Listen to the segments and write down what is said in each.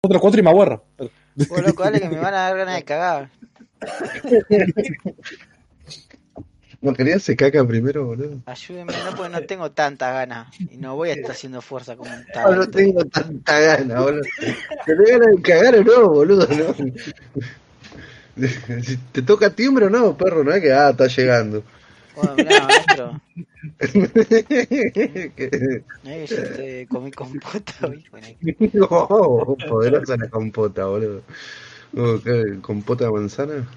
otros cuatro y me aburro. Vos loco, dale que me van a dar ganas de cagar. ¿No querías se caca primero, boludo? Ayúdenme, no, porque no tengo tanta ganas. Y no voy a estar haciendo fuerza como un No, no tengo tanta gana, boludo. ¿Tenés ganas de cagar o no, boludo? No. Si te toca timbre o no, perro, no es que, ah, está llegando. Bueno, mirá, maestro. Que yo te comí compota hoy. Bueno, No, poderosa la compota, boludo. Oh, ¿qué? ¿Compota de manzana?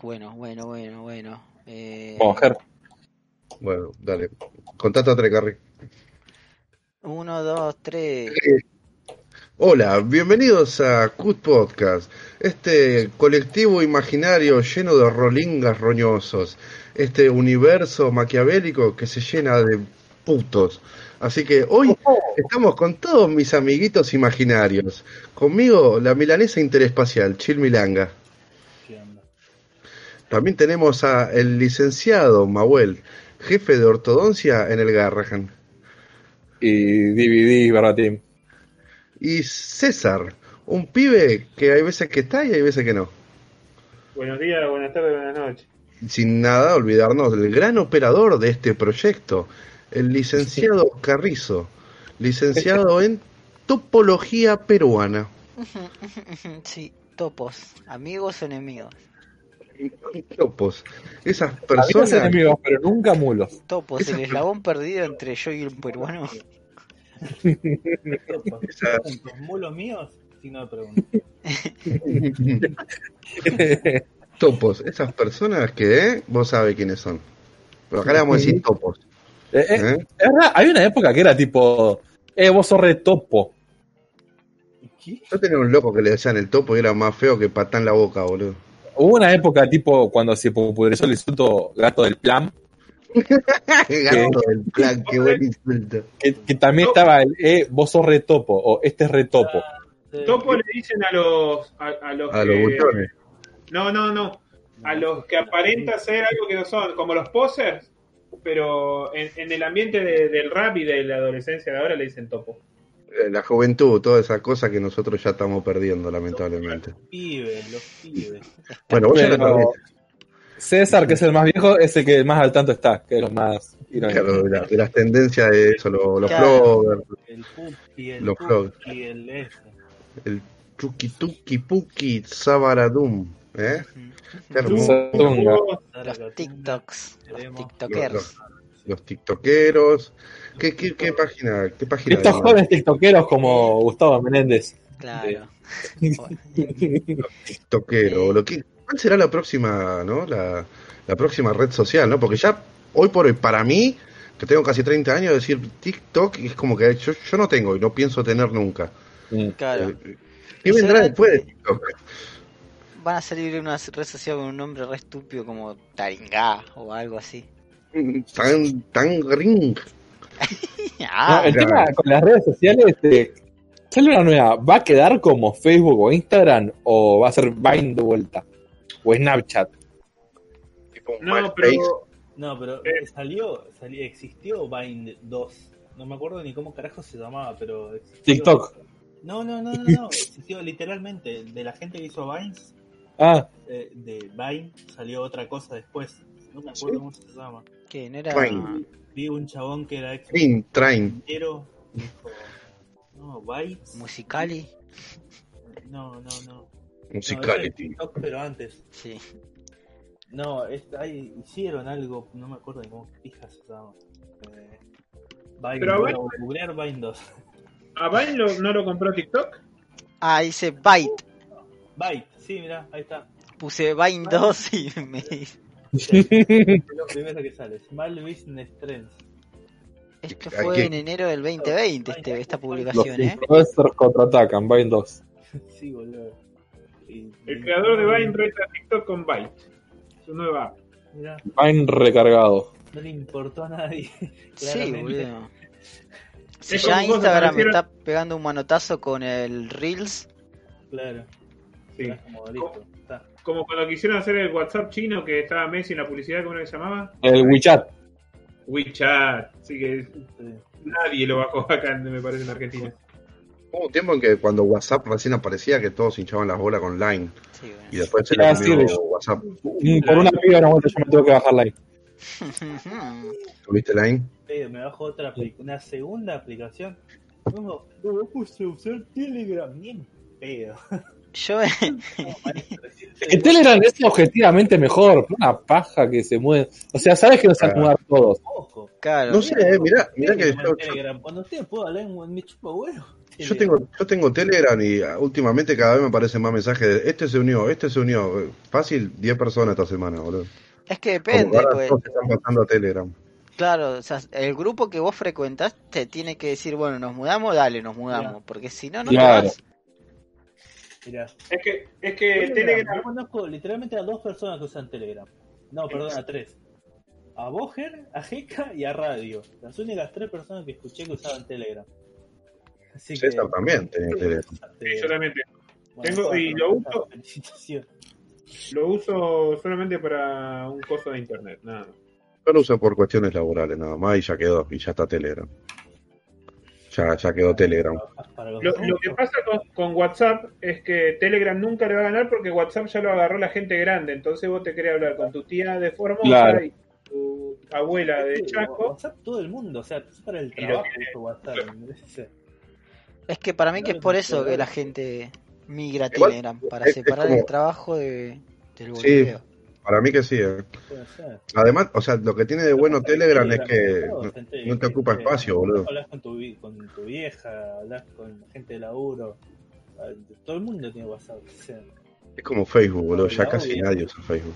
bueno, bueno, bueno. bueno. Eh, Vamos, Ger. Bueno, dale. Contate otra, Carri. uno, dos, tres. Hola, bienvenidos a Cut Podcast, este colectivo imaginario lleno de rolingas roñosos, este universo maquiavélico que se llena de putos. Así que hoy estamos con todos mis amiguitos imaginarios. Conmigo, la milanesa interespacial, Chil Milanga. También tenemos a el licenciado Mahuel, jefe de ortodoncia en el Garrahan. Y DVD, Barbatim. Y César, un pibe que hay veces que está y hay veces que no. Buenos días, buenas tardes, buenas noches. Sin nada olvidarnos del gran operador de este proyecto, el licenciado Carrizo, licenciado en topología peruana. Sí, topos. Amigos o enemigos. Topos, esas Amigos personas, enemigos, pero nunca mulos. Topos, el eslabón perdido entre yo y un peruano. Esa- ¿Son tus mulos míos? Si no me pregunto. topos, esas personas que ¿eh? vos sabés quiénes son. Pero acá le vamos a decir topos. Eh, eh, ¿eh? es verdad, hay una época que era tipo, eh, vos sos re topo. ¿Qué? Yo tenía un loco que le decían el topo y era más feo que patán la boca, boludo. Hubo una época tipo cuando se popularizó el insulto gato del plan, Gato del plan, qué buen insulto. que, que también estaba el, eh, vos sos re topo, o este es re topo. Topo le dicen a los. A, a los, A los que- buchones. No, no, no. A los que aparentan ser algo que no son, como los posers, pero en, en el ambiente de- del rap y de la adolescencia de ahora le dicen topo. Eh, La juventud, toda esa cosa que nosotros ya estamos perdiendo, lamentablemente. Pibes, los pibes. Bueno, vos ya lo. César, que es el más viejo, es el que más al tanto está, que es lo más irónico. Claro, de, la- de las tendencias de eso, lo- los Claro. floggers, El pupi, el Los pupi, el chuki tuki puki sabaradum, ¿eh? Los TikToks, los. TikTokers. Los, los tiktokeros. ¿Qué, qué, qué página? ¿Qué página? Estos jóvenes tiktokeros como Gustavo Menéndez. Claro. tiktokero? Lo que, ¿Cuál será la próxima, no? La, la próxima red social, ¿no? Porque ya hoy por hoy, para mí, que tengo casi 30 años, decir TikTok es como que yo, yo no tengo y no pienso tener nunca. Mm. Claro. Eh, ¿Qué vendrá después de TikTok? Van a salir una red social con un nombre re estúpido como Taringá o algo así. Tan, tan ring. No, Ah, el tema con las redes sociales, este, sale una nueva, ¿va a quedar como Facebook o Instagram o va a ser Vine de vuelta? O Snapchat. Tipo No, pero. No, pero Eh. salió, salió, existió Vine 2. No me acuerdo ni cómo carajo se llamaba, pero existió. TikTok. No, no, no, no, no. Existió literalmente. De la gente que hizo Vines, Ah, eh, de Vine salió otra cosa después. No me acuerdo cómo se llama. que no era. Vine. Vi un chabón que era ex Train, train. dijo, no, Bytes. Musicali. No, no, no. No, Musicality. es TikTok, pero antes. Sí. No, es- ahí hicieron algo, no me acuerdo de cómo pija se llama. Eh, Vine, Pero a voy Vine 2. ¿A Vine lo- no lo compró TikTok? Ah, dice Byte. Byte, sí, mirá, ahí está. Puse Vine 2 y me Es lo primero que sale. Small Business Trends. Esto ¿A fue en enero del 2020, este, esta los publicación, ¿eh? influencers contraatacan, Vine 2. Sí, boludo. Y- El creador de Vine reta a TikTok con Byte. Su nueva app. Mirá, Vine recargado. no le importó a nadie. Sí, boludo. Si ya Instagram me está pegando un manotazo con el Reels, Claro. Sí. Como listo. Está. Como cuando quisieron hacer el WhatsApp chino que estaba Messi en la publicidad, ¿cómo era que se llamaba? El WeChat. WeChat. Así que Sí. nadie lo bajó acá, me parece, en Argentina. Hubo un tiempo en que cuando WhatsApp recién aparecía que todos hinchaban las bolas con Line Sí, bueno. y después se Ah, le sí, de- WhatsApp. Por una piba no vuelta yo me tengo que bajar like. ¿Tuviste Line? Me bajo otra una segunda aplicación. No, no puse a usar Telegram, ni en pedo. Yo, que Telegram es objetivamente mejor, una paja que se mueve. O sea, sabes que no se van a mudar todos. Claro, No sé, eh, mirá, mirá que yo, Telegram. Cuando ustedes puedan hablar en mi chupa huevo. yo tengo, yo tengo Telegram y ah, últimamente cada vez me aparecen más mensajes de este se unió, este se unió. Eh, Fácil, 10 personas esta semana, boludo. es que depende, pues. están pasando a Telegram. Claro, o sea, el grupo que vos frecuentas te tiene que decir, bueno, nos mudamos, dale, nos mudamos, porque si no, no Claro. te vas. Mirá. Es que, es que Telegram, Telegram Yo conozco literalmente a dos personas que usan Telegram. No, perdón, a tres. A Boger, a Jeca y a Radio. Las únicas tres personas que escuché que usaban Telegram. Así que- César también tenía Telegram. Sí, yo también tengo. Bueno, tengo- y lo uso. lo uso solamente para un coso de internet, nada más. Yo lo uso por cuestiones laborales nada más y ya quedó, y ya está Telegram. Ya, ya quedó Telegram. Lo, que pasa con, con WhatsApp es que Telegram nunca le va a ganar porque WhatsApp ya lo agarró la gente grande. Entonces vos te querés hablar con tu tía de Formosa Claro. y tu abuela de Chaco. WhatsApp todo el mundo, o sea, es para el trabajo uso WhatsApp. Es que para mí que es por eso que la gente migra a Telegram, para separar el trabajo de, del Sí. Para mí que sí. eh. Puede ser. Además, o sea, lo que tiene de bueno Telegram es que no, gente no te ocupa espacio, boludo. Hablas con tu, con tu vieja, hablas con gente de laburo. Ah, Todo el mundo tiene WhatsApp. o sea, es como Facebook, boludo. Ya casi nadie usa Facebook.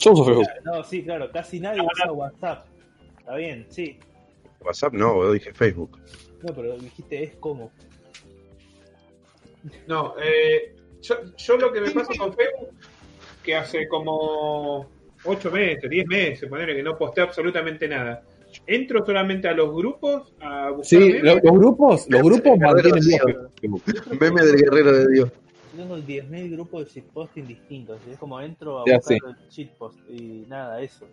Yo uso Facebook. no, sí, claro, casi nadie usa WhatsApp. Está bien, sí. WhatsApp no, boludo, dije Facebook. No, pero dijiste es como. No, eh, yo, yo lo que me pasa con Facebook, que hace como 8 meses, 10 meses, ponerle que no posté absolutamente nada. Entro solamente a los grupos a buscar Sí, memes. lo- los grupos, los grupos mantienen. Meme del guerrero de Dios. Yo tengo 10.000 grupos de shitposting distintos. Es como entro a Ya, buscar sí. el shitpost y nada, eso.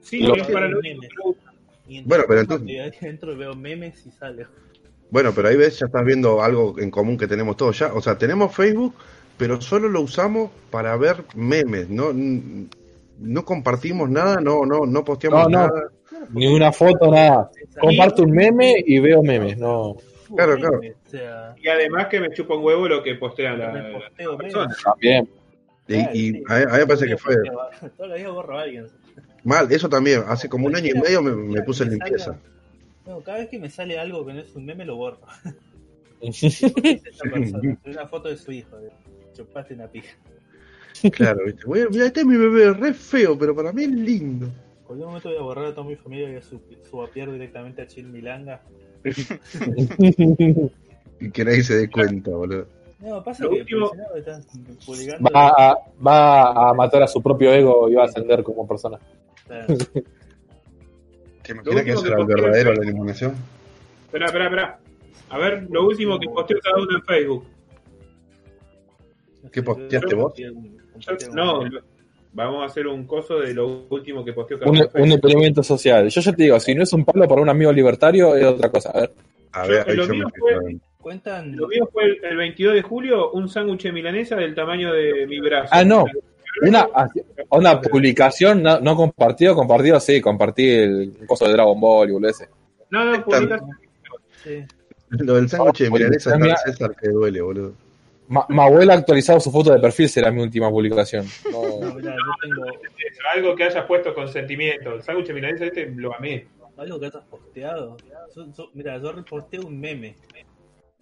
Sí, Lo- es para lo único que lo uso. Y Bueno, pero entro- entonces- entro y veo memes y sale. Bueno, pero ahí ves, ya estás viendo algo en común que tenemos todos ya. O sea, tenemos Facebook, pero solo lo usamos para ver memes. No, no compartimos nada, no, no, no posteamos No, no. nada. Ni una foto, nada. Comparto un meme y veo memes, no. Claro, claro. Y además que me chupa un huevo lo que postean la, me posteo personas. También. Y, y sí. a, mí- me parece que fue Todos los días borro a alguien. mal. Eso también, hace como un año y medio me, me puse en limpieza. salga- No, cada vez que me sale algo que no es un meme lo borro. Es esa persona. Es una foto de su hijo. Chupaste una pija. Claro, viste. Voy a- Mira, este es mi bebé, re feo, pero para mí es lindo. En cualquier momento voy a borrar a toda mi familia y voy a su- subapiar directamente a Chill Milanga. Y que nadie se dé cuenta, boludo. No, pasa Lo que último- presionado están publicando. Va a, va a matar a su propio ego y va a ascender como persona. Claro. ¿Te imaginas que el verdadero la eliminación? Espera, espera, espera. A ver, lo último que posteó cada uno en Facebook. ¿Qué posteaste vos? Yo- no, vamos a hacer un coso de lo último que posteó Un, un experimento social. Yo ya te digo, si no es un palo para un amigo libertario, es otra cosa. A ver. A Yo- ver, ahí lo yo mío me fue-. Cuentan. Lo mío fue el, el 22 de julio, un sándwich de milanesa del tamaño de mi brazo. Ah, no. Una, una publicación no, no compartido, compartido, sí, compartí el coso de Dragon Ball y boludeces. No, no, publicación. Sí. Lo del sándwich de Oh, milanesa está César que duele, boludo. Ma- mi abuela ha actualizado su foto de perfil, será mi última publicación. No, No. mirá, yo tengo Algo que hayas puesto con sentimiento. El sándwich de milanesa este lo amé. algo que hayas posteado. Mira, yo reporté un meme.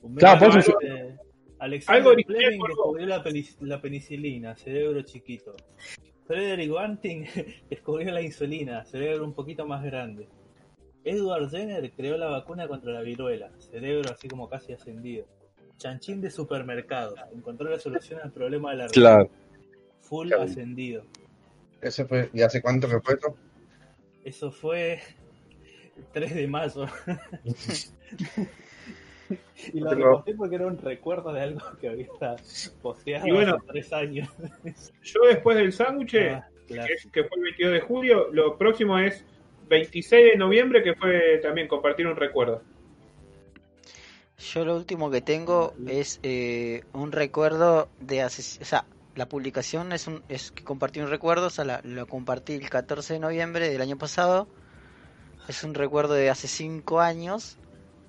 Un meme Claro, por eso de- Alexander Fleming descubrió la, la penicilina, cerebro chiquito. Frederick Banting descubrió la insulina, cerebro un poquito más grande. Edward Jenner creó la vacuna contra la viruela, cerebro así como casi ascendido. Chanchín de supermercado, encontró la solución al problema de la Claro. full Claro. ascendido. Ese fue, ¿Y hace cuánto que fue esto? Eso fue el 3 de mayo. y lo Tengo- reposté porque era un recuerdo de algo que había posteado Y bueno. hace tres años. Yo después del sándwich, Ah, claro. que fue el 22 de julio, lo próximo es 26 de noviembre, que fue también compartir un recuerdo. Yo lo último que tengo es eh, un recuerdo de hace, o sea, la publicación es un es que compartí un recuerdo, o sea, la- lo compartí el 14 de noviembre del año pasado. Es un recuerdo de hace 5 años,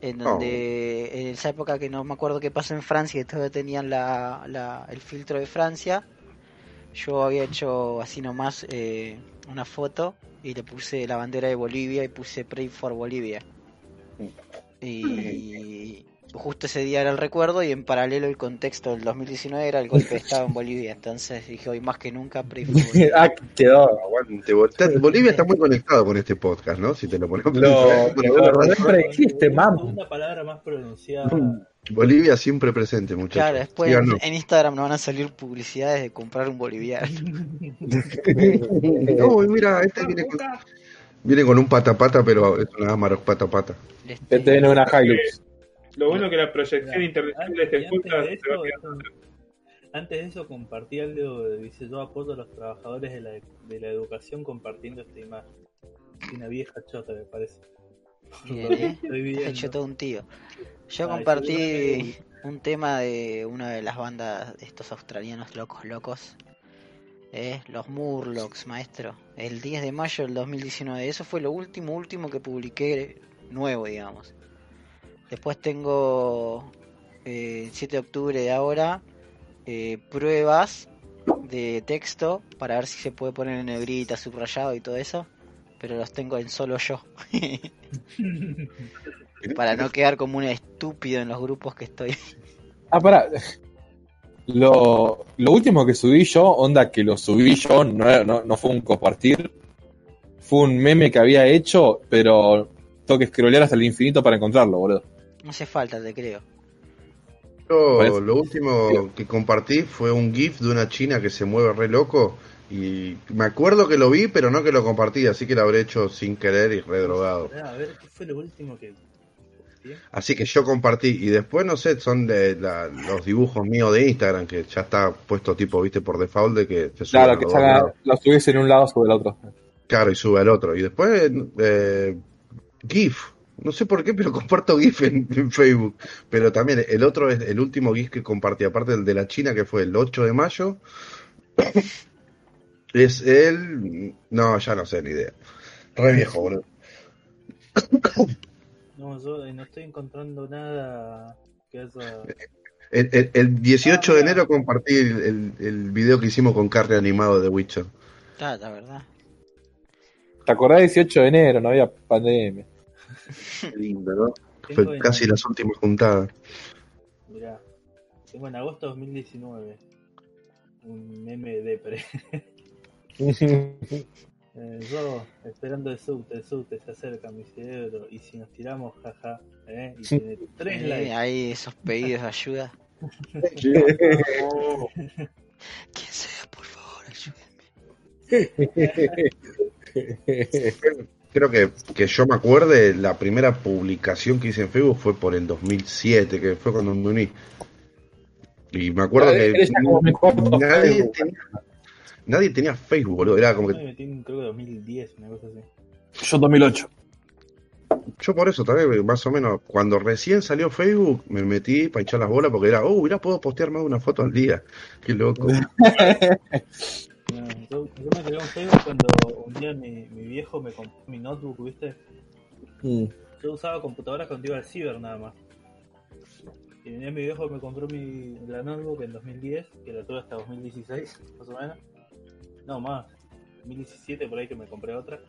en donde en esa época que no me acuerdo qué pasó en Francia, que todavía tenían la, la- el filtro de Francia. Yo había hecho así nomás eh, una foto y le puse la bandera de Bolivia y puse Pray for Bolivia. Y justo ese día era el recuerdo y en paralelo el contexto del 2019 era el golpe de Estado en Bolivia. Entonces dije, hoy más que nunca, ah, quedó. Aguante, Bolivia está muy conectado con este podcast, ¿no? Si te lo ponemos razón. siempre existe, mam. Una palabra más pronunciada. Bolivia siempre presente, muchachos. Claro, después en Instagram nos van a salir publicidades de comprar un boliviano. No, mira, este viene con, viene con un patapata, pero es una Amarok patapata. Este, Este viene una Hilux. Lo bueno que la proyección internacional de Antes, este antes podcast de eso, antes de eso compartí algo de dice yo apoyo a los trabajadores de la, de la educación compartiendo esta imagen. Una vieja chota me parece. Bien, ¿eh? Estoy viendo. hecho todo un tío. Yo Ay, compartí un tema de una de las bandas de estos australianos locos locos. Eh, los Murlocs, maestro. El 10 de mayo del 2019. Eso fue lo último, último que publiqué nuevo, digamos. Después tengo eh, el 7 de octubre de ahora eh, pruebas de texto para ver si se puede poner en negrita, subrayado y todo eso. Pero los tengo en solo yo. para no quedar como un estúpido en los grupos que estoy. Ah, pará. Lo, lo último que subí yo, onda que lo subí yo, no, era- no, no fue un compartir. Fue un meme que había hecho, pero tengo que scrollear hasta el infinito para encontrarlo, boludo. No hace falta, te creo. Yo, lo último que compartí fue un GIF de una china que se mueve re loco. Y me acuerdo que lo vi, pero no que lo compartí, así que lo habré hecho sin querer y re drogado. Ah, A ver, ¿qué fue lo último que.? Así que yo compartí. Y después, no sé, son de la- los dibujos míos de Instagram, que ya está puesto tipo, viste, por default de que se sube Claro, que lados. lo subís en un lado sobre el otro. Claro, y sube al otro. Y después, eh, GIF. No sé por qué, pero comparto GIF en, en Facebook. Pero también el otro es el último GIF que compartí, aparte del de la China, que fue el 8 de mayo. Es el. No, ya no sé ni idea. Re viejo, boludo. No, yo no estoy encontrando nada que haya. El, el- el 18 de enero compartí el, el, el video que hicimos con Carrie animado de Witcher. Ah, la verdad. ¿Te acordás 18 de enero? No había pandemia. Qué lindo, ¿no? Fue en- casi las últimas juntadas. Mirá, tengo en agosto de 2019 un meme de pre. Eh, yo esperando el subte, el subte se acerca a mi cerebro y si nos tiramos, jaja, ¿eh? y tiene tres Eh, likes. ahí esos pedidos de ayuda. Quien sea, por favor, ayúdenme. Creo que, que yo me acuerde, la primera publicación que hice en Facebook fue por el 2007, que fue cuando me uní. Y me acuerdo que nadie Facebook. tenía, nadie tenía Facebook, boludo. Era como Yo me que metí en, creo que 2010, una cosa así. Yo 2008. yo por eso también, más o menos, cuando recién salió Facebook, me metí para echar las bolas porque era, oh, mira, puedo postear más de una foto al día. Qué loco. No, yo, yo me creé un Facebook cuando un día mi, mi viejo me compró mi notebook, ¿viste? Mm. Yo usaba computadoras cuando iba al ciber nada más. Y venía mi viejo me compró mi, la notebook en 2010, que la tuve hasta 2016, más o menos. No, más. 2017 por ahí que me compré otra.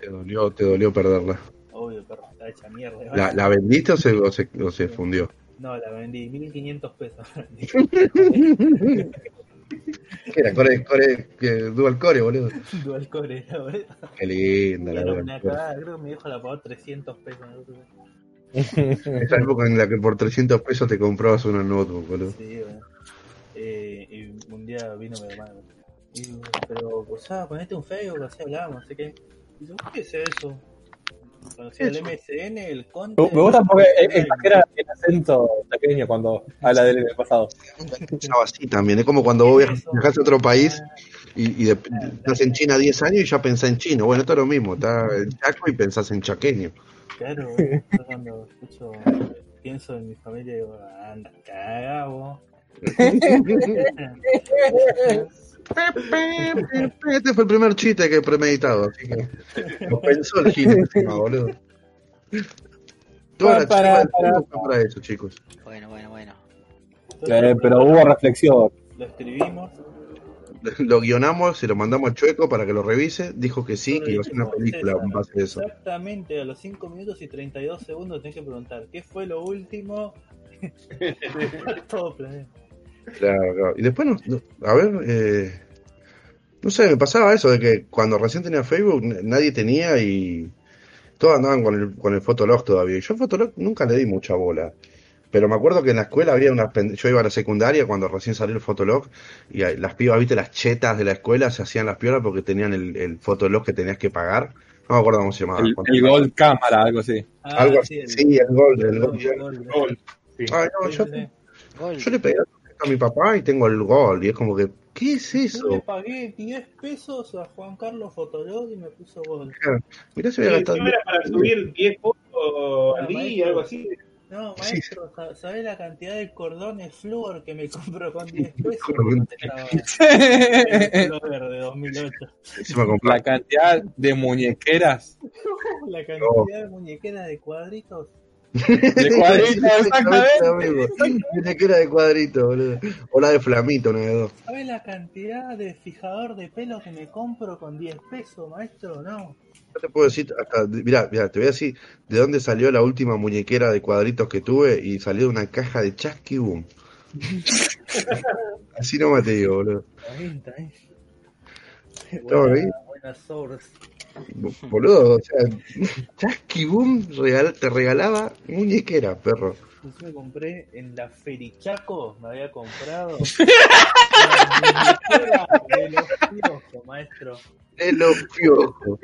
Te dolió, te dolió perderla. Obvio, perro, está hecha mierda. ¿La, la vendiste o se, o se, o se fundió? No, la vendí, 1500 pesos. ¿Qué era? Core, core, dual core, boludo. Dual core, ¿no? boludo? Qué linda la cagada, creo que mi viejo la pagó 300 pesos. ¿no? Esa época en la que por 300 pesos te comprabas una notebook, boludo. Sí, bueno. Eh, y un día vino mi hermano. Y pero, o sea, ponete un Facebook, así hablamos, no sé qué. Y yo, ¿qué es eso? Conocía el MSN, el Conte. Me gusta porque exagera el acento pequeño cuando habla del del pasado. Pensaba así también. Es como cuando vos viajas, viajás a otro país y, y de- estás en China 10 años y ya pensás en chino. Bueno, esto es lo mismo. Estás en Chaco y pensás en chaqueño. Claro, yo cuando escucho pienso en mi familia y digo, anda, caga vos. Este fue el primer chiste que he premeditado, así que lo pensó el Gil encima, boludo. Toda la Para, chica para, del mundo fue para eso, chicos. Bueno, bueno, bueno. Eh, pero hubo reflexión. Lo escribimos. Lo guionamos, se lo mandamos al chueco para que lo revise. Dijo que sí, que iba a hacer una película en base a eso. Exactamente, a los 5 minutos y 32 segundos tenés que preguntar, ¿qué fue lo último? Todo planeado. Claro, claro. Y después, no, no- a ver, eh, no sé, me pasaba eso de que cuando recién tenía Facebook nadie tenía y todos andaban con el, con el Fotolog todavía. Y yo Fotolog nunca le di mucha bola. Pero me acuerdo que en la escuela había unas... pen- Yo iba a la secundaria cuando recién salió el Fotolog y las pibas, viste, las chetas de la escuela se hacían las piolas porque tenían el, el Fotolog que tenías que pagar. No me acuerdo cómo se llamaba. El, el Gold Cámara, algo así. Ah, Algo así, el- sí, el Gold, el el Gold. gol, Gol. Sí. Ay, no, Sí, yo, sí, sí. Yo le pedí a mi papá y tengo el Gold. Y es como que, ¿qué es Yo le eso? pagué 10 pesos a Juan Carlos Fotolog y me puso gol. Mirá si Sí, voy a gastar. ¿no era para subir 10 fotos al día, algo así. No, Sí. maestro, sa- ¿sabés la cantidad de cordones flúor que me compro con 10 pesos? Cordón. El Flúor de 2008. Encima compré La cantidad de muñequeras La cantidad de muñequeras de cuadritos. De cuadritos, exactamente. Mira que era de cuadrito, boludo. O la de flamito, de dos. ¿Sabes la cantidad de fijador de pelo que me compro con 10 pesos, maestro? No. No te puedo decir, hasta, mirá, mirá, te voy a decir de dónde salió la última muñequera de cuadritos que tuve y salió de una caja de Chasky Boom. Así nomás te digo, boludo. Está bien, está bien. Buena, buena source. Boludo, o sea, Chasky Boom regal- te regalaba muñequera, perro. Yo me compré en la Ferichaco, me había comprado de los piojos, maestro. De los piojos.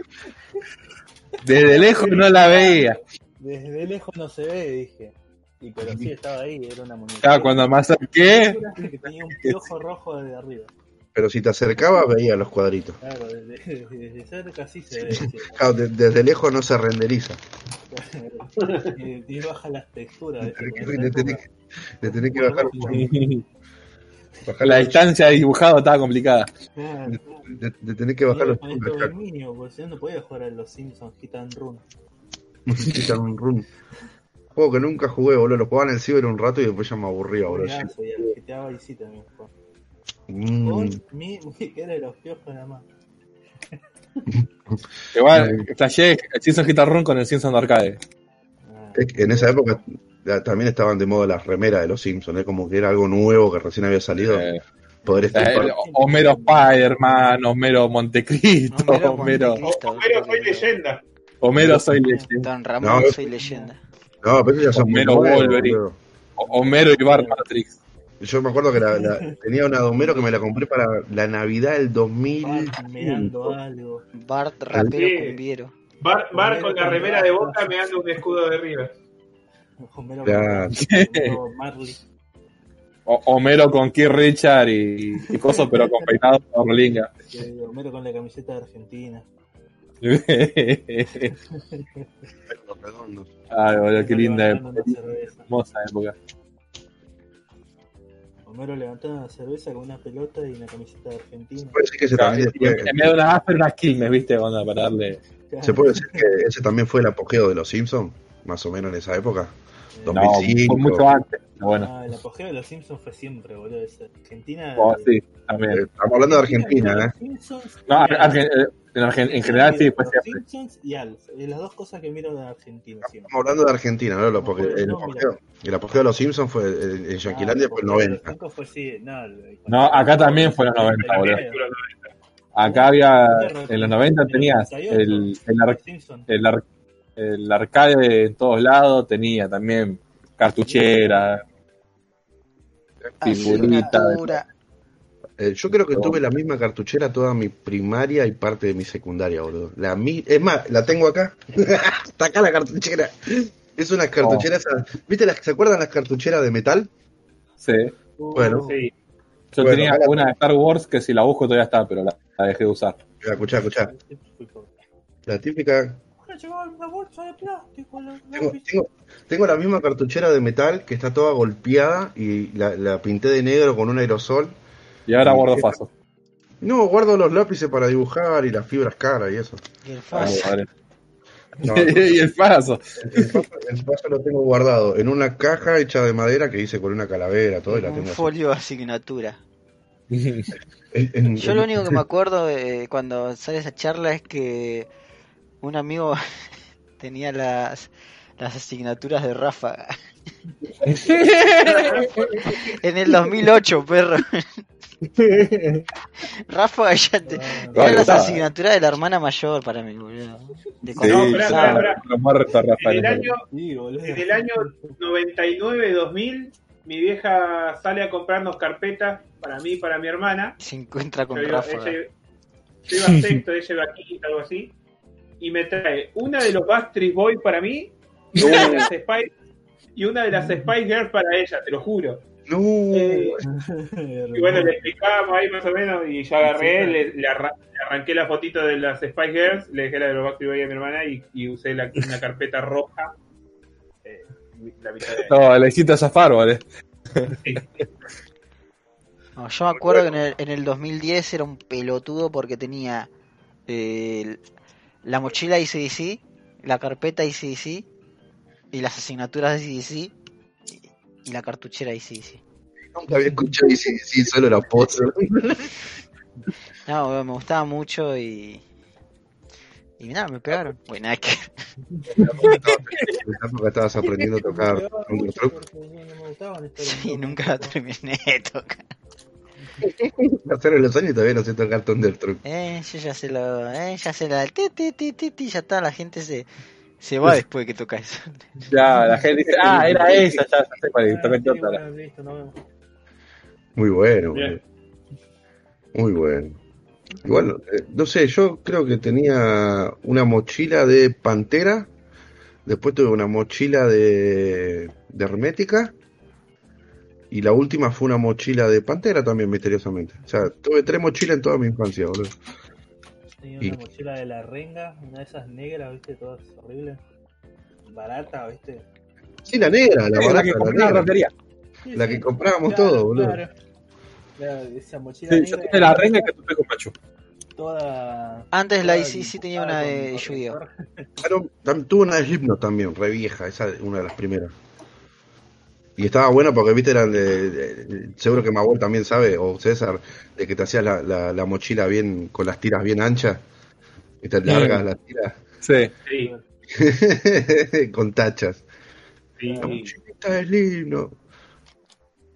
Desde lejos no la veía. Desde lejos no se ve, dije. Y pero sí estaba ahí, era una muñequera. Claro, cuando me acerqué, que tenía un piojo rojo desde arriba. Pero si te acercabas veía los cuadritos. Claro, desde, desde cerca sí se ve. Claro, de- desde lejos no se renderiza. Y, y baja las texturas. Le ¿viste? tenés que- Como le tenés le tenés que bajar, bajar la distancia de dibujado estaba complicada. Claro. le, le tenés que bajar los maestro dominio, porque si no, no podía jugar a los Simpsons Hit and Run. Quitan un run. Juego que nunca jugué, boludo. Lo jugaba en el ciber un rato y después ya me aburría, boludo. Juegazo, y al GTA Vice también jugaba. Mm. Con mi muñequera de los piojos nada más. Igual, flashé el Simpson Guitar Run con el Simpson Arcade. Ah, Es que en esa época también estaban de moda las remeras de los Simpsons, ¿eh? como que era algo nuevo que recién había salido. Eh, Poder eh, estar Homero Spider-Man, Homero Montecristo, Homero Homero, Montecristo. Homero soy leyenda. Homero Soy Leyenda, Don Ramón, No, soy leyenda. No, pero ya son Homero Wolverine. Homero y Bart Matrix. Yo me acuerdo que la, la- tenía una de Homero que me la compré para la Navidad del 2000. Bart algo. Bart, rapero Sí. cumbiero. Bar, Bar con la remera de boca me anda un escudo de River. Homero Claro. Homero Marley. O- Homero con Keith Richard y, y cosas, pero con peinado eh, Homero con la camiseta de Argentina. Ay, boludo, qué linda época. Hermosa época. Homero levantando una cerveza con una pelota y una camiseta de Argentina. Puede decir que ese Claro, también fue, unas Quilmes, ¿viste? Onda, para darle. se puede decir que ese también fue el apogeo de los Simpsons, más o menos en esa época. Eh, No, 2005. fue mucho antes. Bueno, Ah, el apogeo de los Simpsons fue siempre, boludo. es Argentina. oh, sí, Eh, también. Estamos hablando de Argentina, ¿eh? Simpsons No. Argen- eh, en, Argen- en general sí, fue Los siempre. Simpsons y Alf. Las dos cosas que miro de Argentina siempre. Estamos hablando de Argentina, ¿no? Lo- Porque No, el apogeo, el apogeo de los Simpsons fue en en Yanquilandia Ah, fue el porque 90. los cinco fue sí, no, el- No, acá también fue en los 90, boludo. el- Acá había, en los 90 tenías el, el, el, ar- el arcade en todos lados, tenía también cartuchera, figurita. Asignatura. Eh, yo creo que tuve la misma cartuchera toda mi primaria y parte de mi secundaria, boludo. La mi es más, la tengo acá. Está acá la cartuchera. Es una cartuchera, esas- ¿viste las, se acuerdan las cartucheras de metal? Sí. Bueno. Sí. Yo Bueno, tenía una de Star Wars que si la busco todavía está, pero la, la dejé de usar. Escuchá, escuchá. La típica me llevaron una bolsa de plástico. la- la Tengo, bici". tengo- tengo la misma cartuchera de metal que está toda golpeada y la, la pinté de negro con un aerosol. Y ahora guardo faso. No, guardo los lápices para dibujar y las fibras caras y eso. Y el Ah, faz. vale. No, y el faso. el paso, el paso lo tengo guardado en una caja hecha de madera que hice con una calavera, todo y la un tengo folio de asignatura. En- en- Yo lo único que me acuerdo de cuando sale esa charla es que un amigo tenía las, las asignaturas de Ráfaga. en el 2008, perro. Ráfaga ya te, Ah, era las asignaturas de la hermana mayor para mí, boludo. De Sí, No, En el año, en el año 99-2000, mi vieja sale a comprarnos carpetas para mí y para mi hermana. Se encuentra con Yo Ráfaga. ella- yo iba a sexto, ella iba a quinto, algo así. Y me trae una de los Backstreet Boys para mí y una de las Spice, y una de las Spice Girls para ella, te lo juro. No, Eh, y bueno, le explicábamos ahí más o menos y yo agarré, le, le arra- le arranqué la fotito de las Spice Girls, le dejé la de los Backstreet Boys a mi hermana y, y usé la, una carpeta roja. eh, la mitad de- No, le hiciste zafar, vale. No, yo me acuerdo que en el, en el 2010 era un pelotudo porque tenía eh, la mochila ICDC, la carpeta ICDC y las asignaturas ICDC y, y la cartuchera ICDC. nunca había escuchado sí, solo la pozo. No, me gustaba mucho y. Y nada, me pegaron. Bueno, nada que. Época estabas aprendiendo a tocar Thunder Truck. Porque no me gustaban estos Sí, nunca la terminé de tocar. Pasaron los años y todavía no sé tocar Thunder Truck. Eh, yo ya sé lo. Eh, ya sé la. Ti, ti, ti, ti, ti, ya está, la gente se. Se va después de que toca eso. Ya, la gente dice, ah, era esa, ya, ya sé cuál es, Ah, sí, otra. vemos. Muy bueno, Bien. muy bueno. Igual, eh, no sé, yo creo que tenía una mochila de Pantera, después tuve una mochila de, de Hermética, y la última fue una mochila de Pantera también, misteriosamente. O sea, tuve tres mochilas en toda mi infancia, boludo. Tenía Y- una mochila de la renga, una de esas negras, viste, todas horribles. Barata, viste. Sí, la negra, la Sí, barata, la que la negra. Sí, La sí. que comprábamos Claro, todo, boludo. Claro. Claro, esa mochila Sí, yo negra tuve la renga que tuve con Pachu. toda. Antes la toda ICC tenía una de Yu-Gi-Oh! tuve una de Slipknot también, re vieja, esa es una de las primeras. Y estaba buena porque, viste, eran de, de- de- seguro que Mabol también sabe, o César, de que te hacías la, la, la mochila bien, con las tiras bien anchas, y te largas las tiras, Sí. Sí, con tachas. sí, La mochilita de Slipknot.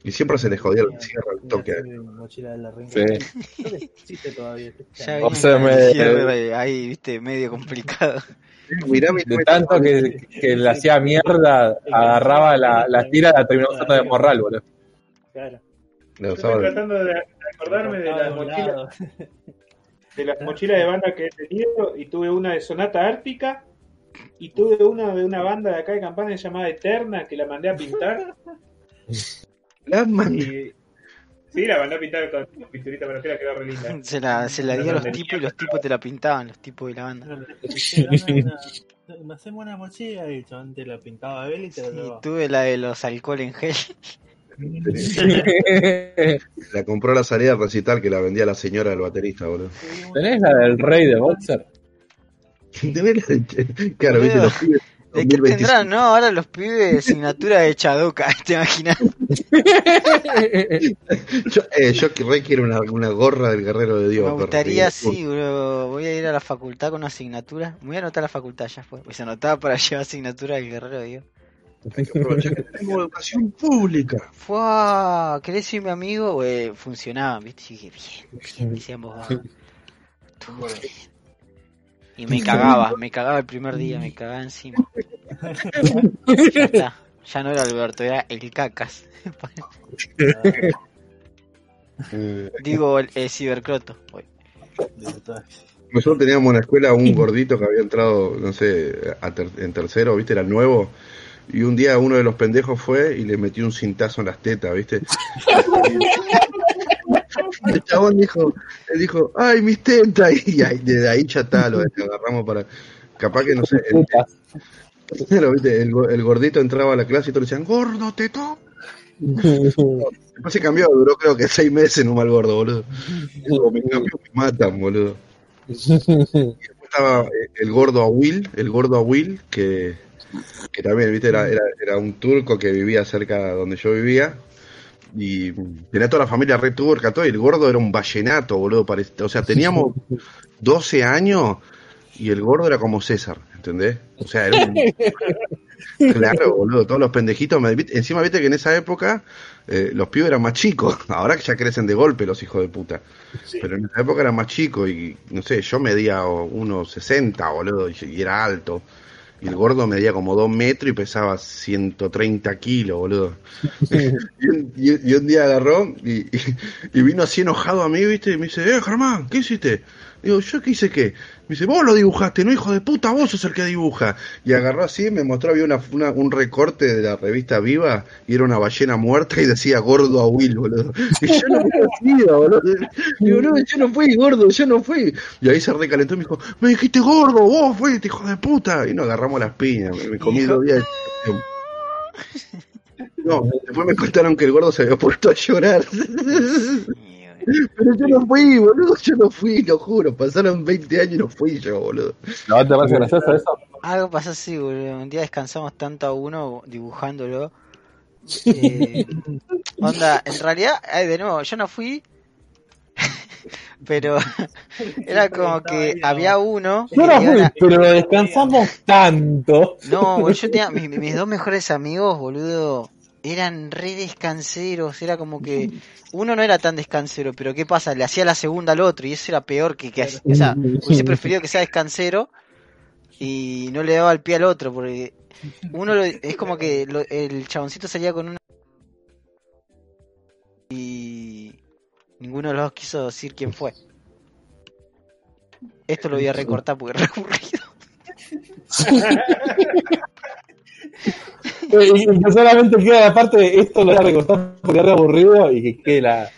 Y siempre se les jodía el cierre al toque. mochila de la. Sí. Que todavía. O sea, me- ahí, viste, medio complicado. Mirá De tanto que, que le hacía mierda, agarraba la, la tira la terminó usando de morral, boludo. Claro. Yo estoy de- tratando de de acordarme de las mochilas de las mochilas de banda que he tenido y tuve una de Sonata Ártica y tuve una de una banda de acá de campaña llamada Eterna que la mandé a pintar La sí la mandé a pintar con pinturita para que quedó re linda Se la, se la dio a los tipos y los tipos te la pintaban, los tipos de la banda. Sí, Me hacemos una mochila y el chabón te la pintaba a él y te la Y llevaba. tuve la de los alcohol en gel. La compró a la salida del recital que la vendía la señora del baterista, boludo. ¿Tenés la del rey de Boxer? Tenés la de- Claro, viste, los pibes. ¿De qué 2025. tendrán, no? Ahora los pibes asignatura de Chadoka, ¿te imaginas? Yo, eh, yo que re quiero una, una gorra del guerrero de Dios. Me gustaría, Sí, sí, bro. Voy a ir a la facultad con una asignatura. Me voy a anotar a la facultad, ya fue. Pues se anotaba para llevar asignatura del guerrero de Dios. Hay que aprovechar que tengo educación pública. Fua, ¿querés ser mi amigo? Güey, funcionaba, ¿viste? Y dije, bien, bien, decíamos, "Va, todo bien". Y me cagaba, me cagaba el primer día, me cagaba encima. Ya está, ya no era Alberto, era el cacas. Digo, el, el cibercroto. Nosotros teníamos en la escuela un gordito que había entrado, no sé, a ter- en tercero, ¿viste? Era nuevo. Y un día uno de los pendejos fue y le metió un cintazo en las tetas, ¿viste? El chabón dijo, él dijo, ay, mis tetas. Y ahí, desde ahí ya está, lo agarramos para. capaz que no sé, Viste, el, go- el gordito entraba a la clase y todos le decían, gordo, teto. Después se cambió, duró creo que seis meses en un mal gordo, boludo. Me cambio, me matan, boludo. Después estaba eh, el gordo a Will, el gordo a Will, que, que también, viste, era, era, era un turco que vivía cerca de donde yo vivía. Y tenía toda la familia re turca, todo, y el gordo era un vallenato, boludo. parece- O sea, teníamos 12 años y el gordo era como César, ¿entendés? O sea, era un... Claro, boludo, todos los pendejitos. me- Encima, viste que en esa época eh, los pibes eran más chicos. Ahora que ya crecen de golpe los hijos de puta. Pero en esa época eran más chicos y, no sé, yo medía unos 60, boludo, y, y era alto. Y el gordo medía como 2 metros y pesaba 130 kilos, boludo. y, un, y- un día agarró y, y- y vino así enojado a mí, viste, y me dice, eh, Germán, ¿qué hiciste? Digo, ¿yo qué hice qué? Me dice, vos lo dibujaste, no hijo de puta, vos sos el que dibuja. Y agarró así, me mostró, había una, una- un recorte de la revista Viva y era una ballena muerta y decía gordo a Will, boludo. Y yo no me hacía, boludo. Digo, no, yo no fui gordo, yo no fui. Y ahí se recalentó y me dijo, me dijiste gordo, vos fuiste, hijo de puta. Y nos agarramos las piñas, me, me comí dos días de No, después me contaron que el gordo se había puesto a llorar. Pero yo no fui, boludo, yo no fui, lo juro. Pasaron 20 años y no fui yo, boludo. ¿No te parece gracioso eso? Algo pasó así, boludo. Un día descansamos tanto a uno dibujándolo. Eh, onda, en realidad, ay, de nuevo, yo no fui. pero era como que había uno. no tenía fui, una- pero descansamos tanto. No, boludo, yo tenía. Mis, mis dos mejores amigos, boludo, eran re descanseros. Era como que. Uno no era tan descansero, pero ¿qué pasa? Le hacía la segunda al otro y eso era peor que. que o sea, hubiese preferido que sea descansero y no le daba el pie al otro, porque uno lo- es como que lo- el chaboncito salía con una. Y. Ninguno de los dos quiso decir quién fue. Esto lo voy a recortar porque es re aburrido. Eh, Y y que solamente queda la parte de esto lo voy a recortar porque es re aburrido y que quede la.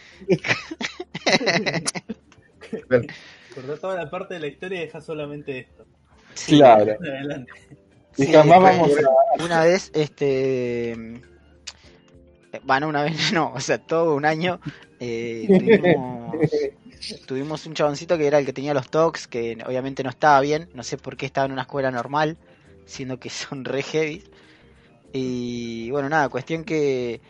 Cortá toda la parte de la historia y deja solamente esto. Sí. Claro. Adelante. Y Sí, jamás vamos a. Una vez, este. Bueno, una vez no, o sea, todo un año. eh, tuvimos, tuvimos un chaboncito que era el que tenía los talks, que obviamente no estaba bien. No sé por qué estaba en una escuela normal, siendo que son re heavy. Y bueno, nada, cuestión que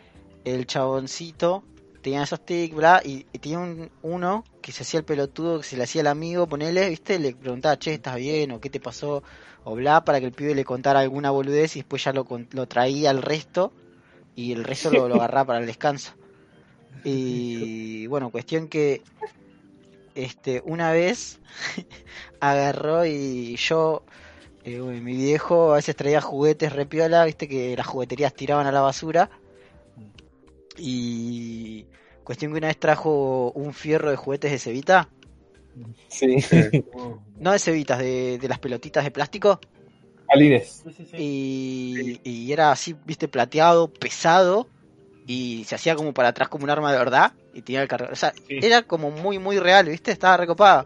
el chaboncito tenía esos tics, bla, y, y tenía un, uno que se hacía el pelotudo, que se le hacía el amigo, ponele, ¿viste? Le preguntaba, che, ¿estás bien? ¿O qué te pasó? O bla, para que el pibe le contara alguna boludez y después ya lo, lo traía al resto y el resto lo, lo agarraba para el descanso. Y bueno, cuestión que este una vez agarró y yo eh, bueno, mi viejo a veces traía juguetes repiola, viste que las jugueterías tiraban a la basura. Y cuestión que una vez trajo un fierro de juguetes de cebita. Sí. No de cebitas, de, de las pelotitas de plástico. Alines. Y, y era así, viste, plateado, pesado. Y se hacía como para atrás como un arma de verdad. Y tenía el cargador. O sea, Sí. era como muy, muy real, viste, estaba recopado.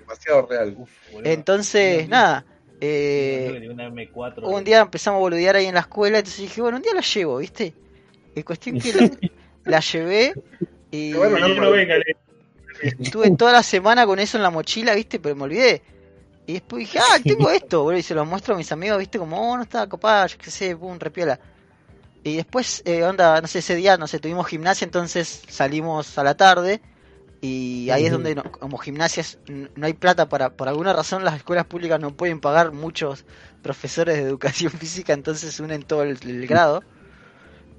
Demasiado real. Uf. Entonces, nada. Eh, una M4. un día empezamos a boludear ahí en la escuela, entonces dije, bueno, un día la llevo, ¿viste? Y cuestión que la, la llevé y Bueno, Mañana no venga, le- estuve toda la semana con eso en la mochila, ¿viste? Pero me olvidé. Y después dije, ah, tengo esto, boludo, y se lo muestro a mis amigos, ¿viste? Como, oh, no estaba copada, yo qué sé, pum, repiola. Y después, eh, onda, no sé, ese día, no sé, tuvimos gimnasia, entonces salimos a la tarde. Y ahí es donde, no- como gimnasias, no hay plata para, por alguna razón, las escuelas públicas no pueden pagar muchos profesores de educación física, entonces unen todo el, el grado.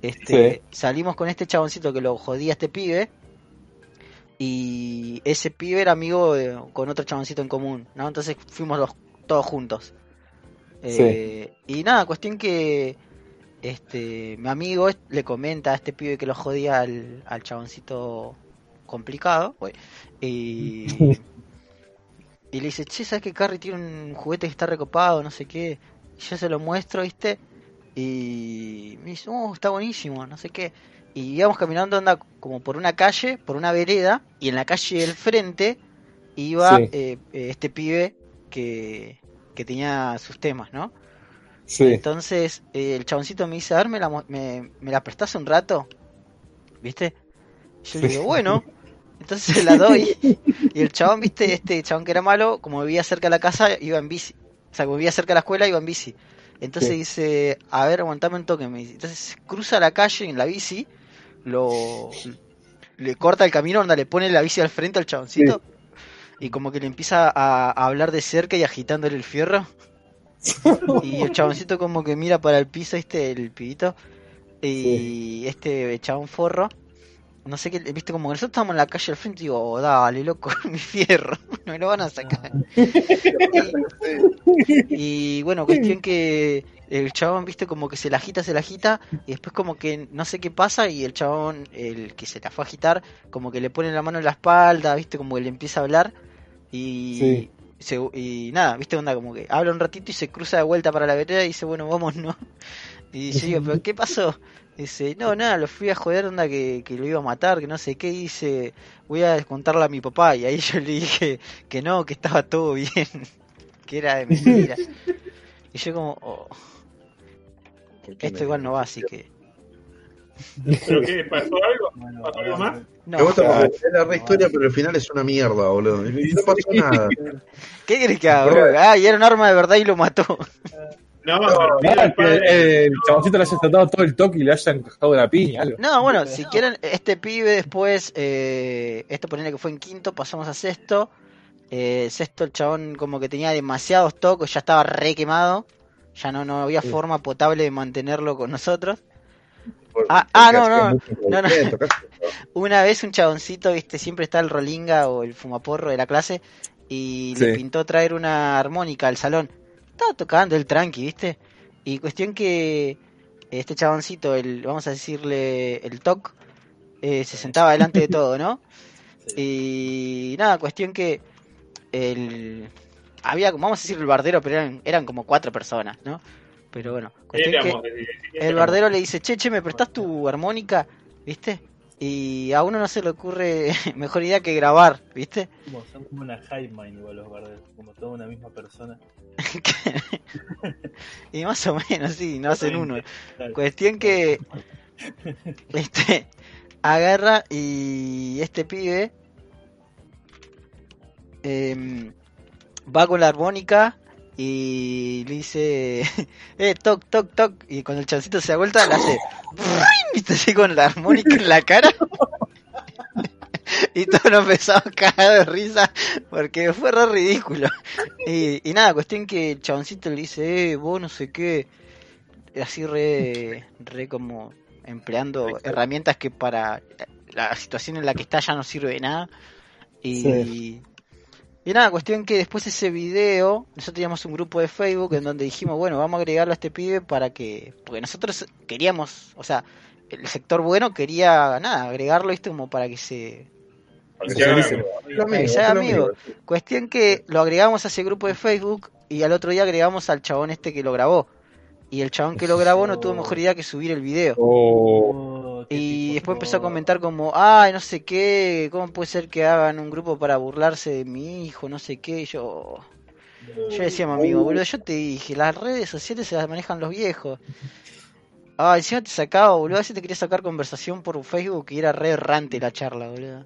Este, Salimos con este chaboncito que lo jodía a este pibe. Y ese pibe era amigo de- con otro chaboncito en común, ¿no? Entonces fuimos los, todos juntos. Eh, Y nada, cuestión que este mi amigo le comenta a este pibe que lo jodía al, al chaboncito complicado. Y, y le dice, che, ¿sabes que Carrie tiene un juguete que está recopado? No sé qué. Y yo se lo muestro, ¿viste? Y me dice, oh, está buenísimo, no sé qué. Y íbamos caminando anda como por una calle, por una vereda, y en la calle del frente iba Sí. eh, eh, este pibe que, que tenía sus temas, ¿no? Sí. Entonces eh, el chaboncito me dice, a ver, ¿me la, me, me la prestás un rato? ¿Viste? Yo le digo, bueno. Entonces se la doy. Y el chabón, ¿viste? Este chabón que era malo, como vivía cerca de la casa, iba en bici. O sea, como vivía cerca de la escuela, iba en bici. Entonces Sí. dice, a ver, aguantame un toque. Me dice. Entonces cruza la calle en la bici, lo le corta el camino, onda, le pone la bici al frente al chaboncito. Y como que le empieza a, a hablar de cerca y agitándole el fierro. Y el chaboncito como que mira para el piso, este, el pibito. Y este chabón forro. No sé qué, viste, como que nosotros estamos en la calle al frente y digo, oh, dale, loco, mi fierro, no me lo van a sacar. Y, y bueno, cuestión que el chabón, viste, como que se la agita, se la agita, y después como que no sé qué pasa, y el chabón, el que se la fue a agitar, como que le pone la mano en la espalda, viste, como que le empieza a hablar, y, Sí. se- y nada, viste, onda, como que habla un ratito y se cruza de vuelta para la vereda y dice, bueno, vamos, ¿no? Y yo digo, ¿pero qué pasó? Dice, no, nada, lo fui a joder, onda, que, que lo iba a matar, que no sé qué, y dice, voy a descontarle a mi papá, y ahí yo le dije que no, que estaba todo bien, que era de mentira. Y yo como, oh, esto igual no va, así que... ¿Pero qué? ¿Pasó algo? Bueno, ¿Pasó algo más? No, Me gusta porque es la re historia, pero el final es una mierda, boludo. Y no pasó nada. ¿qué querés que haga, bro? Ah, y era un arma de verdad y lo mató. No, pero el que el chaboncito le haya tratado todo el toque y le haya encajado la piña, algo. No, bueno, si quieren, este pibe después, eh, esto ponele que fue en quinto, pasamos a sexto. Eh, sexto, el chabón como que tenía demasiados tocos, ya estaba re quemado. Ya no, no había Sí. forma potable de mantenerlo con nosotros. Por- Ah, ah, no, no, no, no. Una vez un chaboncito, viste, siempre está el rolinga o el fumaporro de la clase y le pintó traer una armónica al salón. Estaba tocando el tranqui, viste. Y cuestión que este chaboncito, el, vamos a decirle el toc, eh, se sentaba delante de todo, ¿no? Y nada, cuestión que el había, vamos a decir el bardero, pero eran, eran como cuatro personas, ¿no? Pero bueno, cuestión que el bardero le dice, che, che, ¿me prestás tu armónica? ¿Viste? Y a uno no se le ocurre mejor idea que grabar, ¿viste? Como, son como una hive mind igual los barderos, como toda una misma persona. y más o menos, sí, no hacen uno. Claro. Cuestión que este agarra y este pibe em, va con la armónica y le dice, eh, toc, toc, toc. Y cuando el chancito se da vuelta, le hace, ¿viste? Así con la armónica en la cara. y todos nos empezamos a cagar de risa porque fue re ridículo. Y, y nada, cuestión que el chaboncito le dice, eh, vos no sé qué. Así re, re como empleando herramientas que para la situación en la que está ya no sirve de nada. Y, Sí. Y nada, cuestión que después de ese video, nosotros teníamos un grupo de Facebook en donde dijimos, bueno, vamos a agregarlo a este pibe para que, porque nosotros queríamos, o sea, el sector bueno quería, nada, agregarlo, ¿viste? Como para que se... Amigo. Amigo, sea amigo. Cuestión que lo agregamos a ese grupo de Facebook y al otro día agregamos al chabón este que lo grabó. Y el chabón que lo grabó no tuvo mejor idea que subir el video. Oh, Oh, Y después empezó a comentar como, ay, no sé qué, ¿cómo puede ser que hagan un grupo para burlarse de mi hijo? No sé qué. Y yo, yo decía a mi amigo, boludo, yo te dije, las redes sociales se las manejan los viejos. Ah, encima te sacaba, boludo, a veces te quería sacar conversación por Facebook y era re errante la charla, boludo.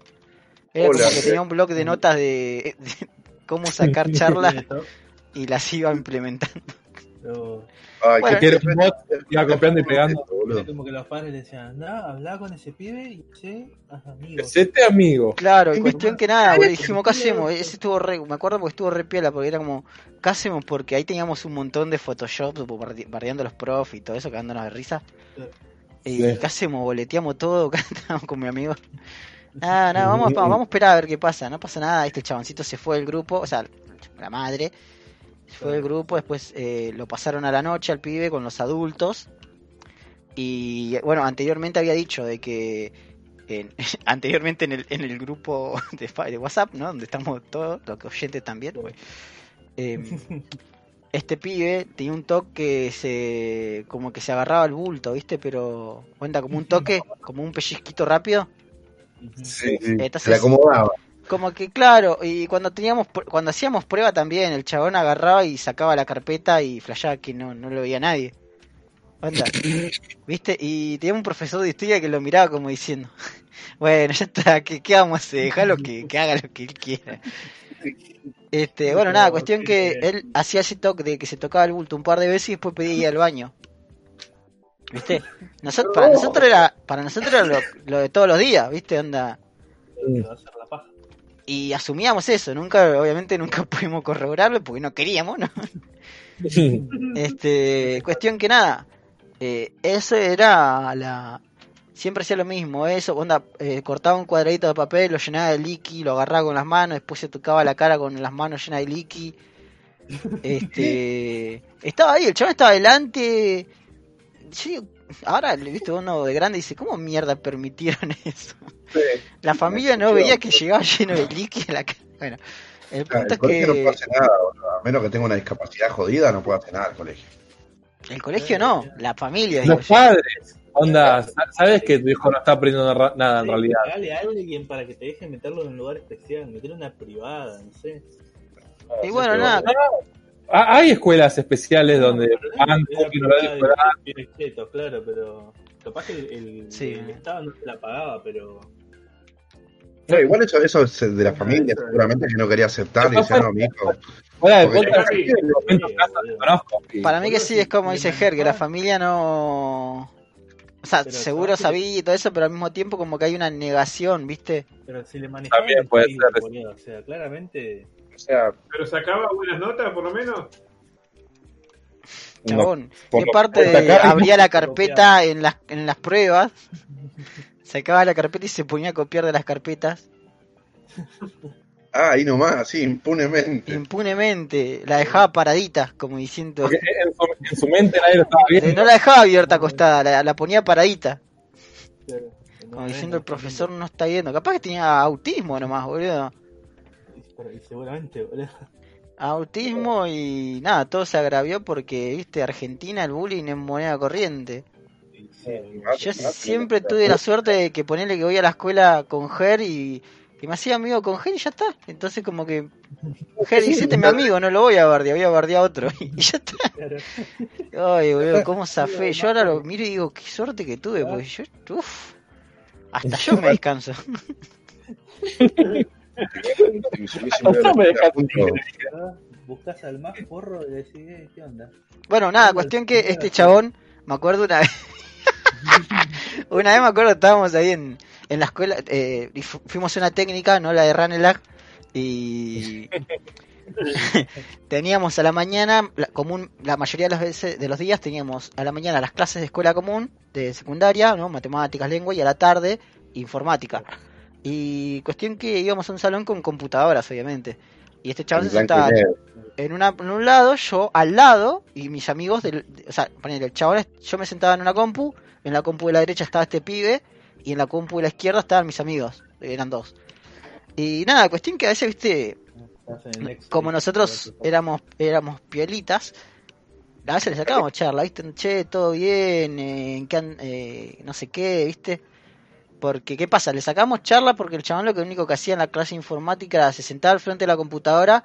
Era Hola. como que tenía un blog de notas de, de cómo sacar charlas y las iba implementando. Pero, Ay, Bueno, qué Era un bot, iba copiando y pegando. boludo. como que los padres le decían, no, habla con ese pibe y sé, haz amigos. Hacete amigo. Claro, y cuestión que nada, boludo, dijimos, ¿qué hacemos? Ese estuvo re, me acuerdo porque estuvo re piola, porque era como, ¿qué hacemos? Porque ahí teníamos un montón de Photoshop, bardeando los profs y todo eso, cagándonos de risa. Y. ¿qué hacemos? Boleteamos todo, estábamos con mi amigo. Nada, nada, vamos, a- vamos a esperar a ver qué pasa, no pasa nada, este chaboncito se fue del grupo, o sea, la madre, fue del grupo, después eh, lo pasaron a la noche al pibe con los adultos. Y bueno, anteriormente había dicho de que en- anteriormente en el, en el grupo de, WhatsApp, ¿no? Donde estamos todos, los oyentes también. pues, eh, este pibe tenía un toque que se como que se agarraba el bulto, ¿viste? Pero cuenta como un toque, como un pellizquito rápido. Sí, sí, Entonces- se le acomodaba. Como que claro, y cuando teníamos cuando hacíamos prueba también, el chabón agarraba y sacaba la carpeta y flashaba que no, no lo veía nadie. Onda, ¿viste? Y tenía un profesor de historia que lo miraba como diciendo, bueno, ya está, ¿qué, qué vamos a hacer? Dejalo que, que haga lo que él quiera. Este, bueno, nada, cuestión que él hacía ese toque de que se tocaba el bulto un par de veces y después pedía ir al baño. ¿Viste? Nosotros, para nosotros era, para nosotros era lo, lo de todos los días, ¿viste? Onda. Te va a hacer la paja. Y asumíamos eso, nunca, obviamente nunca pudimos corroborarlo porque no queríamos, ¿no? Este, cuestión que nada, eh, eso era la... Siempre hacía lo mismo, eso, onda, eh, cortaba un cuadradito de papel, lo llenaba de liqui, lo agarraba con las manos, después se tocaba la cara con las manos llenas de liqui. Este, estaba ahí, el chaval estaba adelante. Yo digo, ahora, viste, uno de grande dice, ¿cómo mierda permitieron eso? La familia no veía que llegaba lleno de liqui a la cara. Bueno, el punto el es colegio no puede que hacer nada, boludo. a menos que tenga una discapacidad jodida, no puede hacer nada el colegio. el colegio no, la familia. Los padres. Onda, sa- sabes que tu hijo no está aprendiendo nada en Sí, realidad. Dale a alguien para que te deje meterlo en un lugar especial, meter una privada, no sé. Y bueno, nada, Ah, Hay escuelas especiales donde van chetos, claro, pero capaz que el, el, Sí. el Estado no te la pagaba, pero No, igual eso, eso es de la familia, seguramente que no quería aceptar y decía, no, mi hijo. Para mí que sí, es como dice Ger, que la familia no... O sea, Pero seguro sabía y todo eso, pero al mismo tiempo como que hay una negación, ¿viste? pero si le manejaba También puede ser. o sea, claramente O sea, Pero sacaba buenas notas, por lo menos. no, Chabón. por sacar- abría la carpeta en las, en las pruebas, sacaba la carpeta y se ponía a copiar de las carpetas Ah, ahí nomás, así, impunemente. impunemente. La dejaba paradita, como diciendo... Porque en su, en su mente nadie lo estaba viendo. No la dejaba abierta acostada, la, la ponía paradita. claro, Como diciendo el profesor no está viendo. Capaz que tenía autismo nomás, boludo. y seguramente, boludo. Autismo y nada, todo se agravió porque, viste, Argentina el bullying es moneda corriente. Ah, Yo siempre tuve la suerte de que ponerle que voy a la escuela con Ger y, y me hacía amigo con Ger y ya está. Entonces como que Ger dice, este es mi amigo, no lo voy a bardear, voy a bardear a otro. Y ya está. claro. Ay, boludo, cómo zafé. Yo ahora lo miro y digo, qué suerte que tuve, porque yo, uff, hasta yo me descanso. Buscas al más porro y decís, eh, ¿qué onda? Bueno, nada, cuestión que este chabón, me acuerdo una vez, una vez me acuerdo estábamos ahí en, en la escuela, eh, y fu- fuimos a una técnica, no la de Ranelag, y teníamos a la mañana, la, común, la mayoría de las veces de los días teníamos a la mañana las clases de escuela común, de secundaria, ¿no? matemáticas, lengua, y a la tarde informática. Y cuestión que íbamos a un salón con computadoras, obviamente. Y este en se sentaba en, una, en un lado, yo al lado, y mis amigos, del, o sea, ponele, el chabón, yo me sentaba en una compu, en la compu de la derecha estaba este pibe, y en la compu de la izquierda estaban mis amigos, eran dos. Y nada, cuestión que a veces, viste, como nosotros éramos, éramos piolitas, a veces le sacábamos charla, viste, che, todo bien, eh, eh, no sé qué, viste. Porque, ¿qué pasa? Le sacamos charla porque el chabón lo que único que hacía en la clase informática era se sentaba al frente de la computadora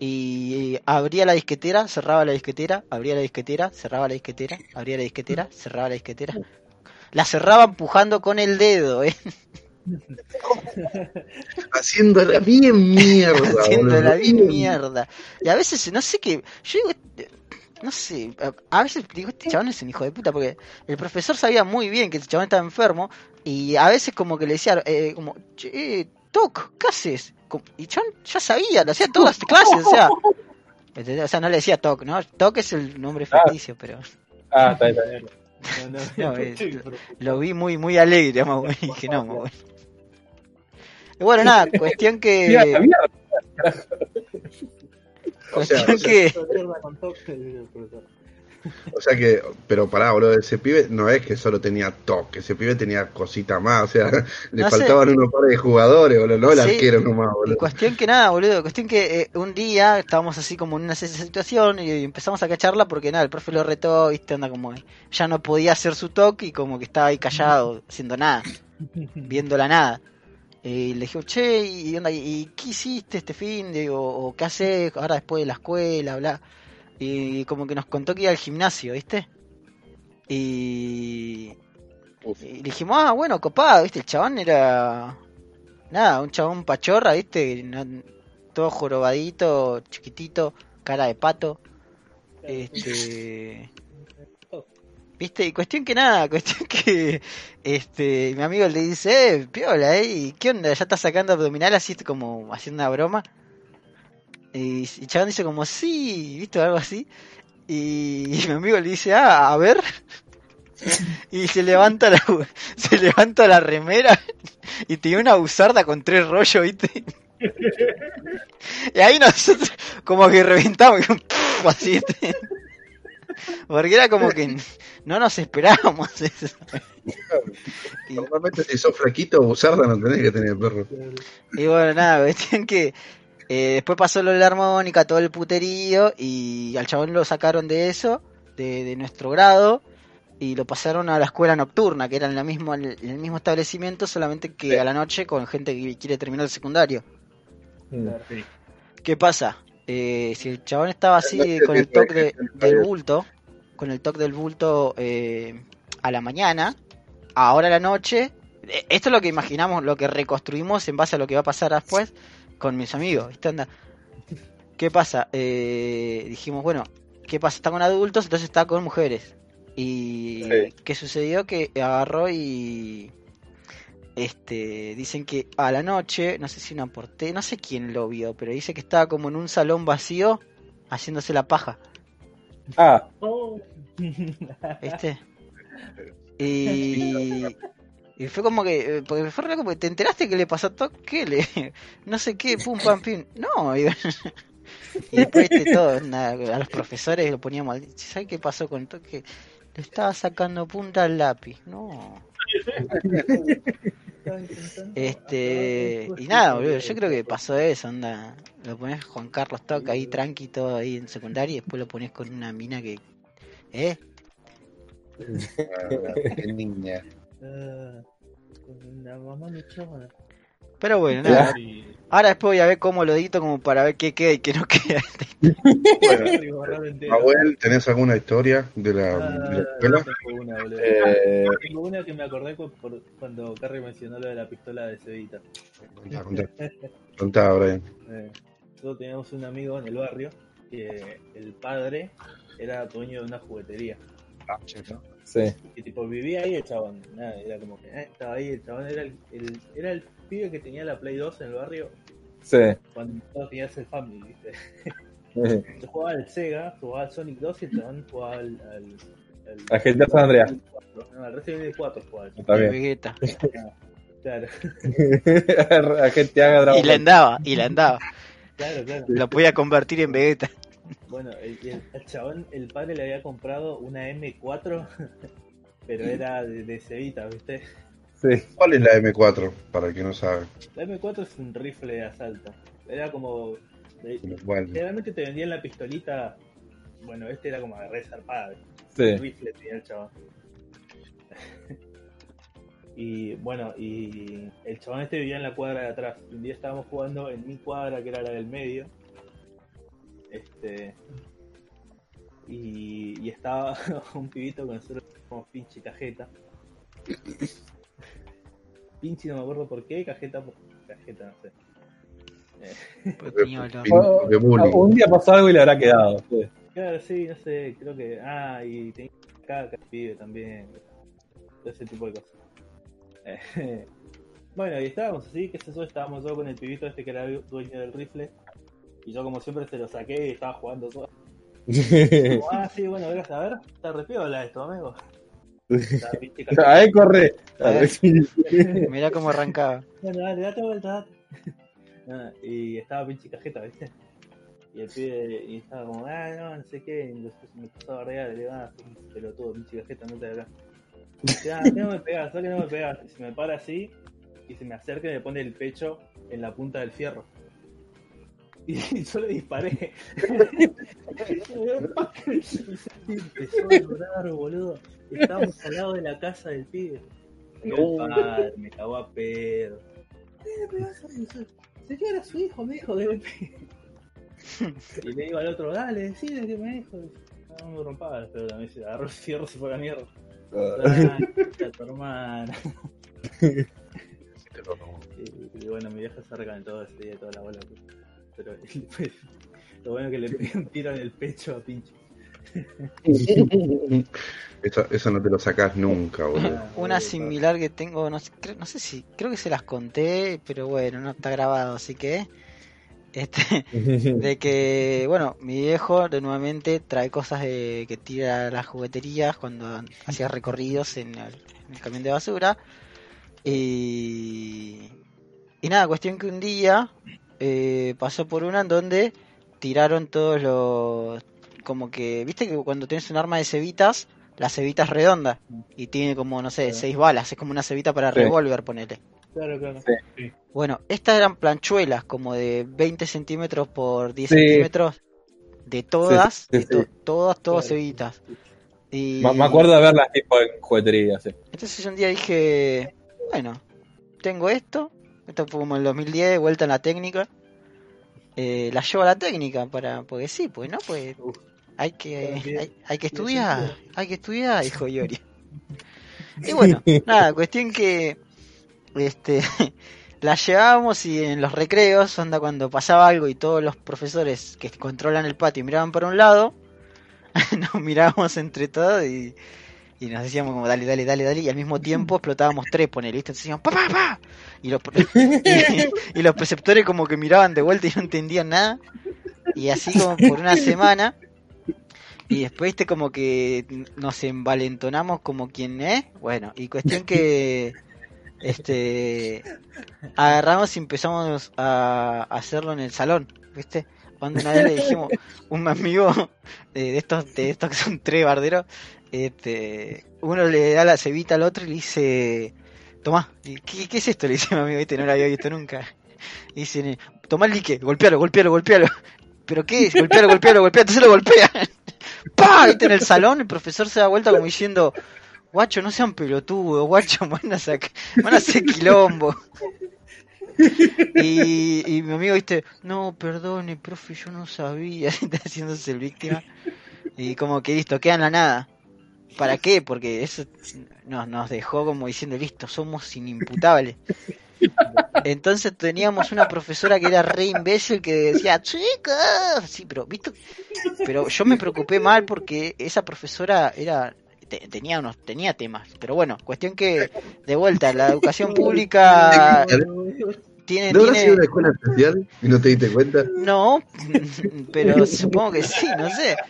y abría la disquetera, cerraba la disquetera, abría la disquetera, cerraba la disquetera, abría la disquetera, cerraba la disquetera. La cerraba empujando con el dedo, ¿eh? Haciéndola bien mierda. haciéndola bien mierda. Y a veces, no sé qué, yo digo, no sé, a- a veces digo, este chabón es un hijo de puta, porque el profesor sabía muy bien que este chabón estaba enfermo, y a veces como que le decía, eh, como, che, Toc, ¿qué haces? Y el chabón ya sabía, lo hacía todas las clases, o sea, o sea, no le decía Toc, ¿no? Toc es el nombre ficticio, pero Ah, está bien, está bien. No, no, No, es- lo vi muy, muy alegre, bueno, y dije, no, más bueno. Y bueno, nada, cuestión que... Cuestión que... O sea que, pero pará, boludo, ese pibe no es que solo tenía toque, ese pibe tenía cosita más, o sea, le No sé. faltaban unos pares de jugadores, boludo, no el Sí. arquero nomás, Y boludo. cuestión que nada, boludo, cuestión que eh, un día estábamos así como en una situación y empezamos a cacharla porque nada, el profe lo retó, viste, anda como ya no podía hacer su toque y como que estaba ahí callado, haciendo nada, viendo la nada. Y le dije, che, ¿y, onda, ¿y qué hiciste este fin de, o, o qué haces ahora después de la escuela, bla? Y como que nos contó que iba al gimnasio, ¿viste? Y, y dijimos, ah, bueno, copado, ¿viste? El chabón era. Nada, un chabón pachorra, ¿viste? No- todo jorobadito, chiquitito, cara de pato. Este. ¿Viste? Y cuestión que nada, cuestión que. Este. Mi amigo le dice, eh, piola, ¿eh? ¿Y ¿Qué onda? ¿Ya está sacando abdominal así como haciendo una broma? Y, y chabón dice como, sí, ¿viste? Algo así. Y, y mi amigo le dice, ah, a ver. Y se levanta la, se levanta la remera y tiene una buzarda con tres rollos, ¿viste? Y ahí nosotros como que reventamos así, ¿viste? Porque era como que no nos esperábamos eso. Normalmente si sos flaquito o busarda no tenés que tener perro. y bueno, nada, cuestión que eh, después pasó lo de la armónica, todo el puterío, y al chabón lo sacaron de eso, de, de nuestro grado, y lo pasaron a la escuela nocturna, que era en, la mismo, en el mismo establecimiento, solamente que Sí. a la noche con gente que quiere terminar el secundario. Mm. Sí. ¿Qué pasa? Eh, si el chabón estaba así con el toque de- del bulto, con el toque del bulto eh, a la mañana, ahora a la noche, eh, esto es lo que imaginamos, lo que reconstruimos en base a lo que va a pasar después con mis amigos, ¿viste? Anda. ¿Qué pasa? Eh, dijimos, bueno, ¿qué pasa? Está con adultos, entonces está con mujeres. Y Sí. ¿qué sucedió? Que agarró y este dicen que a la noche, no sé si una porte, no sé quién lo vio, pero dice que estaba como en un salón vacío haciéndose la paja, Ah. ¿viste? Y, y fue como que, eh, porque fue re como que te enteraste que le pasó todo, ¿qué le? No sé qué, pum pam pim. No, y, y después viste todo, nada, a los profesores lo poníamos, ¿sabes qué pasó con toque? Le estaba sacando punta al lápiz, no. Este, y nada, boludo, yo creo que pasó eso, onda. Lo pones Juan Carlos Toca ahí tranqui todo ahí en secundaria y después lo pones con una mina que. ¿Eh? Ah, qué niña. Ah, con la mamá luchona. Pero bueno, nada. Sí. Ahora después voy a ver cómo lo edito como para ver qué queda y qué no queda. Bueno. Abuel, ¿tenés alguna historia de la, Ah, de la escuela? tengo una, boludo. eh, Tengo una que me acordé por- cuando Carrie mencionó lo de la pistola de Cevita. Contá, contá. Contá, Brian. Eh, nosotros teníamos un amigo en el barrio que el padre era dueño de una juguetería. ¿no? Sí. Y tipo vivía ahí el chabón. Nada, era como que eh, estaba ahí, el chabón era el, el- era el pibe que tenía la Play 2 en el barrio Sí. cuando todos tenías el Family, ¿viste? Eh, Yo jugaba al Sega, jugaba al Sonic 2 y el chabón jugaba al. al, al, La gente de San Andreas. No, al Resident Evil 4 jugaba. Está bien. Vegeta. Claro, La gente haga Dragon Y le Ball. andaba, y le andaba. claro, claro. Lo podía convertir en Vegeta. Bueno, el, el, el chabón, el padre le había comprado una M4, pero era de, de Cevita, ¿viste? Sí. ¿Cuál es la M4? Para el que no sabe. La M4 es un rifle de asalto. Era como. Bueno, generalmente te vendían la pistolita. Bueno, este era como de re zarpada. Sí. Un rifle tenía el chabón. y bueno, y el chabón este vivía en la cuadra de atrás. Un día estábamos jugando en mi cuadra, que era la del medio. Este. Y, y estaba un pibito con nosotros como pinche cajeta. Pinche no me acuerdo por qué, cajeta por cajeta, no sé. Eh, Potiñolo. Pin- de bullying. Un día pasó algo y le habrá quedado. sí. Claro, sí, no sé, creo que. Ah, y tenía caca, el pibe también. Todo ese tipo de cosas. Eh, bueno, y estábamos así, que eso, estábamos yo con el pibito este que era dueño del rifle. Y yo, como siempre, se lo saqué y estaba jugando todo. Como, ah, sí, bueno, gracias, a ver, está re piola esto, amigo. La pinche cajeta. A ver, corre. A ver. Sí. Mirá cómo arrancaba. Bueno, dale, date vuelta, date. Ah, y estaba pinche cajeta, ¿viste? Y el pibe y estaba como, ah, no, no sé qué. Y después me empezó a barrear, le digo, ah, pelotudo, pinche cajeta, no te hagas. Y dice, ah, que no me pegas, que no me pegas. Y se me para así y se me acerca y me pone el pecho en la punta del fierro. Y yo le disparé. y empezó a llorar, boludo. Estábamos al lado de la casa del pibe. El padre me cagó a pedo. ¿Por qué le pegás a mi hijo? Señora, su hijo me dijo que y le digo al otro, dale, decide que me dijo. No me rompaba, pero también se agarró el fierro, se fue a la mierda. Ah, a tu hermana. Y, y bueno, mi vieja se recalentó ese día toda la bola. Pero lo bueno es que le pegué un tiro en el pecho a Pincho. Eso, eso no te lo sacás nunca, boludo. Una similar que tengo, no sé, creo- no sé si, creo que se las conté, pero bueno, no está grabado, así que... Este, de que, bueno, mi viejo de nuevamente trae cosas de, que tira a las jugueterías cuando hacía recorridos en el, en el camión de basura. Y, y nada, cuestión que un día eh, pasó por una en donde tiraron todos los... Como que, viste que cuando tienes un arma de cebitas, la cebita es redonda y tiene como, no sé, Sí. seis balas, es como una cebita para Sí. revólver, ponele. Claro, claro. Bueno, estas eran planchuelas como de 20 centímetros por 10 Sí. centímetros. De todas, Sí, sí, de to- todas, todas Claro. cebitas. Y Me me acuerdo de verlas tipo en juguetería, sí. Entonces un día dije, bueno, tengo esto. Esto fue como en el 2010, vuelta en la técnica. Eh, la llevo a la técnica para, porque sí, pues no, pues hay que, hay, hay que estudiar, hay que estudiar, dijo Yori. Y bueno, nada, cuestión que este la llevábamos y en los recreos, onda cuando pasaba algo y todos los profesores que controlan el patio miraban para un lado, nos mirábamos entre todos y, y nos decíamos como dale, dale, dale, dale, y al mismo tiempo explotábamos tres, ponele, ¿viste? Entonces decíamos, pa, pa, pa, y los, y, y los preceptores como que miraban de vuelta y no entendían nada, y así como por una semana, y después viste como que nos envalentonamos como quien es, bueno, y cuestión que este agarramos y empezamos a hacerlo en el salón, ¿viste? Cuando una vez le dijimos, un amigo eh, de estos de estos que son tres barderos, este, uno le da la cebita al otro y le dice, tomá, ¿qué, es esto? Le dice mi amigo, ¿viste? No lo había visto nunca. Dice, tomá el lique, golpealo, golpealo, golpealo. ¿Pero qué es? Golpealo, golpealo, golpealo, entonces lo golpea. ¡Pah! ¿Viste? En el salón el profesor se da vuelta como diciendo, guacho, no sean pelotudos, guacho, van a, van a hacer quilombo. Y, mi amigo, viste, no, perdone, profe, yo no sabía, está haciéndose el víctima. Y como que listo, queda la nada. ¿Para qué? Porque eso nos, nos dejó como diciendo, listo, somos inimputables. Entonces teníamos una profesora que era re imbécil que decía, chicos, sí, pero, ¿viste? Pero yo me preocupé mal porque esa profesora era te- tenía unos tenía temas, pero bueno, cuestión que de vuelta la educación pública tiene ¿No tiene sido una escuela especial y no te diste cuenta? no, pero supongo que sí, no sé.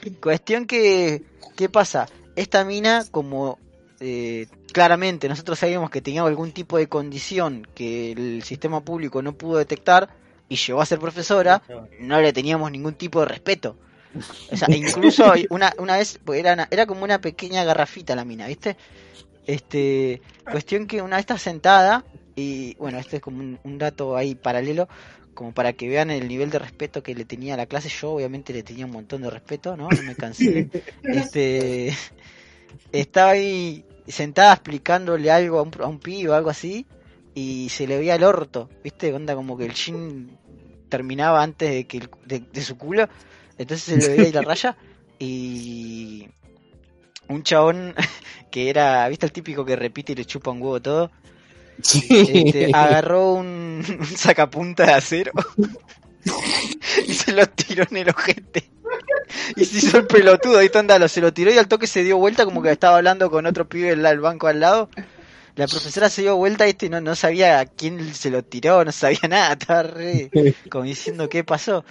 Cuestión que, ¿qué pasa? Esta mina, como eh, claramente nosotros sabíamos que tenía algún tipo de condición que el sistema público no pudo detectar y llegó a ser profesora, no le teníamos ningún tipo de respeto. O sea, incluso una, una vez, pues era, una- era como una pequeña garrafita la mina, ¿viste? Este, cuestión que una vez está sentada, y bueno, este es como un, un dato ahí paralelo, como para que vean el nivel de respeto que le tenía a la clase. Yo obviamente le tenía un montón de respeto, ¿no? No me cansé. Este, estaba ahí sentada explicándole algo a un, a un pibe o algo así, y se le veía el orto, ¿viste? Onda como que el jean terminaba antes de que el- de, de su culo, entonces se le veía ahí la raya, y un chabón que era, ¿viste el típico que repite y le chupa un huevo todo? Este, agarró un, un sacapunta de acero y se lo tiró en el ojete. Y se hizo el pelotudo, ahí está andalo, se lo tiró y al toque se dio vuelta como que estaba hablando con otro pibe el banco al lado. La profesora se dio vuelta y no, no sabía a quién se lo tiró, no sabía nada, estaba re como diciendo qué pasó.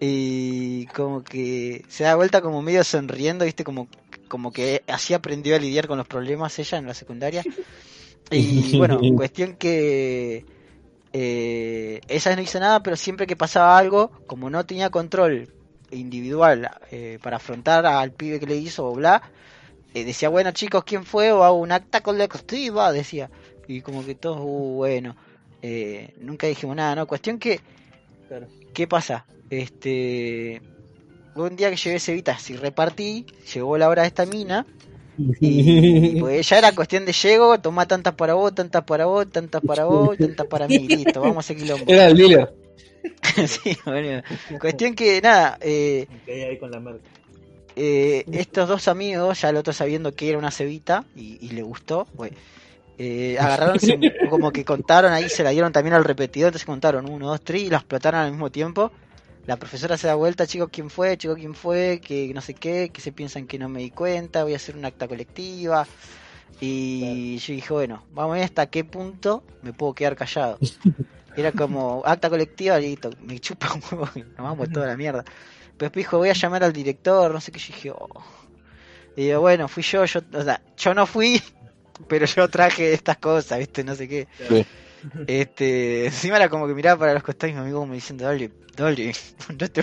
Y como que se da vuelta como medio sonriendo, viste, como, como que así aprendió a lidiar con los problemas ella en la secundaria. Y bueno, cuestión que eh, esa no hizo nada, pero siempre que pasaba algo, como no tenía control individual eh, para afrontar al pibe que le hizo o bla, eh, decía, bueno chicos, ¿quién fue? O hago un acta colectiva, decía. Y como que todos, uh, bueno, eh, nunca dijimos nada, ¿no? Cuestión que, Claro. ¿qué pasa? Este, un día que llevé cevitas y repartí, llegó la hora de esta mina, Y pues ya era cuestión de llego, toma tantas para vos, tantas para vos, tantas para vos, tantas para mí, listo, vamos a quilombo. Era el dealer. sí, bueno. Cuestión que nada, eh, ahí con la marca. eh, estos dos amigos, ya el otro sabiendo que era una cebita y, y le gustó, pues, eh, agarraron, como que contaron ahí, se la dieron también al repetidor, entonces contaron uno, dos, tres y la explotaron al mismo tiempo. La profesora se da vuelta, chicos, ¿quién fue? Chicos, ¿quién fue? Que no sé qué, que se piensan que no me di cuenta, voy a hacer una acta colectiva. Y yo dije, bueno, vamos a ver hasta qué punto me puedo quedar callado. Era como acta colectiva, listo, me chupa un huevo nos vamos toda la mierda. Pero después dijo, voy a llamar al director, no sé qué, yo dije, oh. Y digo, bueno, fui yo, yo, o sea, yo no fui, pero yo traje estas cosas, viste, no sé qué. Sí. Este, encima era como que miraba para los costados y mi amigo como diciendo, dale, dale, no te.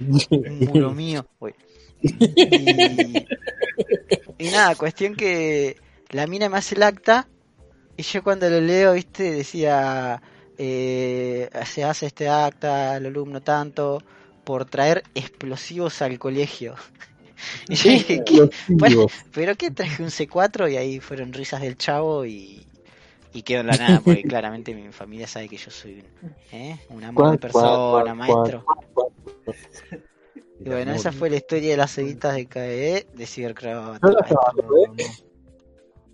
Un muro mío, güey. Y, y nada, cuestión que la mina me hace el acta y yo cuando lo leo, viste, decía, eh, se hace este acta al alumno tanto por traer explosivos al colegio. Y yo dije, ¿qué? Bueno, ¿Pero qué? Traje un C4 y ahí fueron risas del chavo y, y quedó en la nada, porque claramente mi familia sabe que yo soy un, ¿eh? un amor de persona, maestro. Y bueno, esa fue la historia de las cebitas de KDE de Cybercraft. Yo la que me acordé,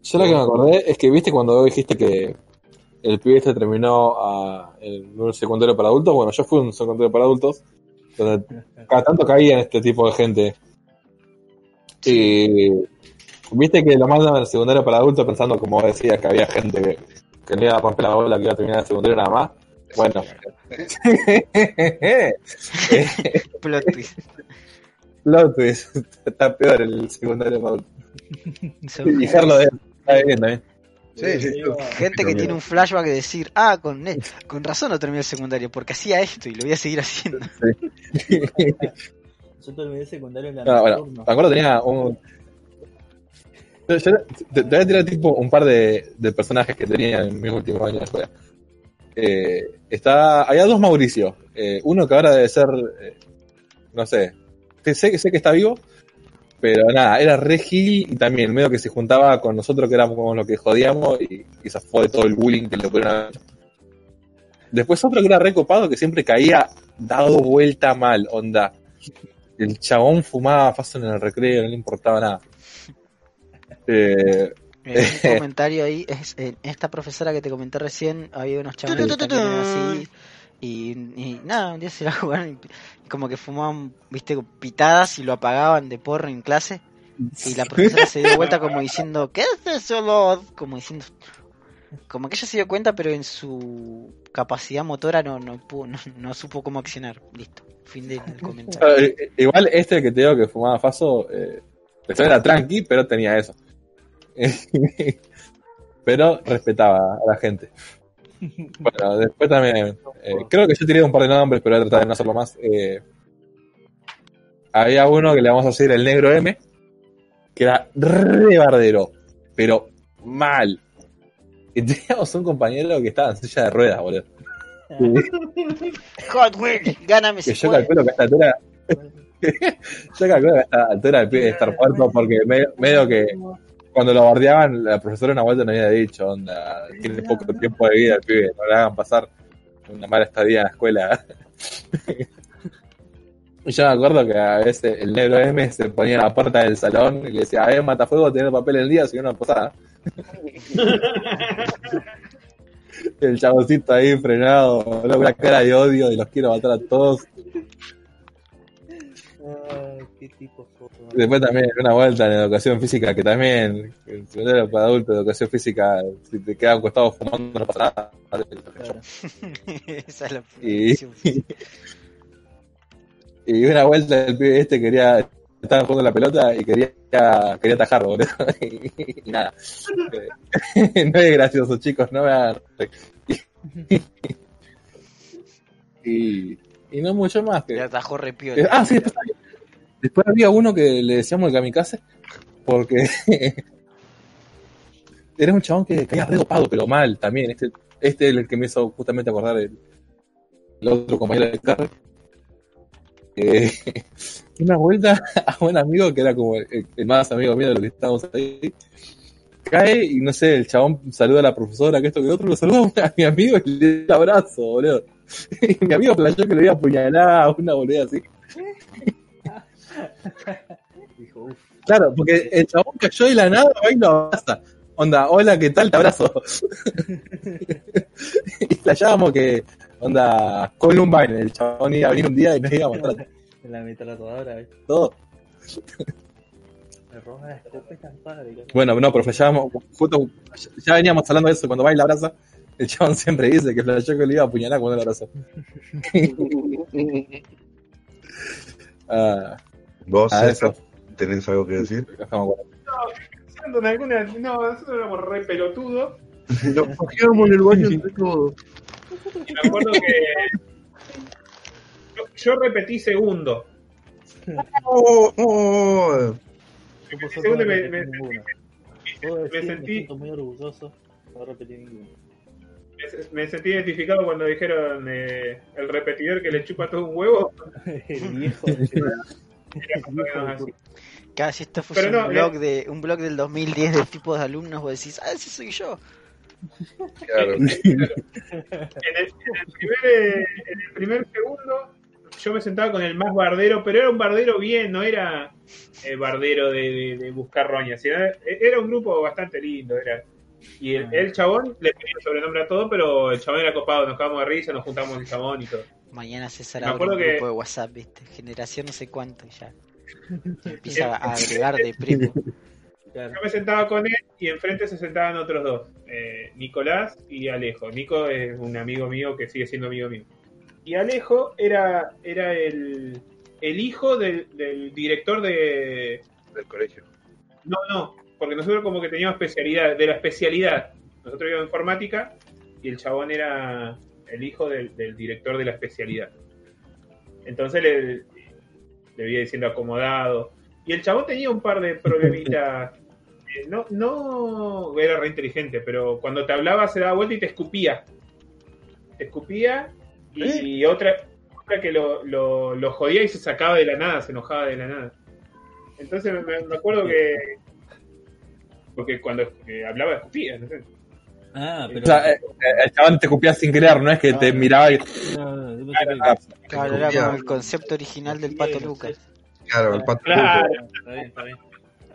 yo lo que me acordé es que viste cuando vos dijiste que el pibe este terminó a- en un secundario para adultos. Bueno, yo fui a un secundario para adultos, donde cada tanto caía en este tipo de gente. Y viste que lo mandan al secundario para adultos pensando, como decía, que había gente que, que le iba a romper la bola, que iba a terminar el secundario nada más. Bueno. Plot twist. Plot twist. Está peor el secundario para adultos. Y de está bien también. Sí, sí, gente que tiene un flashback de decir, ah, con, con razón no terminé el secundario, porque hacía esto y lo voy a seguir haciendo. Yo terminé el secundario en la No, bueno, nocturno. me acuerdo tenía un. Yo, te, voy a tirar tipo un par de, personajes que tenía en mis últimos años de. Eh, está, había dos Mauricio. Eh, uno que ahora debe ser, eh, no sé, sé, que sé que está vivo, pero nada, era re gil y también medio que se juntaba con nosotros que éramos como los que jodíamos y, y fue de todo el bullying que le pudieron. Después otro que era re copado que siempre caía dado vuelta mal, onda. El chabón fumaba fácil en el recreo, no le importaba nada. Eh, Eh, un comentario ahí es en esta profesora que te comenté recién había unos chavales que así y, y nada un día se la jugaron y, y como que fumaban viste pitadas y lo apagaban de porro en clase y la profesora se dio vuelta como diciendo ¿qué es eso Lord?", como diciendo como que ella se dio cuenta pero en su capacidad motora no no, pudo- no, no supo cómo accionar listo fin del comentario eh, igual este que te digo que fumaba Faso, eh, era tranqui, pero tenía eso. pero respetaba a la gente. Bueno, después también, eh, creo que yo tiré un par de nombres, pero voy a tratar de no hacerlo más. Eh, había uno que le vamos a decir el negro M, que era re bardero, pero mal. Y teníamos un compañero que estaba en silla de ruedas, boludo. Hot Wheels gáname si yo calculo que a esta altura. yo calculo que a esta altura el pibe debe estar muerto porque medio, medio que cuando lo bardeaban, la profesora una vuelta no había dicho, onda, tiene poco tiempo de vida el pibe, no le hagan pasar una mala estadía en la escuela. y yo me acuerdo que a veces el negro M se ponía en la puerta del salón y le decía, a ver, matafuego, tener papel el día, si no, pasaba. el chaboncito ahí frenado, con una cara de odio y los quiero matar a todos. Ay, qué tipo Después también una vuelta en educación física, que también, el para adultos de educación física, si te quedas acostado fumando no pasa nada. Claro. Esa es la Y, y una vuelta el pibe este quería, estaba jugando la pelota y quería, quería atajar, boludo. Y, y nada. No es gracioso, chicos, no me hagan. Y, y no mucho más que. Le atajó re Eh, piola. Ah, sí, después había, después había uno que le decíamos el kamikaze, porque era un chabón que caía re dopado, pero mal también. Este, este es el que me hizo justamente acordar el, el otro compañero de carro. una vuelta a un amigo que era como el, más amigo mío de los que estábamos ahí. Cae y no sé, el chabón saluda a la profesora, que esto que otro, lo saluda a mi amigo y le da el abrazo, boludo. Y mi amigo playó que le iba a una boludez así. Dijo, uff, Claro, porque el chabón cayó de la nada, va y lo abraza. Onda, hola, ¿qué tal? Te abrazo. y playábamos que, onda, Columbine, el chabón iba a venir un día y nos iba a matar en la ametralladora, ¿viste? todo. Me roba la escopeta padre. ¿no? Bueno, no, pero flashábamos, justo, ya veníamos hablando de eso cuando va y la abraza. El chabón siempre dice que flashó que le iba a apuñalar cuando lo abrazó. Ah, ¿Vos, ah, César, eso. tenés algo que decir? Guardar. Pensando en alguna- No, nosotros éramos re pelotudos. Nos cogíamos en el baño entre todos. Y me acuerdo que. Yo, yo repetí segundo. Oh, oh. Repetí segundo no y me, me- me, sentí- siento muy orgulloso, no repetí ninguno. me- me sentí identificado cuando dijeron eh, el repetidor que le chupa todo un huevo. El viejo. Era. Casi esto fuese Pero no, un blog de un blog del 2010 del tipo de alumnos, vos decís, ah, ese soy yo. Claro. En el, en el primer, eh, en el primer segundo, yo me sentaba con el más bardero, pero era un bardero bien, no era eh, bardero de, de- de buscar roñas. sino- Era un grupo bastante lindo. Era. Y el, el chabón le ponía sobrenombre a todo, pero el chabón era copado, nos cagamos de risa, nos juntamos el chabón y todo. Mañana César Me abre acuerdo un que- grupo de WhatsApp, ¿viste? Generación no sé cuánto y ya. Empieza a agregar de primo. Claro. Yo me sentaba con él y enfrente se sentaban otros dos, eh, Nicolás y Alejo. Nico es un amigo mío que sigue siendo amigo mío. Y Alejo era, era el, el hijo del, del director de... Del colegio. No, no, porque nosotros como que teníamos especialidad, de la especialidad. Nosotros íbamos informática y el chabón era el hijo del, del director de la especialidad. Entonces le, le veía diciendo acomodado. Y el chabón tenía un par de problemitas. Eh, No, no era re inteligente, pero cuando te hablaba se daba vuelta y te escupía. Te escupía y, otra, otra que lo, lo, lo jodía y se sacaba de la nada, se enojaba de la nada. Entonces me, me acuerdo que. Porque cuando eh, hablaba escupía, no sé. Ah, pero. O sea, eh, eh, el chabón te copía sin querer, no es que te miraba y. no, no, Ah, Claro, era como el concepto original del Pato Lucas. Claro, el pato. Claro. Está bien, está bien.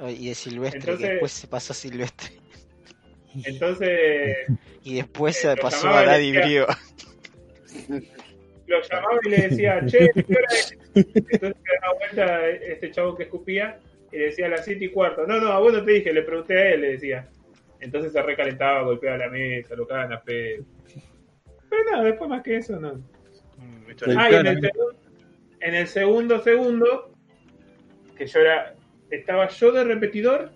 Y de Silvestre, Entonces- que después se pasó a Silvestre. Entonces Y después Eh, se pasó a Daddy decía- Griego. lo llamaba y le decía, che, ¿qué hora es? Entonces se daba vuelta este chavo que escupía y le decía a las 7 y cuarto. No, no, a vos no te dije, le pregunté a él, le decía. Entonces se recalentaba, golpeaba la mesa, lo cagaban a pedo. Pero nada, después más que eso, no. Ah, y en el, segun- en el segundo segundo, que yo era, estaba yo de repetidor,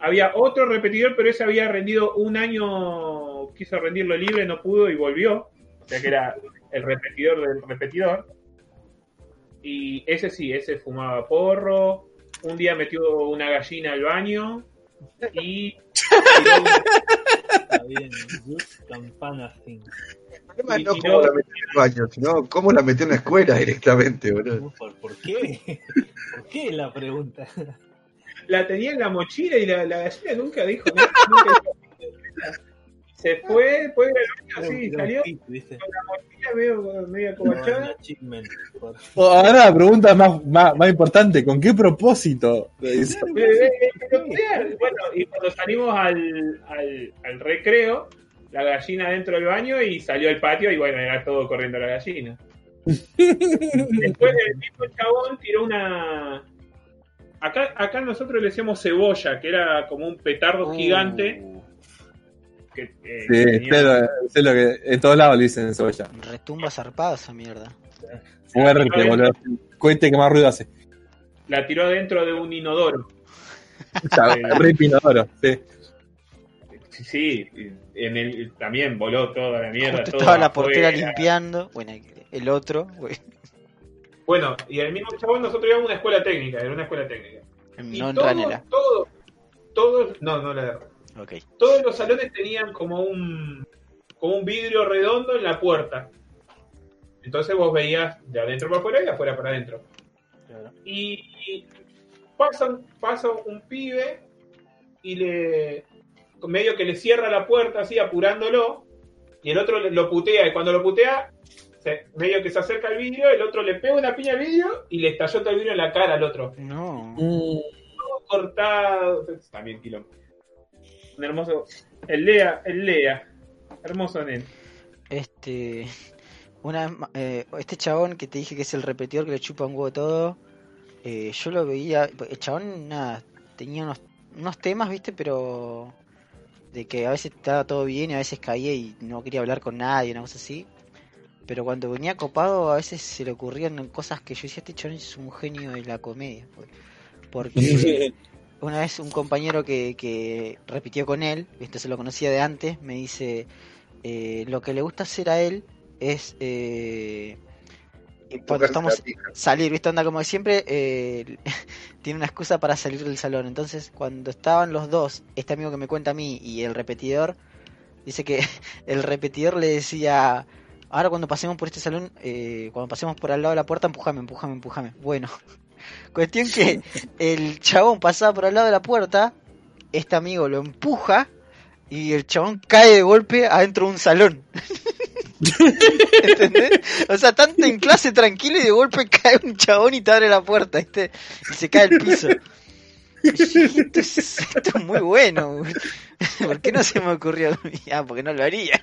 había otro repetidor, pero ese había rendido un año, quiso rendirlo libre, no pudo y volvió, o sea que era el repetidor del repetidor. Y ese sí, ese fumaba porro, un día metió una gallina al baño y... Está bien. Campana thing. El problema Y- no y cómo no- la metió en el baño, sino cómo la metió en la escuela directamente, boludo. ¿Por, ¿Por qué? ¿Por qué la pregunta? la tenía en la mochila y la, la gallina nunca dijo nada. nunca dijo nada. Se fue, fue del baño así, salió con la mochila medio, medio achievement. Por- Ahora la pregunta más, más, más importante, ¿con qué propósito? Eh, eh, eh. Bueno, y cuando salimos al, al, al recreo, la gallina dentro del baño y salió al patio y bueno, era todo corriendo la gallina. Después el mismo chabón tiró una... Acá, acá nosotros le decíamos cebolla, que era como un petardo gigante. Que, eh, Sí, tenía- sé lo, sé lo que en todos lados le dicen cebolla. retumba zarpado esa mierda. Fuerte, boludo. Cohete que más ruido hace. la tiró dentro de un inodoro. Ya, Re pinodoro, sí. Sí, sí, en el, también voló toda la mierda. Justo estaba la portera limpiando. Bueno, el otro, Bueno, y el mismo chabón, nosotros íbamos a una escuela técnica, era una escuela técnica. Y no en todos, Ranela. todos, todos, no, no la Todos los salones tenían como un, como un vidrio redondo en la puerta. Entonces vos veías de adentro para afuera y de afuera para adentro. Claro. Y pasa, un- pasa un pibe y le medio que le cierra la puerta así apurándolo y el otro lo putea y cuando lo putea se- medio que se acerca al vidrio el otro le pega una piña al vidrio y le estalló todo el vidrio en la cara al otro No. Mm, cortado también quilombo un hermoso el Lea el Lea hermoso nen Este. Una vez ma- eh, este chabón que te dije que es el repetidor que le chupa un huevo todo. eh, yo lo veía. El chabón, nada. Tenía unos, unos temas, viste, pero. De que a veces estaba todo bien y a veces caía y no quería hablar con nadie, una cosa así. Pero cuando venía copado, a veces se le ocurrían cosas que yo decía: Este chabón es un genio de la comedia. pues". Porque. Una vez un compañero que, que repitió con él, entonces lo conocía de antes, me dice, eh, lo que le gusta hacer a él es eh, cuando estamos salir, ¿viste? Onda como siempre, eh, tiene una excusa para salir del salón. Entonces, cuando estaban los dos, este amigo que me cuenta a mí y el repetidor, dice que el repetidor le decía, ahora cuando pasemos por este salón, eh, cuando pasemos por al lado de la puerta, empujame, empujame, empujame. Bueno, cuestión que el chabón pasaba por al lado de la puerta, este amigo lo empuja y el chabón cae de golpe adentro de un salón. ¿Entendés? O sea, tanto en clase tranquilo y de golpe cae un chabón y te abre la puerta, ¿viste? Y se cae al piso. Esto es, esto es muy bueno. ¿Por qué no se me ocurrió a mí? Ah, porque no lo haría.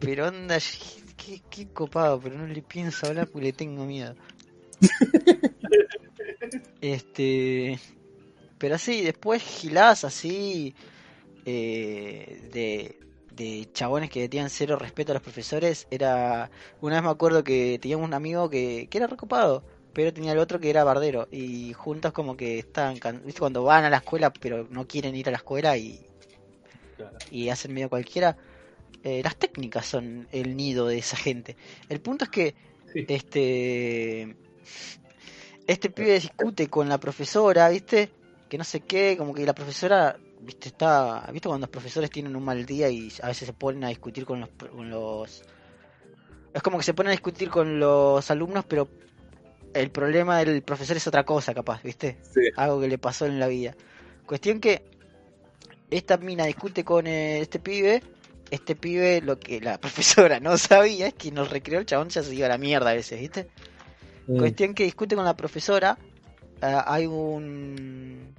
Pero onda, qué, qué copado, pero no le pienso hablar porque le tengo miedo. Este. Pero así, después giladas así. eh, de, de chabones que tenían cero respeto a los profesores. Era. Una vez me acuerdo que teníamos un amigo que, que era recopado. Pero tenía el otro que era bardero. Y juntos como que estaban. can- ¿Viste? Cuando van a la escuela pero no quieren ir a la escuela y, Claro. y hacen medio cualquiera. eh, las técnicas son el nido de esa gente. El punto es que Sí. este este pibe discute con la profesora, ¿viste? Que no sé qué, como que la profesora, ¿viste? Está, ¿viste cuando los profesores tienen un mal día y a veces se ponen a discutir con los con los es como que se ponen a discutir con los alumnos, pero el problema del profesor es otra cosa, capaz, ¿viste? Sí. Algo que le pasó en la vida. Cuestión que esta mina discute con este pibe. Este pibe, lo que la profesora no sabía es que nos recreó el chabón ya se iba a la mierda a veces, ¿viste? Mm. Cuestión que discute con la profesora. ah, hay un.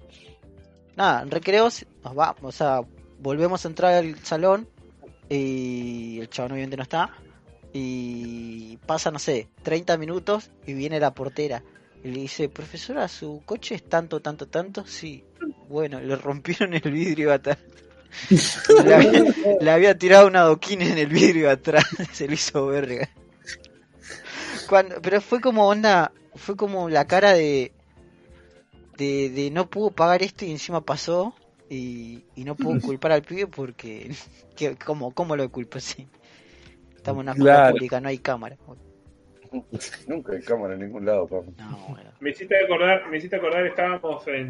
Nada, en recreos, nos va, o sea, volvemos a entrar al salón. Y el chabón obviamente no está. Y pasa, no sé, 30 minutos y viene la portera. Y le dice, profesora, ¿su coche es tanto, tanto, tanto? Sí. Bueno, le rompieron el vidrio atrás. le, había, le había tirado una adoquín en el vidrio atrás. Se lo hizo verga. Cuando, pero fue como onda, fue como la cara de, de, de no puedo pagar esto y encima pasó y, y no puedo culpar al pibe porque, que, ¿cómo, ¿cómo lo culpo? Sí. Estamos en una escuela Claro. pública, no hay cámara. Nunca hay cámara en ningún lado, papá. No, bueno. Me hiciste acordar, me hiciste acordar, estábamos en.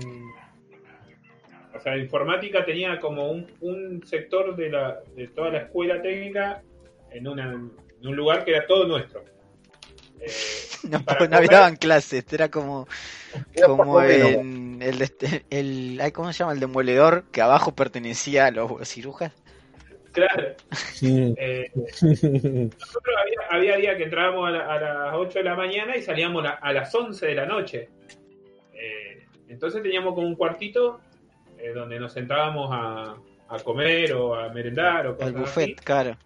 O sea, informática tenía como un, un sector de, la, de toda la escuela técnica en, una, en un lugar que era todo nuestro. Eh, No, para no comer- daban clases, era como, Era como en el, este- el, ay, ¿cómo se llama? El demoledor, que abajo pertenecía a los cirujas. claro. Eh, nosotros había, había días que entrábamos a, la- a las 8 de la mañana y salíamos la- a las 11 de la noche. Eh, entonces teníamos como un cuartito eh, donde nos sentábamos a, a comer o a merendar o El así. buffet, claro.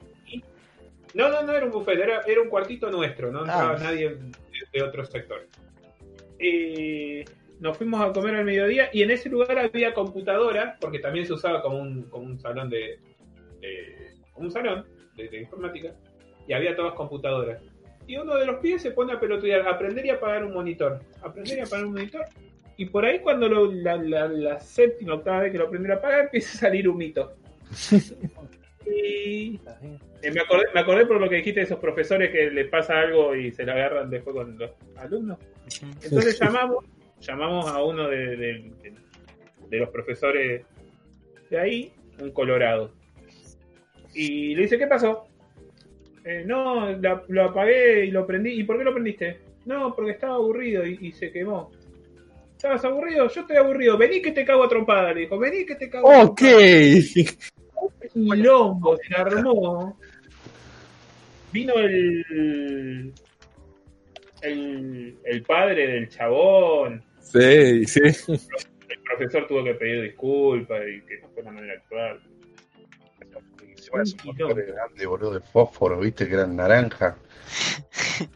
No, no, no era un buffet, era, era un cuartito nuestro, no entraba Ah. nadie de, de otro sector. Y nos fuimos a comer al mediodía y en ese lugar había computadora, porque también se usaba como un, como un salón de, de- como un salón de, de informática, y había todas computadoras. Y uno de los pies se pone a pelotudear, aprender y apagar un monitor, aprender y a apagar un monitor. Y por ahí cuando lo- la, la- la séptima, octava vez que lo aprendió a apagar, empieza a salir un bien. eh, me, acordé, me acordé por lo que dijiste de esos profesores que les pasa algo y se la agarran después con los alumnos. Entonces llamamos, llamamos a uno de, de- de- de los profesores de ahí, un colorado. Y le dice, ¿qué pasó? Eh, no, la- lo apagué y lo prendí. ¿Y por qué lo prendiste? No, porque estaba aburrido y, y se quemó. ¿Estabas aburrido? Yo estoy aburrido. Vení que te cago a trompada, le dijo. Vení que te cago a Ok. quilombo se armó. Vino el, el. el padre del chabón. Sí, sí. El profesor tuvo que pedir disculpas y que no fue la manera actual. Motores grandes, boludo, de fósforo, viste, que eran naranja.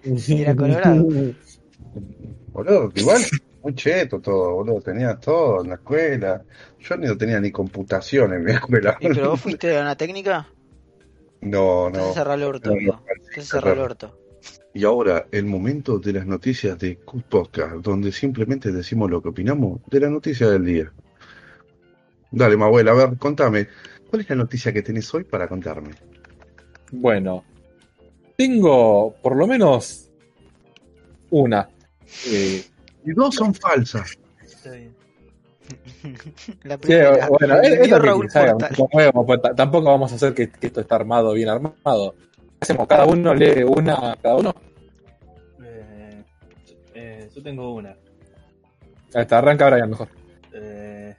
Era colorado. Boludo, igual, muy cheto todo, boludo. Tenía todo en la escuela. Yo ni no tenía ni computación en mi escuela. ¿Y pero vos fuiste a una técnica? No, no. Entonces cerrá el orto, No, cerrá el orto. Y ahora, el momento de las noticias de Cut Podcast, donde simplemente decimos lo que opinamos de la noticia del día. Dale, Mabuela, a ver, contame. ¿Cuál es la noticia que tenés hoy para contarme? Bueno, tengo por lo menos una. Eh, Y dos son falsas. Está bien. La primera. bueno, Me es, es Raúl pues, tampoco vamos a hacer que, que esto está armado, bien armado. Hacemos, cada uno lee una, cada uno. Eh, eh, yo tengo una. Ahí está, arranca Brian mejor. Eh,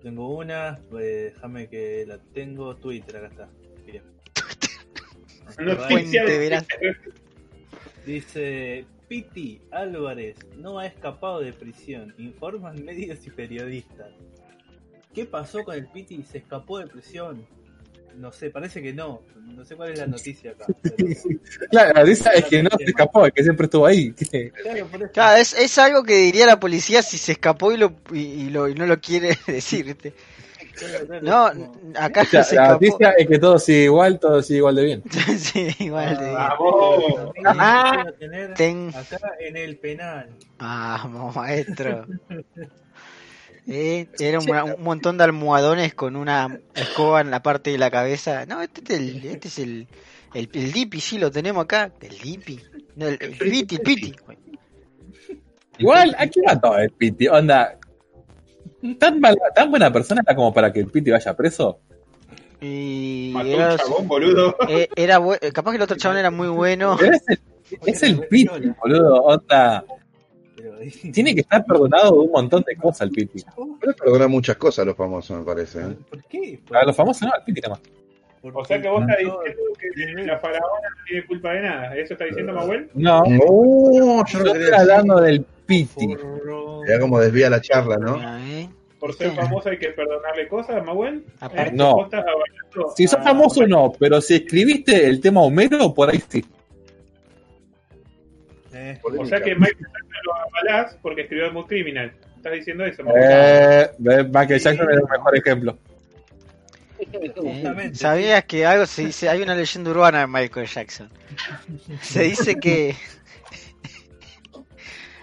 tengo una, eh, déjame que la tengo. Twitter, acá está. Bien. Noticia. Dice Piti Álvarez no ha escapado de prisión, informan medios y periodistas. ¿Qué pasó con el Piti? ¿Se escapó de prisión? No sé, parece que no. No sé cuál es la noticia acá. pero- Claro, la risa es que no se escapó, es que siempre estuvo ahí. Claro, por eso. Claro, es, es algo que diría la policía si se escapó y, lo, y, y lo, y no lo quiere decir. No, acá O sea, se la escapó. noticia es que todo sigue igual, todo sigue igual de bien. sí, igual te digo. Vamos. Ah, Ten... acá en el penal. Vamos, maestro. Eh, era un, un montón de almohadones con una escoba en la parte de la cabeza. No, este es el, este es el, el, el Dipi, sí, lo tenemos acá. El Dipi. No, el, el Piti, el Piti. Igual, aquí va todo el Piti. Onda, tan, mal- tan buena persona era como para que el Piti vaya preso. Y Mató era, un chabón, boludo. eh, era eh, capaz que el otro chabón era muy bueno. Pero es el, es el Piti, boludo. Onda, tiene que estar perdonado de un montón de cosas el Piti. Pero perdona muchas cosas a los famosos, me parece. ¿eh? ¿Por qué? A los famosos no, al Piti nada más. O sea que vos estás No, diciendo que la faraona no tiene culpa de nada. ¿Eso está diciendo Mahuel? No, No, yo no estoy hablando del Piti. Ya como desvía la charla, ¿no? ¿eh? Por ser famoso hay que perdonarle cosas, Mahuel. Aparte- ¿Eh? No. Vos estás avalando Si sos famoso no, pero si escribiste el tema Homero, por ahí sí. Eh, O sea que Michael Jackson lo avalás porque escribió Mood Criminal. Estás diciendo eso. Eh, Michael Jackson es el mejor ejemplo. Eh, ¿Sabías que algo se dice? Hay una leyenda urbana de Michael Jackson. Se dice que.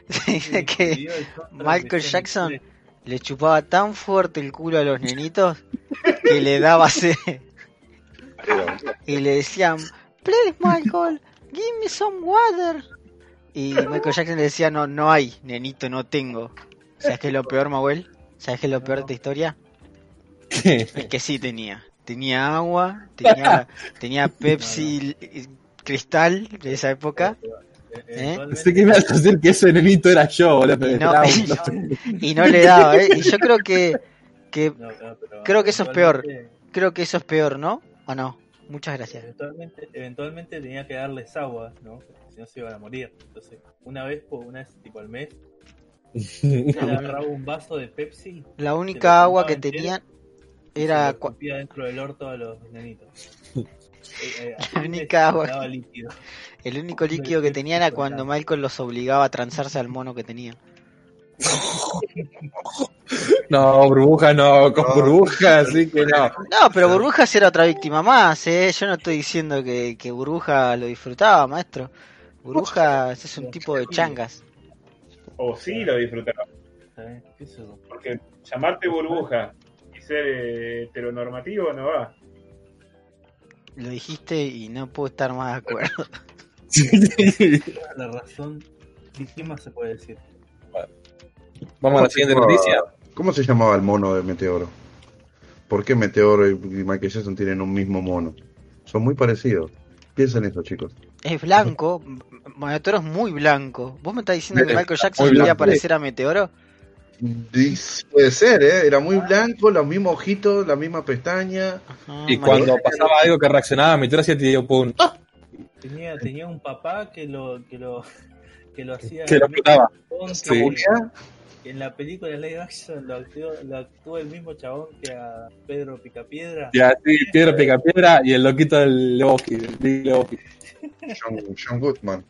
Se dice que Michael Jackson 3. le chupaba tan fuerte el culo a los nenitos que le daba sed. Y le decían, please Michael, give me some water. Y Michael Jackson le decía, no, no hay, nenito, no tengo. ¿Sabes qué es lo peor, Mahuel? ¿Sabes qué es lo peor de esta historia? Es que sí tenía. Tenía agua, tenía, tenía Pepsi eh, cristal de esa época Eh, ¿Eh? Sé que me vas a decir que ese nenito era yo, boludo. y no, no- y no le daba, ¿eh? Y yo creo que, que No, no, pero Creo que eso es peor. creo que eso es peor, ¿no? ¿O no? Muchas gracias. Eventualmente, eventualmente tenía que darles agua, ¿no? Porque si no se iban a morir. Entonces, una vez por una vez tipo al mes, le agarraba un vaso de Pepsi. La única agua que tenían y era dentro del orto a los nenitos. Eh, así La les única agua daba líquido. el único líquido que tenían era cuando Michael los obligaba a transarse al mono que tenía. No, burbuja no, con No. burbuja, así que no. No, pero Burbujas era otra víctima más, ¿eh? Yo no estoy diciendo que, que Burbuja lo disfrutaba, maestro. Burbujas es un tipo de changas. O sí lo disfrutaba. Porque llamarte burbuja y ser eh, heteronormativo no va. Lo dijiste y no puedo estar más de acuerdo. La razón. ¿Y ¿Qué más se puede decir? Vamos a la siguiente noticia. ¿Cómo se llamaba el mono de Meteoro? ¿Por qué Meteoro y Michael Jackson tienen un mismo mono? Son muy parecidos. Piensen eso, chicos. Es blanco. Meteoro es muy blanco. ¿Vos me estás diciendo que Michael Jackson quería parecer a Meteoro? Puede ser, ¿eh? Era muy blanco, los mismos ojitos, la misma pestaña. Ajá, Y María- cuando pasaba algo que reaccionaba, mi así te dio pum. ¡Ah! Tenía, tenía un papá que lo, que lo, que lo hacía. Que lo explotaba. Sí. En la película live action lo actuó, lo actuó el mismo chabón que a Pedro Picapiedra. Y así, piedra pica piedra y el loquito del Lebowski. John, John Goodman.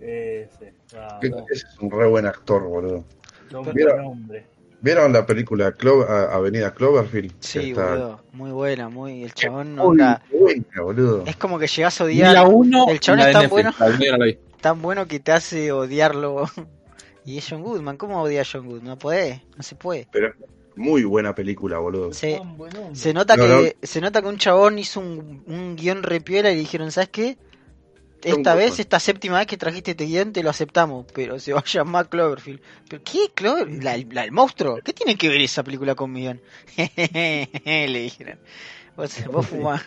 Ese, vamos, Ese es un re buen actor, boludo. Nombre, Mira. nombre. ¿Vieron la película Clo- Avenida Cloverfield? Sí, Está boludo. Muy buena, muy. El chabón onda. buena, boludo. Es como que llegas a la odiar. 1 el chabón es tan bueno. Tan bueno que te hace odiarlo. Y es John Goodman. ¿Cómo odia a John Goodman? No podés, no se puede. Pero muy buena película, boludo. Se, nota No, que se nota que un chabón hizo un, un guion repiola y le dijeron, ¿sabes qué? Esta vez, esta séptima vez que trajiste este guion, te lo aceptamos, pero se va a llamar Cloverfield. ¿Pero qué? Clover? ¿La, la del monstruo? ¿Qué tiene que ver esa película con mi guion? le dijeron. Vos, vos fumás.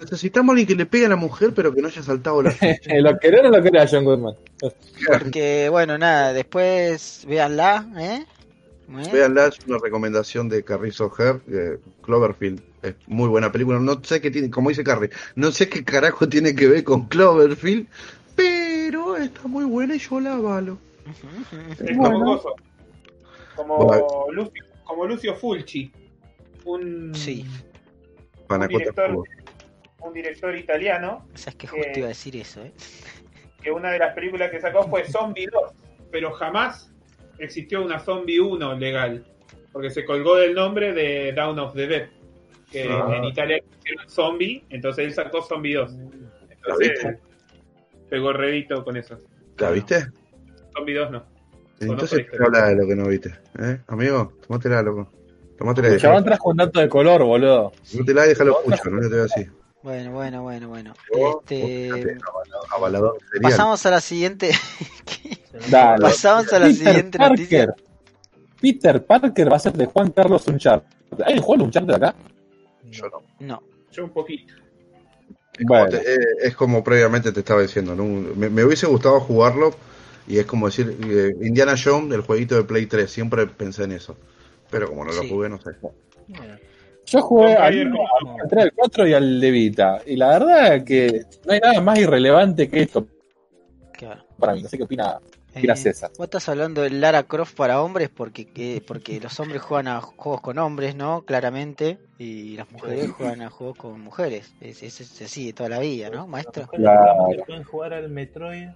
Necesitamos a alguien que le pegue a la mujer, pero que no haya saltado la lo querer o lo querer a John Goodman. Porque, bueno, nada, después véanla, ¿eh? ¿Eh? Veanla, es una recomendación de Carrizo Her, eh, Cloverfield. Es muy buena película. No sé qué tiene, como dice Carrie, no sé qué carajo tiene que ver con Cloverfield, pero está muy buena y yo la avalo. Es Bueno. como. Como Bueno. Lucio, como Lucio Fulci. Un, Sí. Panacota director. Un director italiano Sabes que justo iba a decir eso, ¿eh? que una de las películas que sacó fue Zombie 2, pero jamás existió una Zombie 1 legal, porque se colgó del nombre de Dawn of the Dead, que Ah. en Italia hicieron Zombie, entonces él sacó Zombie 2. ¿La Entonces viste? pegó redito con eso. ¿La viste? Zombie 2 no. Entonces, ¿qué habla de lo que no viste? ¿Eh? Amigo, tomátela, loco. Tomátela El chabón trajo un dato de color, boludo. tomátela y déjalo escucho, no te voy así. Bueno, bueno, bueno, bueno. Este, avalador pasamos a la siguiente. Dale. Pasamos a la Peter siguiente noticia. Parker. Peter Parker va a ser de Juan Carlos Uncharted. ¿Hay un juego de Uncharted acá? Yo no. No. Yo un poquito. Es como, Bueno. te- eh, es como previamente te estaba diciendo, ¿no? Me, me hubiese gustado jugarlo y es como decir, eh, Indiana Jones, el jueguito de Play 3, siempre pensé en eso. Pero como no lo jugué, no sé. Yo jugué al Javier, 1, ¿cómo? al 3, al 4 y al de Vita. Y la verdad es que no hay nada más irrelevante que esto Claro. para mí. No sé qué opina, Eh, César. Vos estás hablando de Lara Croft para hombres porque que- porque los hombres juegan a juegos con hombres, ¿no? Claramente. Y las mujeres juegan a juegos con mujeres. Es, es, es así de toda la vida, ¿no, maestro? Claro. pueden jugar al Metroid.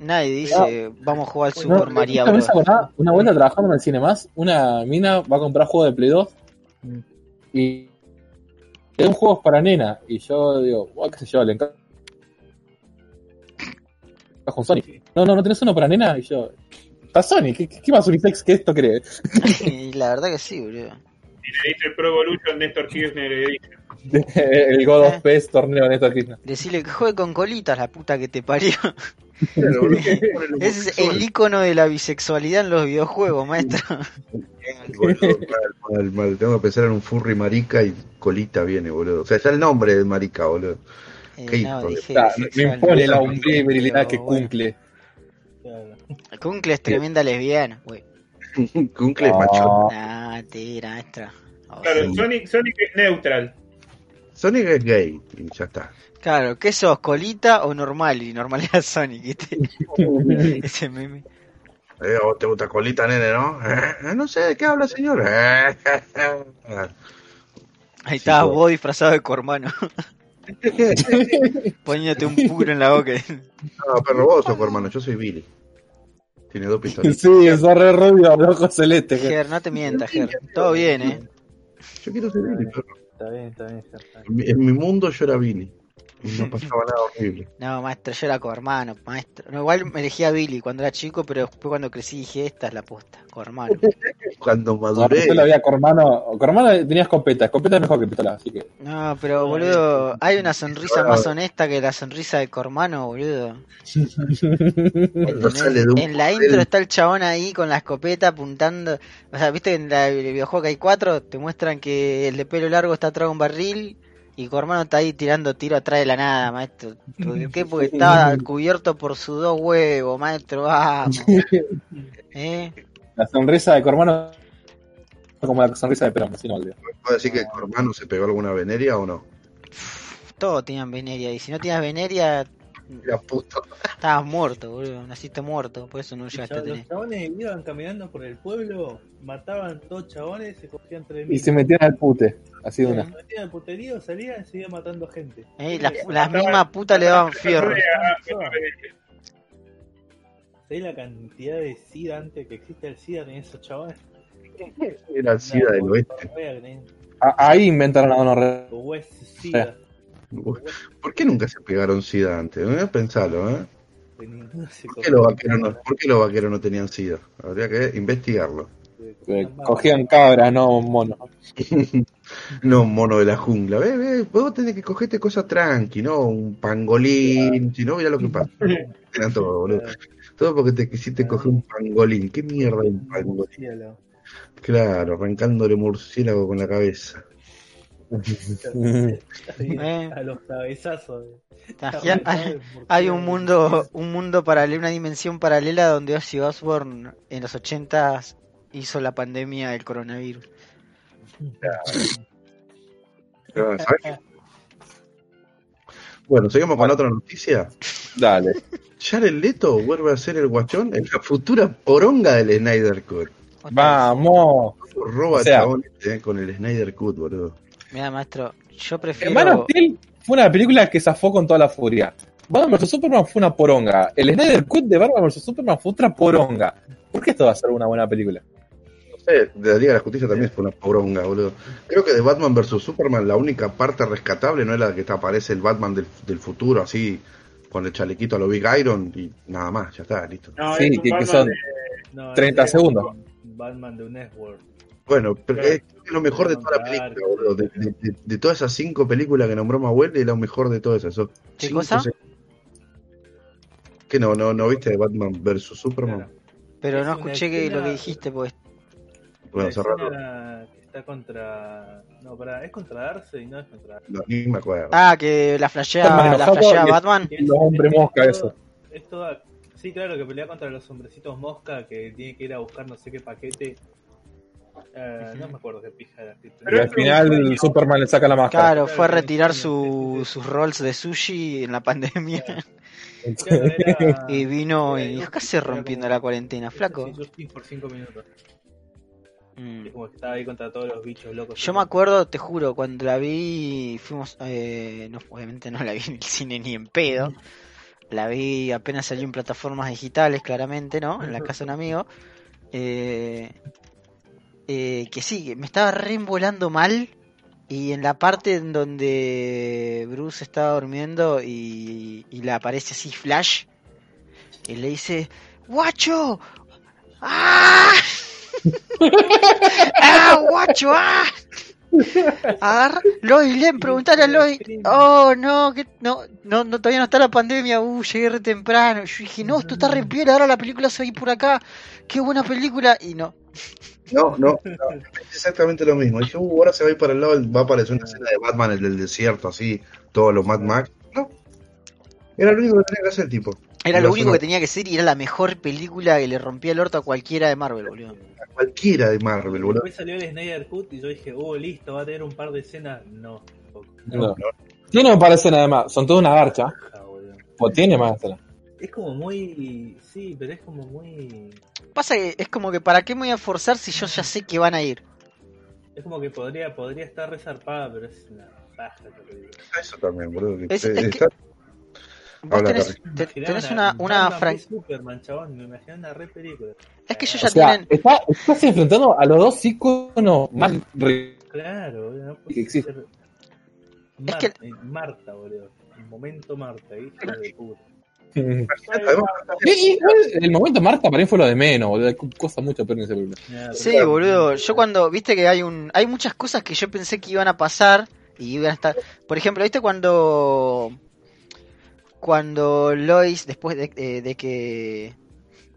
Nadie dice, vamos a jugar al No, Super Mario una, acordá, una vuelta trabajando en el cine más, una mina va a comprar juego de Play 2 Mm. y es un juego para nena. Y yo digo, "Buah, qué sé yo, le encaja con Sonic. No, no, no tenés uno para nena. Y yo, está Sonic, ¿qué, qué más unisex que esto cree? y la verdad que sí, boludo. Y le dice Pro Evolution Néstor Kirchner el God of PES torneo de esta Kirchner. Decirle que juegue con colitas, la puta que te parió. Claro, boludo, Ese es el icono de la bisexualidad en los videojuegos, maestro. Boludo, mal, mal, mal. Tengo que pensar en un furry marica y colita viene, boludo. O sea, ya el nombre de marica, boludo. Eh, Qué no, dije me bisexual, impone la no, hombría virilidad que cumple. Claro. Kuncle es tremenda lesbiana, güey. Cuncle es Ah. macho. Ah, tira, maestra. Oh, Claro, Sí. Sonic, Sonic es neutral. Sonic es gay y ya está. Claro, ¿qué sos? ¿Colita o normal? Y normal era Sonic, ¿viste? Ese meme. Eh, ¿a vos te gusta colita, nene, no? Eh, no sé de qué habla, señor. Eh, Ahí estaba pues. vos disfrazado de cormano, poniéndote un puro en la boca. No, perro, vos sos hermano, yo soy Billy. Tiene dos pistolas. Sí, es re rubio, de ojos celestes. Ger, no te mientas, Ger. Todo bien, ¿eh? Yo quiero ser Billy, perro. Está bien, está bien. está bien. En mi mundo yo era Billy. No pasaba nada horrible. No, maestro, yo era cormano, maestro. No, igual me elegí a Billy cuando era chico, pero después cuando crecí dije, esta es la posta, cormano. Cuando maduré. yo lo había Cormano. Cormano tenía escopeta. Escopeta es mejor que pistola, así que. No, pero boludo, hay una sonrisa más honesta que la sonrisa de cormano, boludo. Cuando sale de un En la papel. intro está el chabón ahí con la escopeta apuntando. O sea, viste que en la- el videojuego que hay cuatro, te muestran que el de pelo largo está atrás de un barril Y Cormano está ahí tirando tiro atrás de la nada, maestro. ¿Por qué? Porque estaba cubierto por sus dos huevos, maestro. Vamos. ¿Eh? La sonrisa de Cormano como la sonrisa de Perón, si no olvido. ¿Puedo decir que Cormano se pegó alguna veneria o no? Todos tenían veneria. Y si no tenías veneria, Era puto. estabas muerto, boludo. Naciste muerto. Por eso no Los llegaste a tener. chabones iban caminando por el pueblo, mataban dos chabones, se cogían tres Y se metían al pute, así una. Se metían al puterío, salían y seguían matando gente. Eh, las, las mismas putas le daban fierro. ¿Sabés la cantidad de SIDA antes que existe el SIDA en esos chabones? Era el SIDA del oeste. Ahí inventaron la gonorrea. ¿Por qué nunca se pegaron SIDA antes? ¿Eh? Pensalo, ¿eh? ¿Por qué, los vaqueros no, por qué los vaqueros no tenían SIDA? Habría que investigarlo. Eh, Cogían cabras, no monos. No un mono de la jungla. Ve, ve, vos tenés que cogerte cosas tranqui, ¿no? Un pangolín. Si no, mira lo que pasa. Todo, boludo. Todo porque te quisiste coger un pangolín. ¿Qué mierda es un pangolín? Claro, arrancándole murciélago con la cabeza. Eh. A los cabezazos. Hay, hay un mundo, un mundo paralelo, una dimensión paralela donde Ozzy Osbourne en los 80 hizo la pandemia del coronavirus. Bueno, seguimos con otra noticia. Dale. Jared Leto vuelve a ser el guachón en la futura poronga del Snyder Cut. Vamos. Roba O sea- chabón este, eh, con el Snyder Cut, boludo. Mira, maestro, yo prefiero. Hermano Steel fue una película que zafó con toda la furia. Batman vs Superman fue una poronga. El Snyder Cut de Batman vs Superman fue otra poronga. ¿Por qué esto va a ser una buena película? No sé, de la Liga de la Justicia también fue una poronga, boludo. Creo que de Batman vs Superman la única parte rescatable no es la que te aparece el Batman del, del futuro, así, con el chalequito a lo Big Iron y nada más, ya está, listo. No, Sí, es un que- son- de- No, 30 ese es segundos. Batman de Network. Bueno, pero Claro. es lo mejor de toda la película, boludo. De, de- de- de todas esas cinco películas que nombró Mahuel, es lo mejor de todas esas. Son ¿Qué cinco, cosa? seis- ¿Qué no, no, no viste de Batman vs Superman? Claro. Pero Es no escuché que escena- lo que dijiste, pues. Bueno, cerrarlo. está contra. No, pará, es contra Darcy y no es contra. No, ni me acuerdo. Ah, que la flashea, la Batman. Es- Los hombres es mosca, todo- eso. Es toda. Sí, claro, que pelea contra los hombrecitos mosca que tiene que ir a buscar no sé qué paquete. Eh, No me acuerdo qué pija era. Y Pero al final. Superman le saca la máscara. Claro, fue a retirar su, sus rolls de sushi en la pandemia. Claro, era- Y vino y dijo, rompiendo la cuarentena, flaco. Sí, Justin por 5 minutos. Mm. Es como que estaba ahí contra todos los bichos locos. Yo me acuerdo, te juro, cuando la vi, fuimos, eh, no, obviamente no la vi en el cine ni en pedo. La vi apenas salió en plataformas digitales, claramente, ¿no? En la casa de un amigo. Eh, eh, que sí, me estaba reembolando mal. Y en la parte en donde Bruce estaba durmiendo y, y le aparece así Flash, y le dice, ¡Guacho! ¡Ah! ¡Ah, guacho! ¡Ah! Agarra, Loy, Len, preguntale a Loy. Oh, no, que no, no, no, todavía no está la pandemia. Uh, llegué re temprano. Yo dije, no, esto está re piola, ahora la película se va a ir por acá. Qué buena película. Y no. No, no, no, es exactamente lo mismo. Dije, uh, ahora se va a ir para el lado, va a aparecer una escena de Batman, el del desierto, así, todos los Mad Max. No, era lo único que tenía que hacer el tipo. Era No, lo único no. que tenía que ser y era la mejor película que le rompía el orto a cualquiera de Marvel, boludo. Cualquiera de Marvel, boludo. Después salió el Snyder Cut y yo dije, oh, listo, va a tener un par de escenas. No, tampoco. No. Tiene me parece nada más. Son toda una garcha. Ah. O tiene más escena. Es como muy. Sí, pero es como muy. Pasa que es como que para qué me voy a forzar si yo ya sé que van a ir. Es como que podría, podría estar resarpada, pero es una paja, te lo digo. Eso también, boludo. que- Es- es que- está- Vos tenés, te- una, una Batman fran- v Superman, chabón, me imaginé una re película. Es que ellos O ya sea, tienen. está, estás enfrentando a los dos íconos más Claro, boludo, no puede Que existe. ser- Es que- eh, Marta, boludo. El momento Marta, hijo de puta. El momento Marta para mí fue lo de menos, boludo. Cosa mucho peor en esa película. Sí, boludo. Yo cuando, viste que hay un, hay muchas cosas que yo pensé que iban a pasar y iban a estar. Por ejemplo, viste cuando, cuando Lois después de, de- de que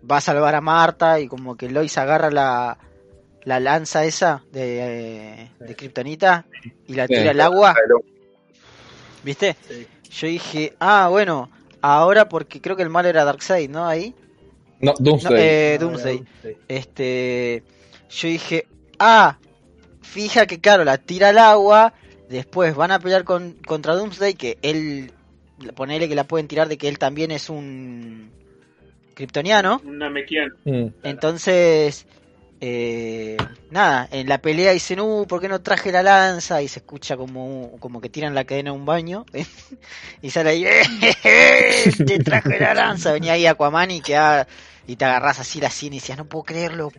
va a salvar a Marta y como que Lois agarra la, la lanza esa de, eh, de Kryptonita y la Sí. tira al agua. ¿Viste? Sí. Yo dije, ah, bueno, ahora porque creo que el malo era Darkseid, ¿no? Ahí. No, No, Doomsday. eh, Ah, Doomsday. Doomsday. Este, yo dije, ah, fija que claro, la tira al agua, después van a pelear con, contra Doomsday, que él, ponele que la pueden tirar de que él también es un kryptoniano. Mm. entonces, eh, nada, en la pelea dicen, uh, ¿por qué no traje la lanza? Y se escucha como, como que tiran la cadena a un baño, y sale ahí, "Eh, te traje la lanza, venía ahí Aquaman y queda y te agarras así la sien y decías, no puedo creerlo,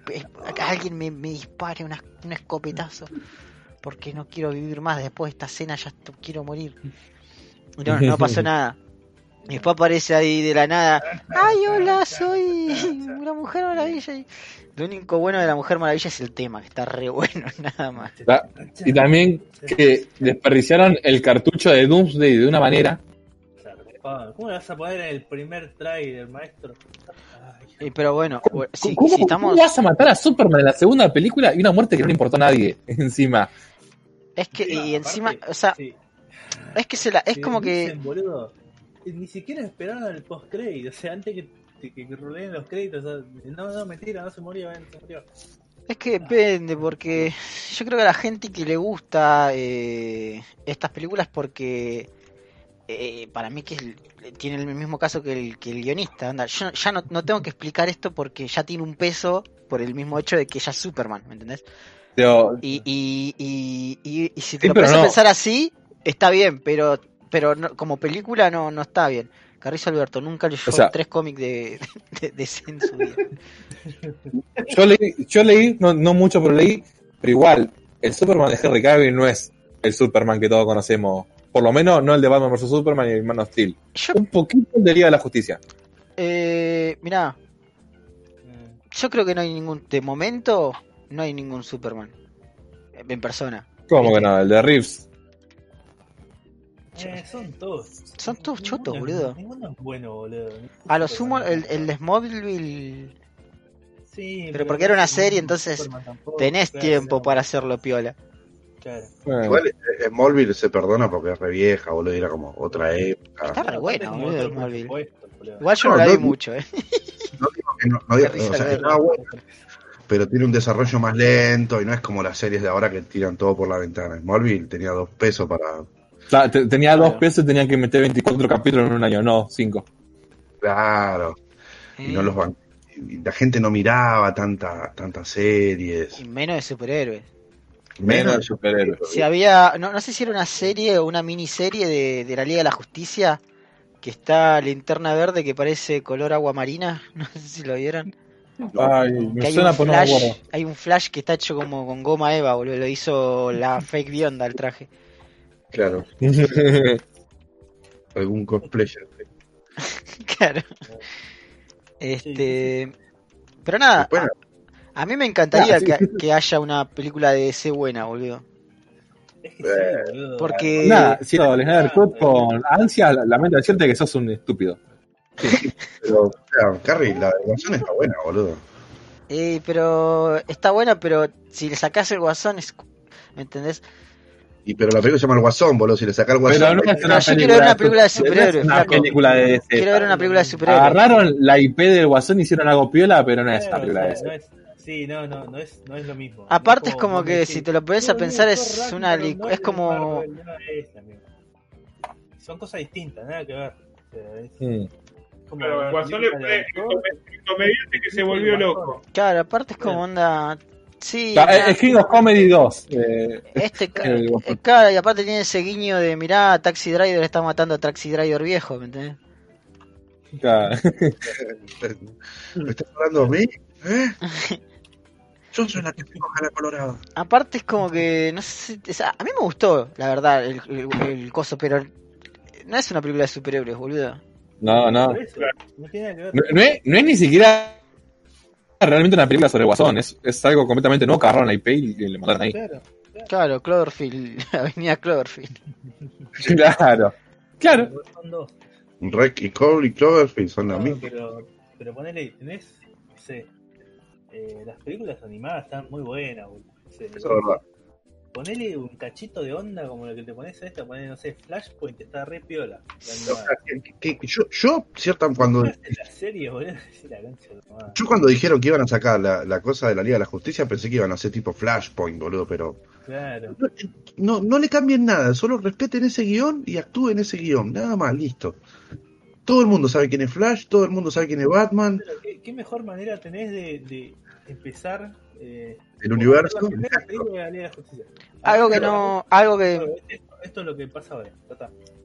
alguien me, me dispare una- un escopetazo, porque no quiero vivir más después de esta escena, ya quiero morir. No, no pasó nada. Y después aparece ahí de la nada, ay hola, soy una mujer maravilla. Y lo único bueno de la mujer maravilla es el tema, que está re bueno, nada más. La- y también que desperdiciaron el cartucho de Doomsday de una manera. ¿Cómo le vas a poner en el primer trailer, maestro? Ay, Y, pero bueno, si, ¿Cómo, si estamos... cómo vas a matar a Superman en la segunda película y una muerte que no le importó a nadie encima? Es que, y encima, o sea, sí. Es que se la, es como que... dicen, boludo, eh, ni siquiera esperaron el post crédito, o sea, antes que, que, que roleen los créditos, o sea, no, no, mentira, no se murió, ven, se murió. Es que depende, porque yo creo que a la gente que le gusta eh, estas películas porque eh, para mí que es- tiene el mismo caso que el, que el guionista. anda, Yo ya no, no tengo que explicar esto porque ya tiene un peso por el mismo hecho de que ella es Superman, ¿me entendés? Y, y, y, y, y si te Sí, lo pones a no. pensar así, está bien, pero pero no- como película no, no está bien. Carrizo Alberto nunca leyó O sea- tres cómics de, de, de en su vida. yo leí, yo leí no, no mucho, pero leí, pero igual, el Superman de Henry Cavill no es el Superman que todos conocemos. Por lo menos no el de Batman vs Superman y el Man of Steel. Yo, Un poquito el de Liga de la Justicia. eh, mirá, Mm, Yo creo que no hay ningún, de momento, no hay ningún Superman en persona. ¿Cómo que no? El de Reeves. Eh, son todos. Son todos ninguno chotos, es- boludo. Ninguno es bueno, boludo. A lo sumo, el, el de Smallville, Sí, pero porque era una serie, es entonces tampoco, tenés claro, tiempo no, para hacerlo piola. Claro. Bueno, Igual eh, Smallville se perdona porque es re vieja, boludo, era como otra época. Está re buena, Aparte, boludo, Smallville. Igual yo no No, la vi no- mucho, eh. No digo que no, no digo- o sea, verla. está bueno, pero tiene un desarrollo más lento y no es como las series de ahora que tiran todo por la ventana. Smallville tenía dos pesos para... te- tenía Claro. dos pesos y tenía que meter 24 capítulos en un año, no, cinco. Claro, y no los y la gente no miraba tanta, tantas series. Y menos de superhéroes. Menos de superhéroes. Si había, no, no sé si era una serie o una miniserie de, de la Liga de la Justicia, que está linterna verde que parece color agua marina, no sé si lo vieron. Ay, Que me hay suena, un flash, hay un flash que está hecho como con goma eva, boludo, lo hizo la fake bionda el traje. Claro, algún cosplayer. Claro. Este, pero nada, Después, a, a mí me encantaría Ah, sí. que, que haya una película de DC buena, boludo. Sí, boludo. Porque Nada, si el Snyder Cut con ansia, lamento decirte que sos un estúpido. pero, o sea, Carrie, la versión está buena, boludo. Eh, pero está buena, pero si le sacás el guasón, es, ¿me entendés? Y pero la película se llama El Guasón, boludo. Si le saca el Guasón. Pero no es No, yo quiero ver una película de superhéroes, es una flaco. película de DC. Quiero ver una película de superhéroes. Agarraron la IP del Guasón y hicieron algo piola, pero no es una película de DC. es- Sí, no, no, no es, no es lo mismo. Aparte No es como que decís, si te lo pones a "No, pensar es una es como Marvel, no es, amigo. Son cosas distintas, nada que ver. O sea, es Mm. como Pero Guasón come- el comediante que se volvió loco. claro, aparte es como onda sí, nada, Es King of Comedy 2. eh, este el eh, Guasón. claro, y aparte tiene ese guiño de mirá, Taxi Driver está matando a Taxi Driver viejo, ¿me entendés? claro. ¿Me estás hablando a mí? ¿Eh? Yo soy la que tengo la colorada. Aparte es como que no sé, o sea, a mí me gustó, la verdad, el, el- el coso, pero no es una película de superhéroes, boludo. No, no. No, no es, no es ni siquiera realmente una película sobre el Guasón. Es, es algo completamente nuevo. Agarraron la IP y le mandaron ahí. Claro, Claro, Cloverfield, Avenida Cloverfield. Claro. Claro. Rec y Cole y Cloverfield son la No, misma. pero, pero ponele, tenés, no sé, eh, las películas animadas están muy buenas, boludo. Eso es verdad. Ponele un cachito de onda como lo que te pones a esta, ponele, no sé, Flashpoint, está re piola. O sea, que- que yo, yo, cierta, cuando, La serie, boludo, la yo cuando dijeron que iban a sacar la, la cosa de la Liga de la Justicia, pensé que iban a hacer tipo Flashpoint, boludo, pero Claro. no, no le cambien nada, solo respeten ese guion y actúen ese guion, nada más, listo. Todo el mundo sabe quién es Flash, todo el mundo sabe quién es Batman, Pero ¿qué, qué mejor manera tenés de, de empezar eh, el universo. Algo que no, algo que, esto, es lo que pasa ahora.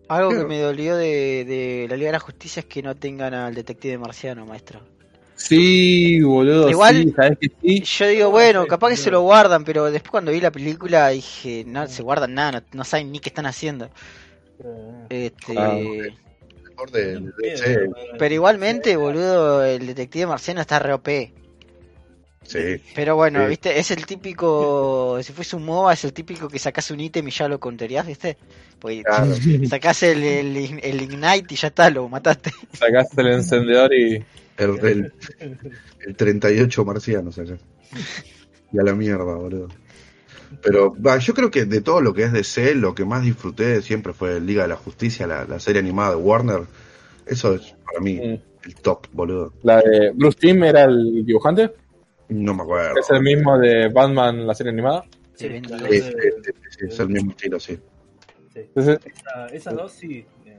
algo que me dolió de, de la Liga de la Justicia es que no tengan al detective marciano, maestro. Sí, boludo, Igual- sí, sabes que sí. Yo digo, bueno, capaz que se lo guardan, pero después cuando vi la película dije, no se guardan nada, no, no saben ni qué están haciendo. Este, Ah, mejor de- de- de- sí, pero igualmente, boludo, el detective marciano está re OP. sí. Pero bueno, Sí. viste, es el típico, si fuese un MOBA, es el típico que sacás un ítem y ya lo conterías, viste. Pues Claro. sacás el, el, el Ignite y ya está, lo mataste. Sacaste el encendedor y. El, el, el 38 marciano, acá. Y a la mierda, boludo. Pero va, yo creo que de todo lo que es DC, lo que más disfruté siempre fue Liga de la Justicia, la, la serie animada de Warner. Eso es para mí Mm. el top, boludo. La de Bruce Timm era el dibujante. No me acuerdo. Es el mismo de Batman, la serie animada. Sí, sí, Sí, de- sí, sí, sí, es el mismo estilo, sí. sí. Entonces, Esa- Esas dos sí, eh.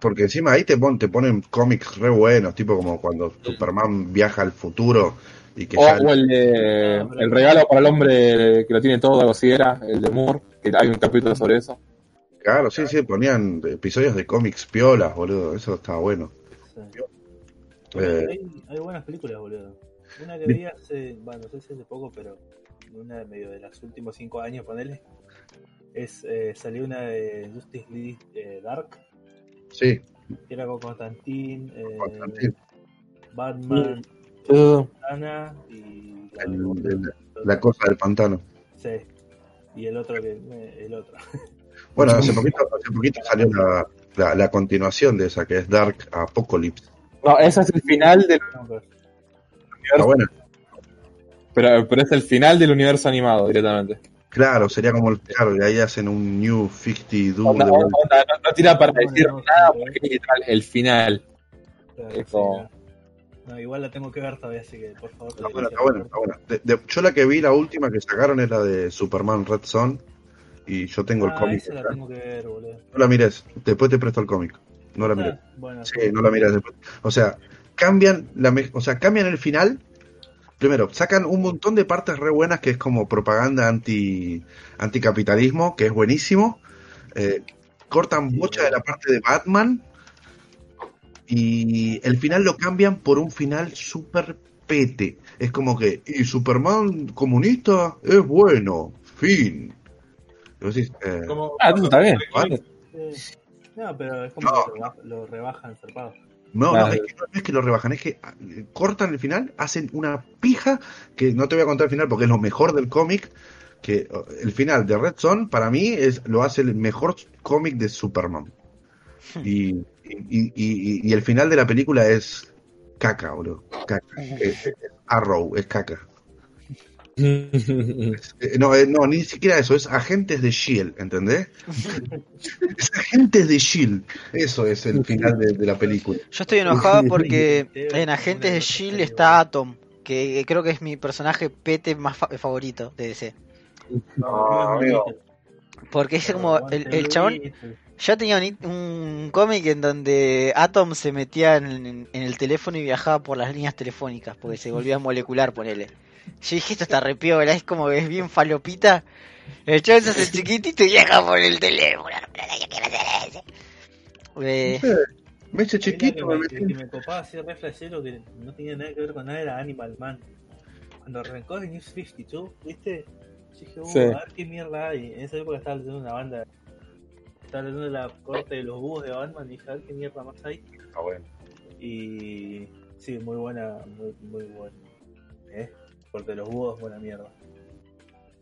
Porque encima ahí te, pon- te ponen cómics re buenos, tipo como cuando Superman viaja al futuro y que o, ya o el de El regalo para el hombre que lo tiene todo, algo así era, el de Moore, que hay un capítulo sobre eso. Claro, sí, sí, ponían episodios de cómics piolas, boludo. Eso estaba bueno. Sí. Eh. Hay, hay buenas películas, boludo. Una que Vi- hace, bueno, no sé si hace poco, pero una de medio de los últimos cinco años, ponele. Es, eh, salió una de Justice League eh, Dark, Sí, que era con Constantine, eh. Batman, Uh, Ana y la, El- el- la cosa del pantano. Sí. Y el otro que eh, el otro. Bueno, hace poquito, hace poquito salió la, la, la continuación de esa, que es Dark Apocalypse. no, ese es el final del Está buena. pero, pero es el final del universo animado directamente. Claro, sería como el. Claro, y ahí hacen un New 50 Duo. Onda, de onda, vuelta. no, no tira para No, decir no, nada sí, porque es literal el final. Sí, no. No, igual la tengo que ver todavía, así que por favor. Está buena, está buena, está buena. De- de- yo la que vi, la última que sacaron es la de Superman Red Son. Y yo tengo el Ah, cómic. esa la acá. tengo que ver, boludo. No la mires, después te presto el cómic. No la mires. Ah, bueno, Sí, no la miras después. O sea, cambian la o sea, cambian el final. Primero, sacan un montón de partes re buenas que es como propaganda anti anticapitalismo, que es buenísimo. Eh, cortan mucha bueno. de la parte de Batman. Y el final lo cambian por un final súper pete. Es como que, y Superman comunista es bueno. Fin. Eh, Ah, está bien. Vale. Sí. No, pero es como No. que lo rebajan zarpado. No, Claro. no, es que no es que lo rebajan, es que ah, cortan el final, hacen una pija, que no te voy a contar el final porque es lo mejor del cómic, que oh, el final de Red Son para mí es lo hace el mejor cómic de Superman. Y, y, y- y- y el final de la película es caca, bro. Caca. Es- es Arrow, es caca. Eh, no, eh, no, ni siquiera eso, es agentes de Shield, ¿entendés? es agentes de Shield. Eso es el final de, de la película. Yo estoy enojado porque en Agentes de Shield está Atom, que creo que es mi personaje pete más fa- favorito de DC. No, amigo. Porque es como el, el chabón. Yo tenía un, un cómic en donde Atom se metía en, en el teléfono y viajaba por las líneas telefónicas, porque se volvía molecular, ponele. Yo dije, esto está re piola, es como que es bien falopita. El chabón se hace chiquitito y viaja por el teléfono. Yo quiero hacer eso. Eh, Me hice Chiquito, me me, metí que me copaba así re flashero que no tenía nada que ver con nada era Animal Man. Cuando arrancó el News 52, ¿viste? Yo dije, uh, Sí. a ver qué mierda hay. En esa época estaba leyendo una banda. Estaba leyendo la corte de los búhos de Batman y dije, a ver qué mierda más hay. Ah, bueno. Y sí, muy buena, muy, muy buena. ¿Eh? Porque los búhos, buena mierda.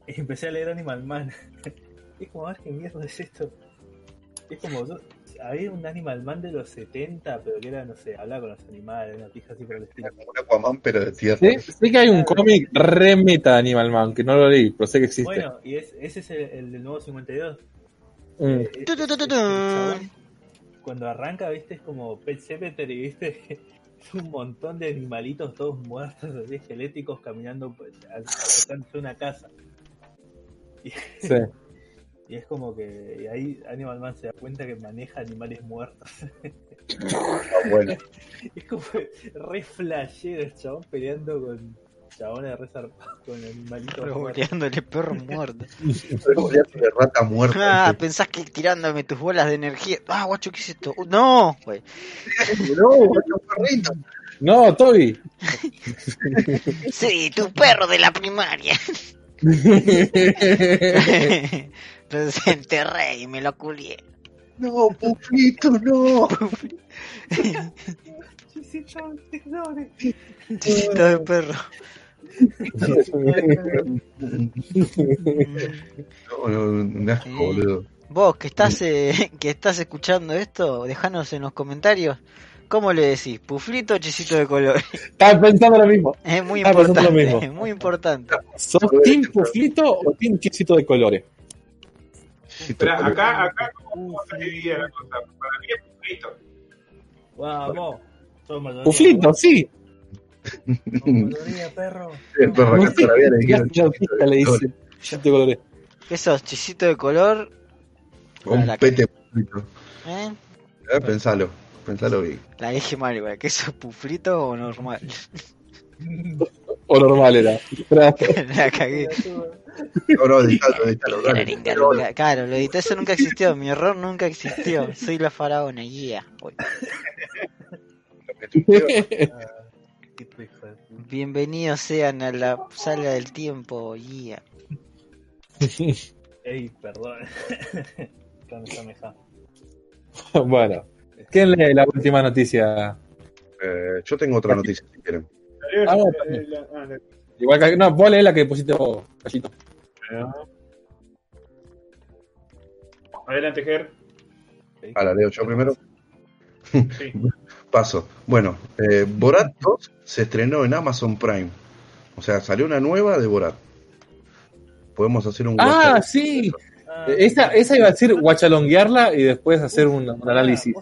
Y empecé a leer Animal Man. y como, a ver qué mierda es esto. Es como, yo- había un Animal Man de los 70, pero que era, no sé, hablaba con los animales, una pija así por el estilo. Un Aquaman, pero de tierra. Sí, sé que hay un cómic re meta de Animal Man, que no lo leí, pero sé que existe. Bueno, y es, ese es el, el del nuevo 52. Mm. Eh, es- es- chabón, cuando arranca, viste, es como Pet Cemetery, viste, es un montón de animalitos todos muertos, así esqueléticos, caminando pues, acercándose a una casa. Y, Sí. y es como que y ahí Animal Man se da cuenta que maneja animales muertos. Bueno. Es como re flashero el chabón peleando con chabones re zarpados, con animalitos muertos. Revoleándole perro muerto. de rata muerta. Ah, pensás que tirándome tus bolas de energía. Ah, guacho, ¿qué es esto? Uh, No, güey. No, guacho, perrito. No, Toby. Sí, tu perro de la primaria. Lo desenterré y me lo culié. No, pufito, no. Chisito de perro. No, no, un asco, boludo. Vos que estás eh, que estás escuchando esto, dejanos en los comentarios cómo le decís, puflito o chisito de color. Estaba pensando lo mismo. Es muy pensando lo importante, mismo. es muy importante. ¿Sos Team Puflito o Team Chisito de colores? Pero acá, acá, ¿cómo dividida la cosa? Para mí es puflito. Vamos. Mayoría, Puflito, sí. perro. El perro acá todavía le Ya, dijeron ya, ya le dice. Chisito de colores. ¿Qué sos? ¿Chisito de color? Un La- pete pufito. ¿Eh? Eh, Pensalo, pensalo bien. La dije mal, igual. ¿Qué sos? ¿Puflito o normal? O normal era. La cagué. No, no, editalo, editalo, dale. Pero, Claro, lo edité, eso nunca existió. Mi error nunca existió. Soy la faraona, guía. Lo. Bienvenidos sean a la sala del tiempo, guía. Ey, perdón. Bueno. ¿Quién lee la última noticia? Eh, yo tengo otra noticia si quieren. Ah, eh, la- ah, Igual que. No, vos lees la que pusiste vos, Callito. Adelante, Ger. Ah, la leo yo primero. Sí. Paso. Bueno, eh, Borat 2 se estrenó en Amazon Prime. O sea, salió una nueva de Borat. Podemos hacer un Ah, sí. Ah, Esa, esa iba a decir guachalonguearla y después hacer un, un análisis.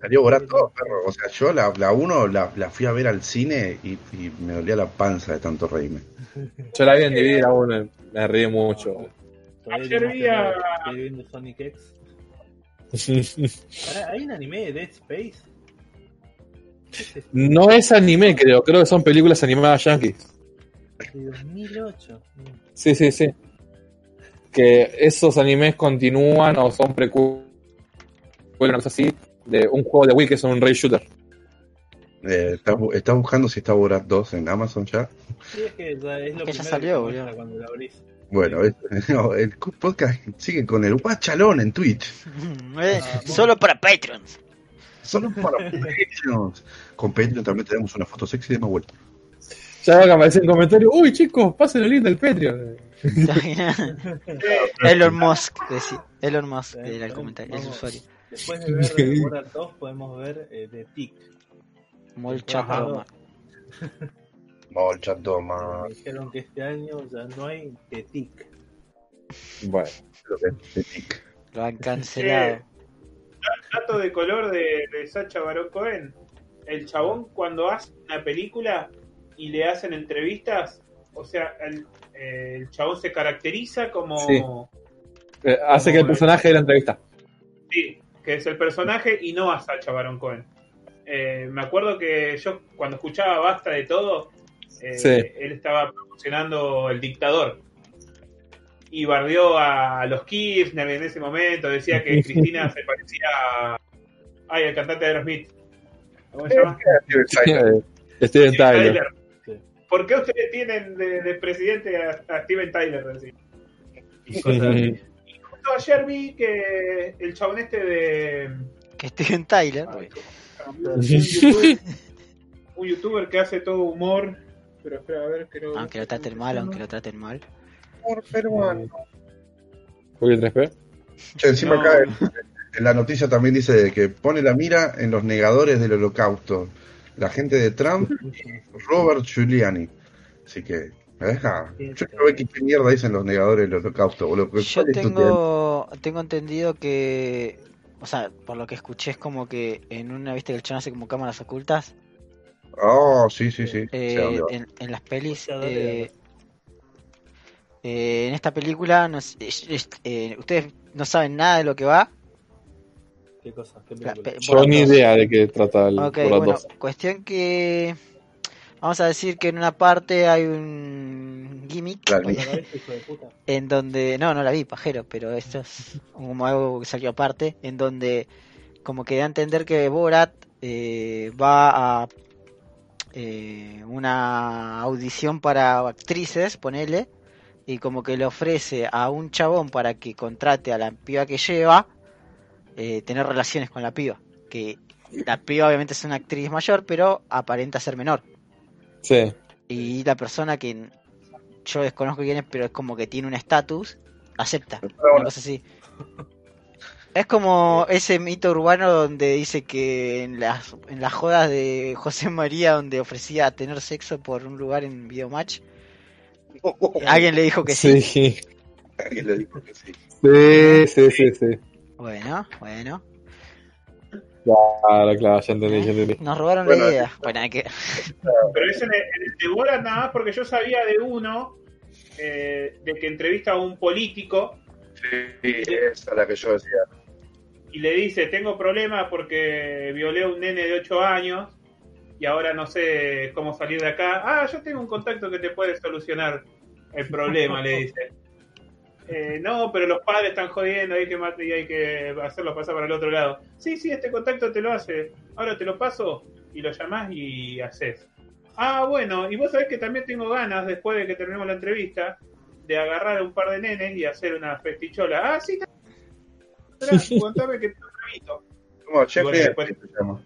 Salió Borat 2, perro. O sea, yo la 1 la, la fui a ver al cine y, y me dolía la panza de tanto reírme. Yo la vi en DVD, la uno, me reí mucho. Ayer vi a- viendo Sonic X. ¿Hay un anime de Dead Space? No es anime, creo. Creo que son películas animadas yankees. De 2008. Sí, sí, sí. Que esos animes continúan o son precuelas, una cosa así, de un juego de Wii que es un Ray Shooter. Eh, ¿estás, bu- estás buscando si está Borat 2 en Amazon ya? Sí, es que ya es lo Que ya salió, cuando lo abrís. Bueno, es- no, el podcast sigue con el guachalón en Twitch. Eh, Solo para Patrons. Solo para Patreons. Con Patreon también tenemos una foto sexy de Mahuel. Ya va a aparecer en comentario, uy chicos, pasen el link del Patreon. Elon Musk, decí- Elon Musk Eh, era el comentario, el usuario. Después de ver de Borat 2 podemos ver eh, The Tick. Molcha Ajá. Roma. Molcha, toma. Me dijeron que este año ya no hay The Tick. Bueno, Lo que es tic. Lo han cancelado. Dato de color de, de Sacha Baron Cohen. El chabón cuando hace una película y le hacen entrevistas, o sea, el, eh, el chabón se caracteriza como... Sí. eh, hace que el personaje de la entrevista. Sí, que es el personaje y no a Sacha Baron Cohen. Eh, me acuerdo que yo cuando escuchaba Basta de todo, eh, Sí. él estaba promocionando El Dictador. Y bardeó a los Kirchner en ese momento, decía que Cristina se parecía a... Ay, el cantante de Aerosmith. ¿Cómo se llama? Eh, Steven Tyler. Sí. ¿Por qué ustedes tienen de, de presidente a, a Steven Tyler? Así? Y cosas así. Justo ayer vi que el chabón este de... Que Steven Tyler. un youtuber, un youtuber que hace todo humor. Pero espera, a ver, creo. Aunque lo traten mal, aunque lo traten mal. Por peruano. Porque 3P. Che, encima No. acá en, en la noticia también dice que pone la mira en los negadores del holocausto. La gente de Trump y Robert Giuliani. Así que, me deja. Yo quiero ver qué, mierda dicen los negadores del holocausto, boludo. Yo tengo, tengo entendido que, o sea, por lo que escuché es como que en una, viste que el chabón hace como cámaras ocultas, Oh, sí, sí, sí. eh, en, en las pelis. Eh, eh, en esta película, no eh, ustedes no saben nada de lo que va. ¿Qué cosa? ¿Qué Yo ni 2. idea de qué trata el Ok, Borat bueno, 2. cuestión que vamos a decir que en una parte hay un gimmick Claro. En donde no, no la vi, pajero, pero esto es como algo que salió aparte, en donde como que da a entender que Borat eh, va a eh, una audición para actrices, ponele, y como que le ofrece a un chabón para que contrate a la piba que lleva eh, tener relaciones con la piba, que la piba obviamente es una actriz mayor, pero aparenta ser menor. Sí. Y la persona que yo desconozco quién es, pero es como que tiene un estatus, acepta. Una bueno. cosa así. Es como ese mito urbano donde dice que en las, en las jodas de José María, donde ofrecía tener sexo por un lugar en Videomatch, alguien le dijo que sí. Sí. Alguien le dijo que sí. Sí, sí, sí, sí. Bueno, bueno. Claro, claro, ya entendí, ya entendí. Nos robaron Bueno, la idea. Bueno, hay que... Pero es en el, de Borat nada más porque yo sabía de uno eh, de que entrevista a un político Sí, esa es la que yo decía. y le dice, tengo problemas porque violé a un nene de 8 años y ahora no sé cómo salir de acá. Ah, yo tengo un contacto que te puede solucionar el problema, le dice. "Eh, no, pero los padres están jodiendo, hay que y hay que hacerlo pasar para el otro lado. Sí, sí, este contacto te lo hace. Ahora te lo paso y lo llamás y haces. Ah, bueno, y vos sabés que también tengo ganas, después de que terminemos la entrevista, de agarrar a un par de nenes y hacer una festichola. Ah, sí, contame que te lo permito. Como Jeffrey Bueno, después- Epstein se llama.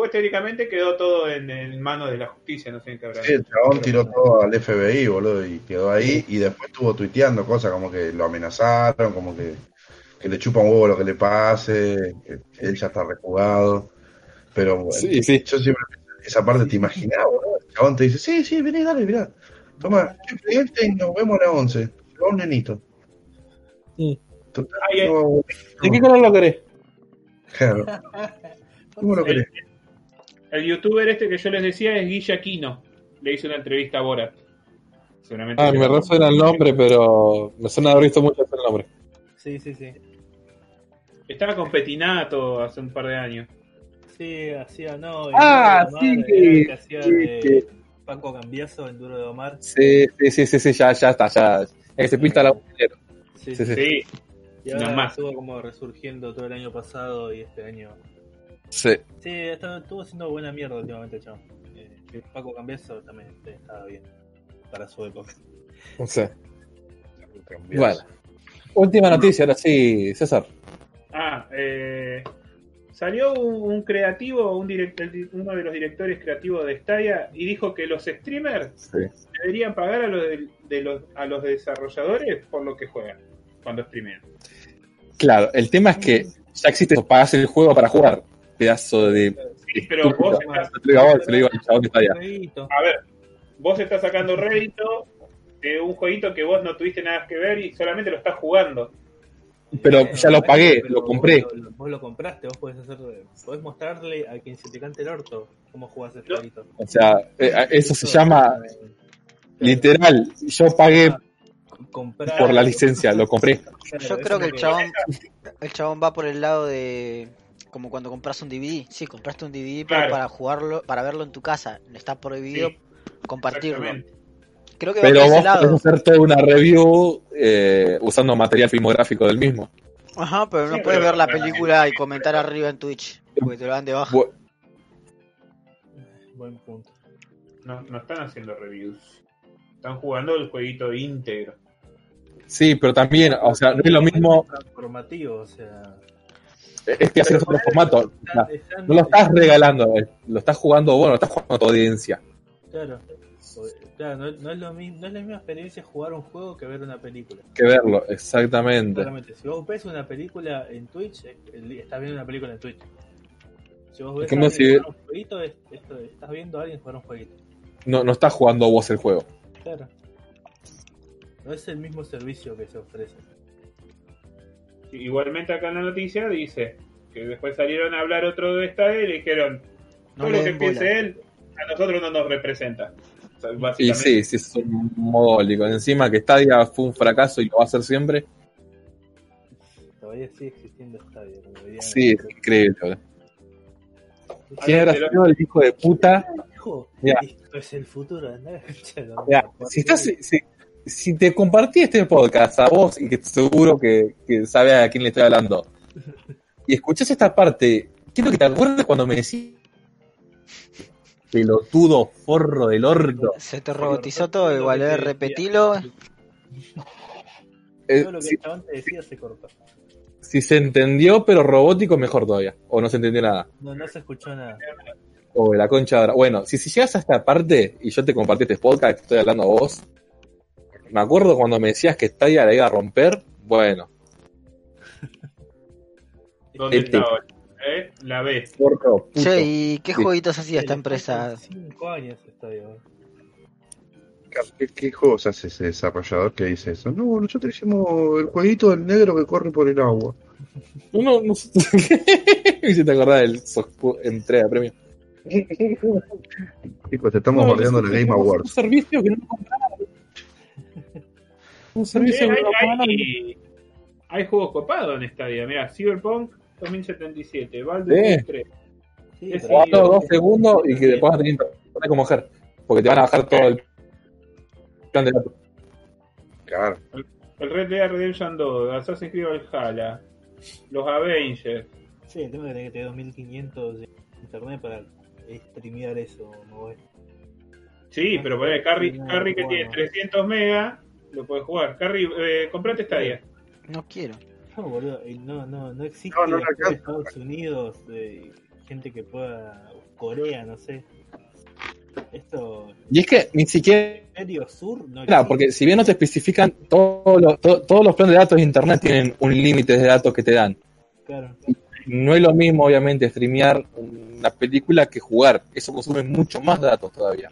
Después teóricamente quedó todo en, en manos de la justicia, no sé en qué habrá. Sí, el chabón tiró todo al FBI, boludo, y quedó ahí. Y después estuvo tuiteando cosas como que lo amenazaron, como que, que le chupa un huevo lo que le pase, que él ya está rejugado. Pero bueno, Sí, sí. yo siempre esa parte te imaginaba, boludo. El chabón te dice, sí, sí, vení, dale, mirá. Toma, Jeffrey Epstein, nos vemos a las 11. Va un nenito. Mm. Total, no, ¿De qué color lo querés? claro. ¿Cómo lo querés? El youtuber este que yo les decía es Guilla Aquino. Le hice una entrevista a Borat. Seguramente Ah, me resuena el nombre, pero me suena haber visto mucho ese nombre. Sí, sí, sí. Estaba con Petinato hace un par de años. Sí, hacía, no. Ah, Omar, sí, era el que hacía sí, de sí. Paco Cambiazo en Duro de Omar. Sí, sí, sí, sí, sí, ya, ya está, ya. Es que se pinta la Sí, Sí, sí. Sí, Y ahora Nada más. estuvo como resurgiendo todo el año pasado y este año. Sí. Sí, está- estuvo haciendo buena mierda últimamente, chaval. Eh, Paco Cambiazo también este, estaba bien para su época. sí. Bueno. Última noticia, ahora sí, César. Ah, eh, salió un, un creativo, un direct- uno de los directores creativos de Stadia, y dijo que los streamers Sí. deberían pagar a los, de, de los, a los desarrolladores por lo que juegan cuando streamean. Claro, el tema es que ya existe, pagás el juego para jugar. Pedazo de. Sí, pero vos Se estás, se lo digo al chabón que está allá. A ver, vos estás sacando rédito de un jueguito que vos no tuviste nada que ver y solamente lo estás jugando. Pero Eh, ya lo pagué, pero lo compré. Vos lo, vos lo compraste, vos podés hacer, podés mostrarle a quien se te cante el orto cómo jugás el jueguito. O sea, eh, eso se llama literal. Yo pagué comprar, por la licencia, lo compré. Yo creo que el chabón, el chabón va por el lado de como cuando compras un DVD. Sí, compraste un DVD pero para jugarlo, para verlo en tu casa. Está prohibido Sí, compartirlo. Creo que va Pero por ese vos podés lado. hacer toda una review eh, usando material filmográfico del mismo. Ajá, pero no Sí, puedes pero- ver la película y comentar arriba en Twitch. Porque te lo dan de baja. Bu- Buen punto. No, no están haciendo reviews. Están jugando el jueguito íntegro. Sí, pero también, o sea, no es lo mismo. Transformativo, o sea. Es que hacer otro formato. O sea, están- no lo estás regalando, eh, lo estás jugando vos, no lo estás jugando a tu audiencia. Claro. Claro, no, no es lo mismo, no es la misma experiencia jugar un juego que ver una película. Que verlo, exactamente. Claramente, si vos ves una película en Twitch, eh, estás viendo una película en Twitch. Si vos ves a alguien si- jugar un jueguito, es- esto- estás viendo a alguien jugar un jueguito. No, no estás jugando vos el juego. Claro. No es el mismo servicio que se ofrece. Igualmente acá en la noticia dice que después salieron a hablar otro de esta y le dijeron, No todo le lo que den bola. piense él, a nosotros no nos representa. O sea, Y sí, sí, son mogólicos. Encima que Stadia fue un fracaso y lo va a hacer siempre. Todavía sigue existiendo Stadia. Como dirían. Sí, es increíble. boludo. ¿Quién habrá pero- sido el hijo de puta? Hijo, Mira. esto es el futuro. ¿no? Mira, si, estás, si, si te compartí este podcast a vos y que seguro que, que sabe a quién le estoy hablando y escuchás esta parte, quiero que te acuerdes cuando me decís pelotudo forro del orto. Se te robotizó todo, igual, eh, repetilo. Eh, Todo lo que si, el chabón te decía se cortó. si se entendió, pero robótico, mejor todavía. O no se entendió nada. No, no se escuchó nada. O la concha de ahora. Bueno, si, si llegas a esta parte y yo te compartí este podcast, estoy hablando a vos, me acuerdo cuando me decías que Stadia la iba a romper. Bueno, ¿Dónde Este. está hoy? ¿Eh? La porro, puto. Che, ¿y qué Sí. jueguitos hacía esta empresa? 5 años Stadia. ¿Qué, qué juegos hace ese desarrollador que dice eso? No, nosotros hicimos el jueguito del negro que corre por el agua. No, no, no sé. ¿Y si te acordás del Soscu- entrega de premio? Chicos, te estamos No, bordeando la Game tenemos Un Awards. servicio que no compraron. Un servicio no hay, hay- hay juegos copados en Stadia. Mira, Cyberpunk 2077, Baldur's Sí. Gate 3. Sí, dos segundos y que después vas a tener como mujer. Porque te van a bajar todo el plan de datos. Claro. El Red Dead Redemption 2, Assassin's Creed Valhalla, los Avengers. Sí, el tema que tenés que tener 2500 de internet para streamear eso. ¿no? Sí, pero poner Carry, Carry que tiene 300 megas, lo puedes jugar. Carry, eh, comprate Stadia. No quiero. No, boludo, y no, no, no existe No, no. Estados Unidos, de gente que pueda, Corea, no sé. Esto, Y es que ni siquiera, Imperio Sur, no claro, porque si bien no te especifican, todos los, to- todos los planes de datos de internet tienen un límite de datos que te dan. Claro, No es lo mismo, obviamente, streamear una película que jugar. Eso consume mucho más datos todavía.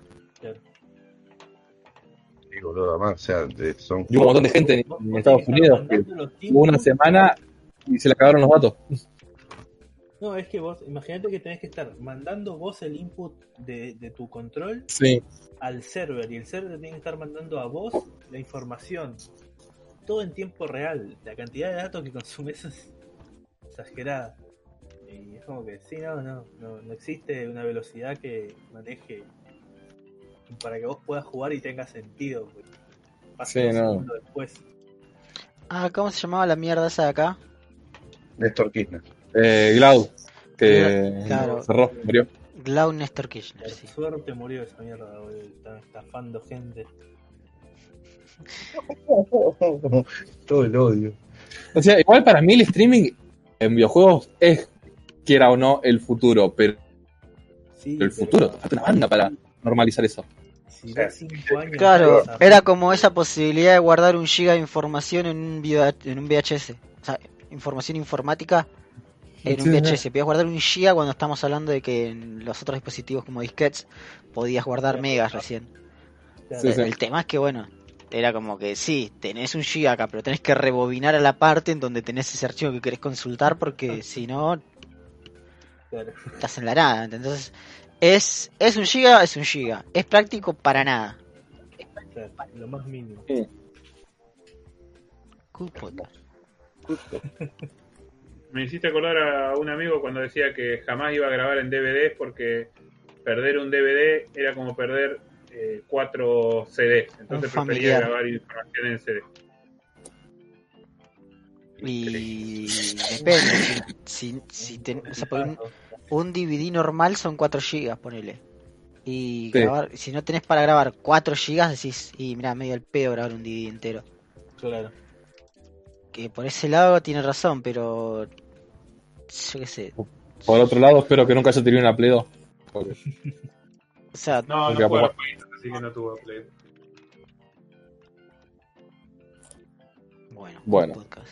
Claro. Sí, boludo, además, o sea, de- son Y un montón de gente en, Estados Unidos que tuvo una semana y se le acabaron los datos. No, es que vos, imagínate que tenés que estar mandando vos el input de, de tu control Sí. al server y el server tiene que estar mandando a vos la información. Todo en tiempo real. La cantidad de datos que consumes es exagerada. Y es como que sí, no, no, no, no existe una velocidad que maneje para que vos puedas jugar y tenga sentido. pues. Pasa Sí, un no. segundo después. Ah, ¿cómo se llamaba la mierda esa de acá? Néstor Kirchner. Eh, que Claro. cerró, murió. Glau Nestor Kirchner, Por sí. suerte murió esa mierda, boludo. Están estafando gente. Todo el odio. O sea, igual para mí el streaming en videojuegos es, quiera o no, el futuro, pero Sí, el pero- futuro, falta una banda para normalizar eso. Si da cinco años Claro, era como esa posibilidad de guardar un giga de información en un, en un VHS. O sea, información informática en un VHS. Podías guardar un giga cuando estamos hablando de que en los otros dispositivos como disquetes podías guardar megas recién. claro, Sí, sí. El tema es que, bueno, era como que sí, tenés un giga acá, pero tenés que rebobinar a la parte en donde tenés ese archivo que querés consultar porque si no, claro. estás en la nada. Entonces, es, es un giga, es un giga. Es práctico para nada. Claro, lo más mínimo. Podcast. Me hiciste acordar a un amigo cuando decía que jamás iba a grabar en DVD porque perder un DVD era como perder eh, cuatro CDs. Entonces Un prefería familiar. grabar información en CD. Y depende. Si, si, si ten- o sea, por un, un DVD normal son 4 gigas, ponele. Y Sí. grabar, si no tenés para grabar 4 gigas, decís, y mira, medio el pedo grabar un DVD entero. Claro. Que por ese lado tiene razón, pero. Yo qué sé. Por otro lado, espero que nunca haya tenido una Play 2. Porque O sea, No, no jueguitos, así que no tuvo Play. bueno, Bueno. podcast.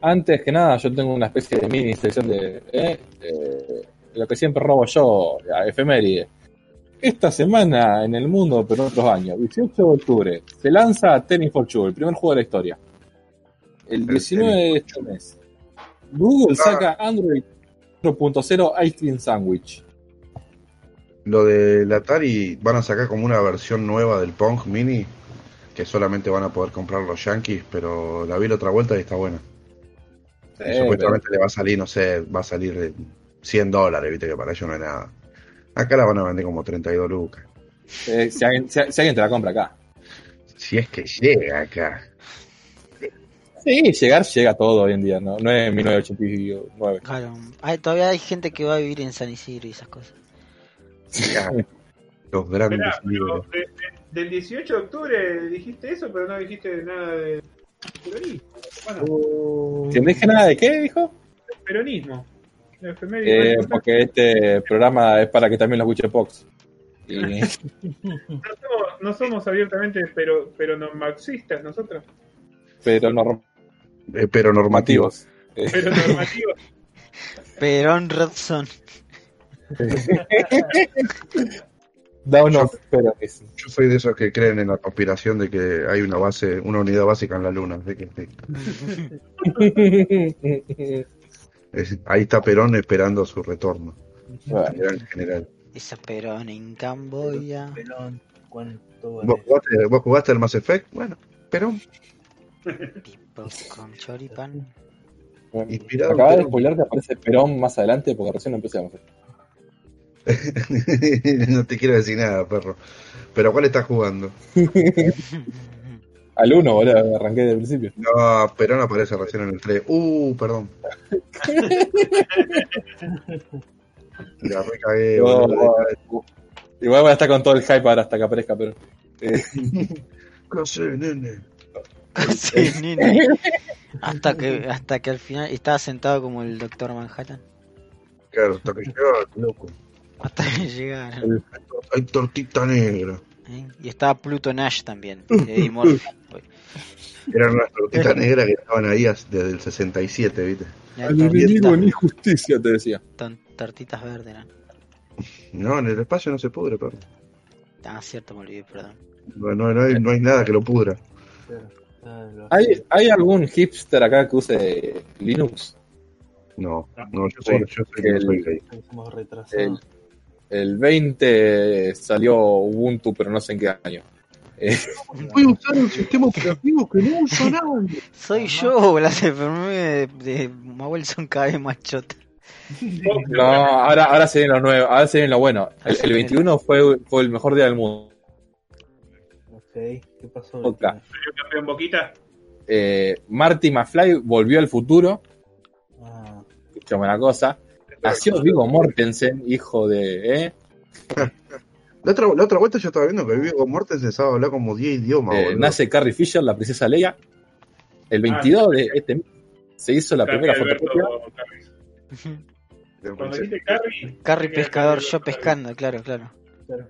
Antes que nada, yo tengo una especie de mini sección de eh, eh, lo que siempre robo yo, la efeméride. Esta semana en el mundo, pero en otros años, 18 de octubre, se lanza Tennis for Two, el primer juego de la historia. El 19 de este mes, Google saca Android 4.0 Ice Cream Sandwich. Lo del Atari van a sacar como una versión nueva del Pong Mini que solamente van a poder comprar los Yankees, pero la vi la otra vuelta y está buena. Y supuestamente le va a salir, no sé, va a salir 100 dólares, viste que para ellos no es nada. Acá la van a vender como 32 lucas. Eh, si, alguien, si- si alguien te la compra acá. Si es que llega acá. Sí, llegar llega todo hoy en día, no, no es 1989. Claro, hay- todavía hay gente que va a vivir en San Isidro y esas cosas. Ya, Los grandes Esperá, pero líderes. de- de- del 18 de octubre dijiste eso, pero no dijiste nada de peronismo. Bueno, no dije nada de qué, dijo. peronismo. Eh, porque este programa es para que también lo escuche Pox. Y, no, somos, no somos abiertamente pero, pero no marxistas nosotros, pero normativos. Eh, pero normativos. Pero normativos. Perón Rodson. Down of peronism. Yo soy de esos que creen en la conspiración de que hay una base, una unidad básica en la luna. de que- es- ahí está Perón esperando su retorno. Bueno, General, general. Esa Perón en Camboya. Pelón, ¿cuánto ¿Vos vale? jugaste, vos jugaste al Mass Effect? Bueno, Perón. Tipo con choripan. bueno. Inspirado Acabas de Perón. spoiler que aparece Perón más adelante porque recién lo empezamos. no te quiero decir nada, perro. Pero ¿cuál estás jugando? Al 1, boludo, arranqué del principio. No, Perón aparece recién en el 3. Uh, perdón. La recagué, No, boludo. Igual voy a estar con todo el hype ahora hasta que aparezca Perón. Eh, No sé, nene. Sí, nene. Hasta que, hasta que al final estaba sentado como el Doctor Manhattan. Claro, hasta que llegaba, loco. Hasta que llegaron. Hay tortita negra. ¿eh? Y estaba Pluto Nash también. de Eddie Murphy. Eran unas tortitas negras que estaban ahí desde el 67, ¿viste? Al enemigo ni justicia, te decía. tortitas verdes eran. No, en el espacio no se pudre, perro. Ah, cierto, me olvidé, perdón. No, no, no hay, no hay nada que lo pudra. ¿Hay, ¿Hay algún hipster acá que use Linux? No, no, yo soy, yo soy, yo soy gay. El, el 20 salió Ubuntu, pero no sé en qué año. Eh, Voy a usar un sistema operativo que no usa nadie. Soy yo, las enfermedades de, de Mawel son cada vez más chotas. no, ahora, ahora se viene lo nuevo, ahora se viene lo bueno. El, el 21 fue, fue el mejor día del mundo. Ok, ¿qué pasó? Otra. Campeón Boquita. Eh, Marty McFly volvió al futuro. Ah, Escuchame una cosa. Nació Vigo Mortensen, hijo de. ¿eh? La otra, la otra vuelta yo estaba viendo que Vigo Mortensen sabe hablar como 10 idiomas, Eh, nace Carrie Fisher, la princesa Leia. El 22 de este mes se hizo la Carrie primera Alberto fotocopia. Carrie. Cuando dijiste Carrie, Carry era pescador, Carrie yo pescando, claro, claro. claro.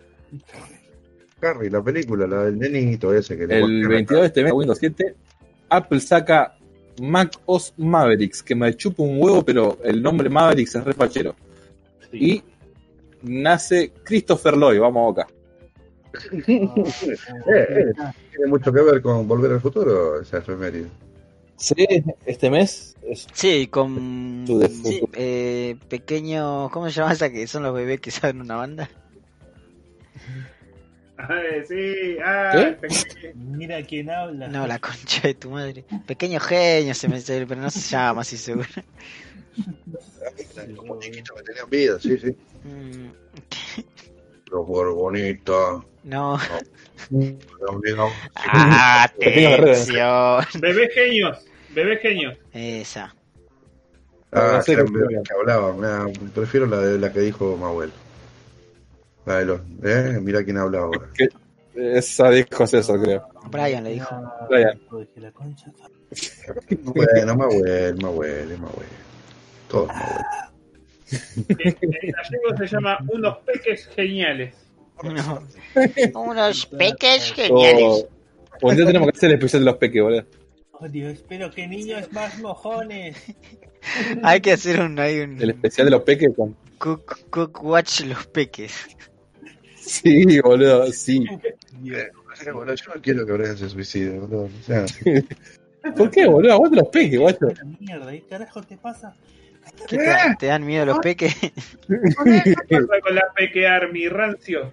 Carrie, la película, la del nenito ese que le El voltean 22 de este mes, Windows 7, Apple saca Mac OS Mavericks, que me chupa un huevo, pero el nombre Mavericks es re fachero. Sí. Y nace Christopher Lloyd, vamos a boca. Eh, eh, tiene mucho que ver con Volver al Futuro, esa efeméride. Sí, este mes es Sí, con sí, eh, pequeños, ¿cómo se llama esa que son los bebés que saben una banda? Ay, sí, ah, ¿Qué? pequeño. Mira quién habla. No, la concha de tu madre. Pequeño genio se me pero no se llama así seguro. Como chiquitos que tenían vida, sí, sí. Mm, Los Borbonitas. No. los guerrero. Atención. Bebés genios, bebés genios. Esa. Ah, No sé que, qué- que hablaba. Nah, prefiero la de la que dijo Mahuel. La de los. ¿Eh? Mira quién habla ahora. esa dijo César, creo. Brian le dijo. Brian. dije, la concha. Bueno, Mahuel, Mahuel, Mahuel. Todo Mahuel. En en gallego se llama Unos peques geniales. No. Unos peques geniales. Oh, un día tenemos que hacer el especial de los peques, boludo. Oh, Dios, espero que niños más mojones. Hay que hacer un, hay un El especial de los peques con... cook, cook watch los peques. Sí, boludo, sí. Dios. Eh, boludo, yo no quiero que Brian se suicide, boludo. O sea, ¿Por qué, boludo? Aguanta los peques, guacho. ¿Qué mierda? ¿Qué carajo te pasa? ¿Qué te, te dan miedo los peques? ¿Qué pasa con la Peque Army, rancio?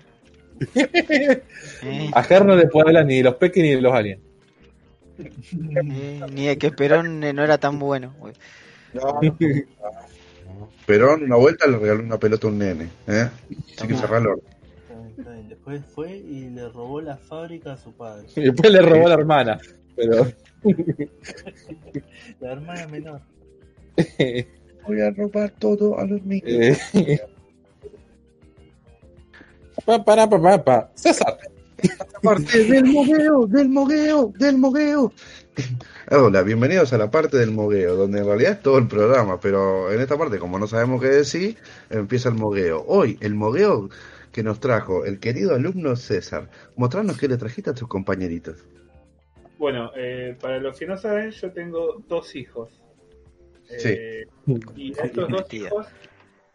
Eh, A Ger no le puede hablar ni de los peques ni de los aliens. eh, ni de que Perón eh, no era tan bueno. güey. no, Perón, una vuelta le regaló una pelota a un nene, ¿eh? Así que el orto. Está bien, está bien. Después fue y le robó la fábrica a su padre. Y después le robó a la hermana. Pero. La hermana menor. Voy a robar todo a los niños. eh, pa, para, pa, pa, pa. César. parte del mogueo, del mogueo, del mogueo. Hola, bienvenidos a la parte del mogueo, donde en realidad es todo el programa, pero en esta parte, como no sabemos qué decir, empieza el mogueo. Hoy, el mogueo que nos trajo el querido alumno César. Mostrarnos qué le trajiste a tus compañeritos. Bueno, eh, para los que no saben, yo tengo dos hijos. Eh, Y a estos dos hijos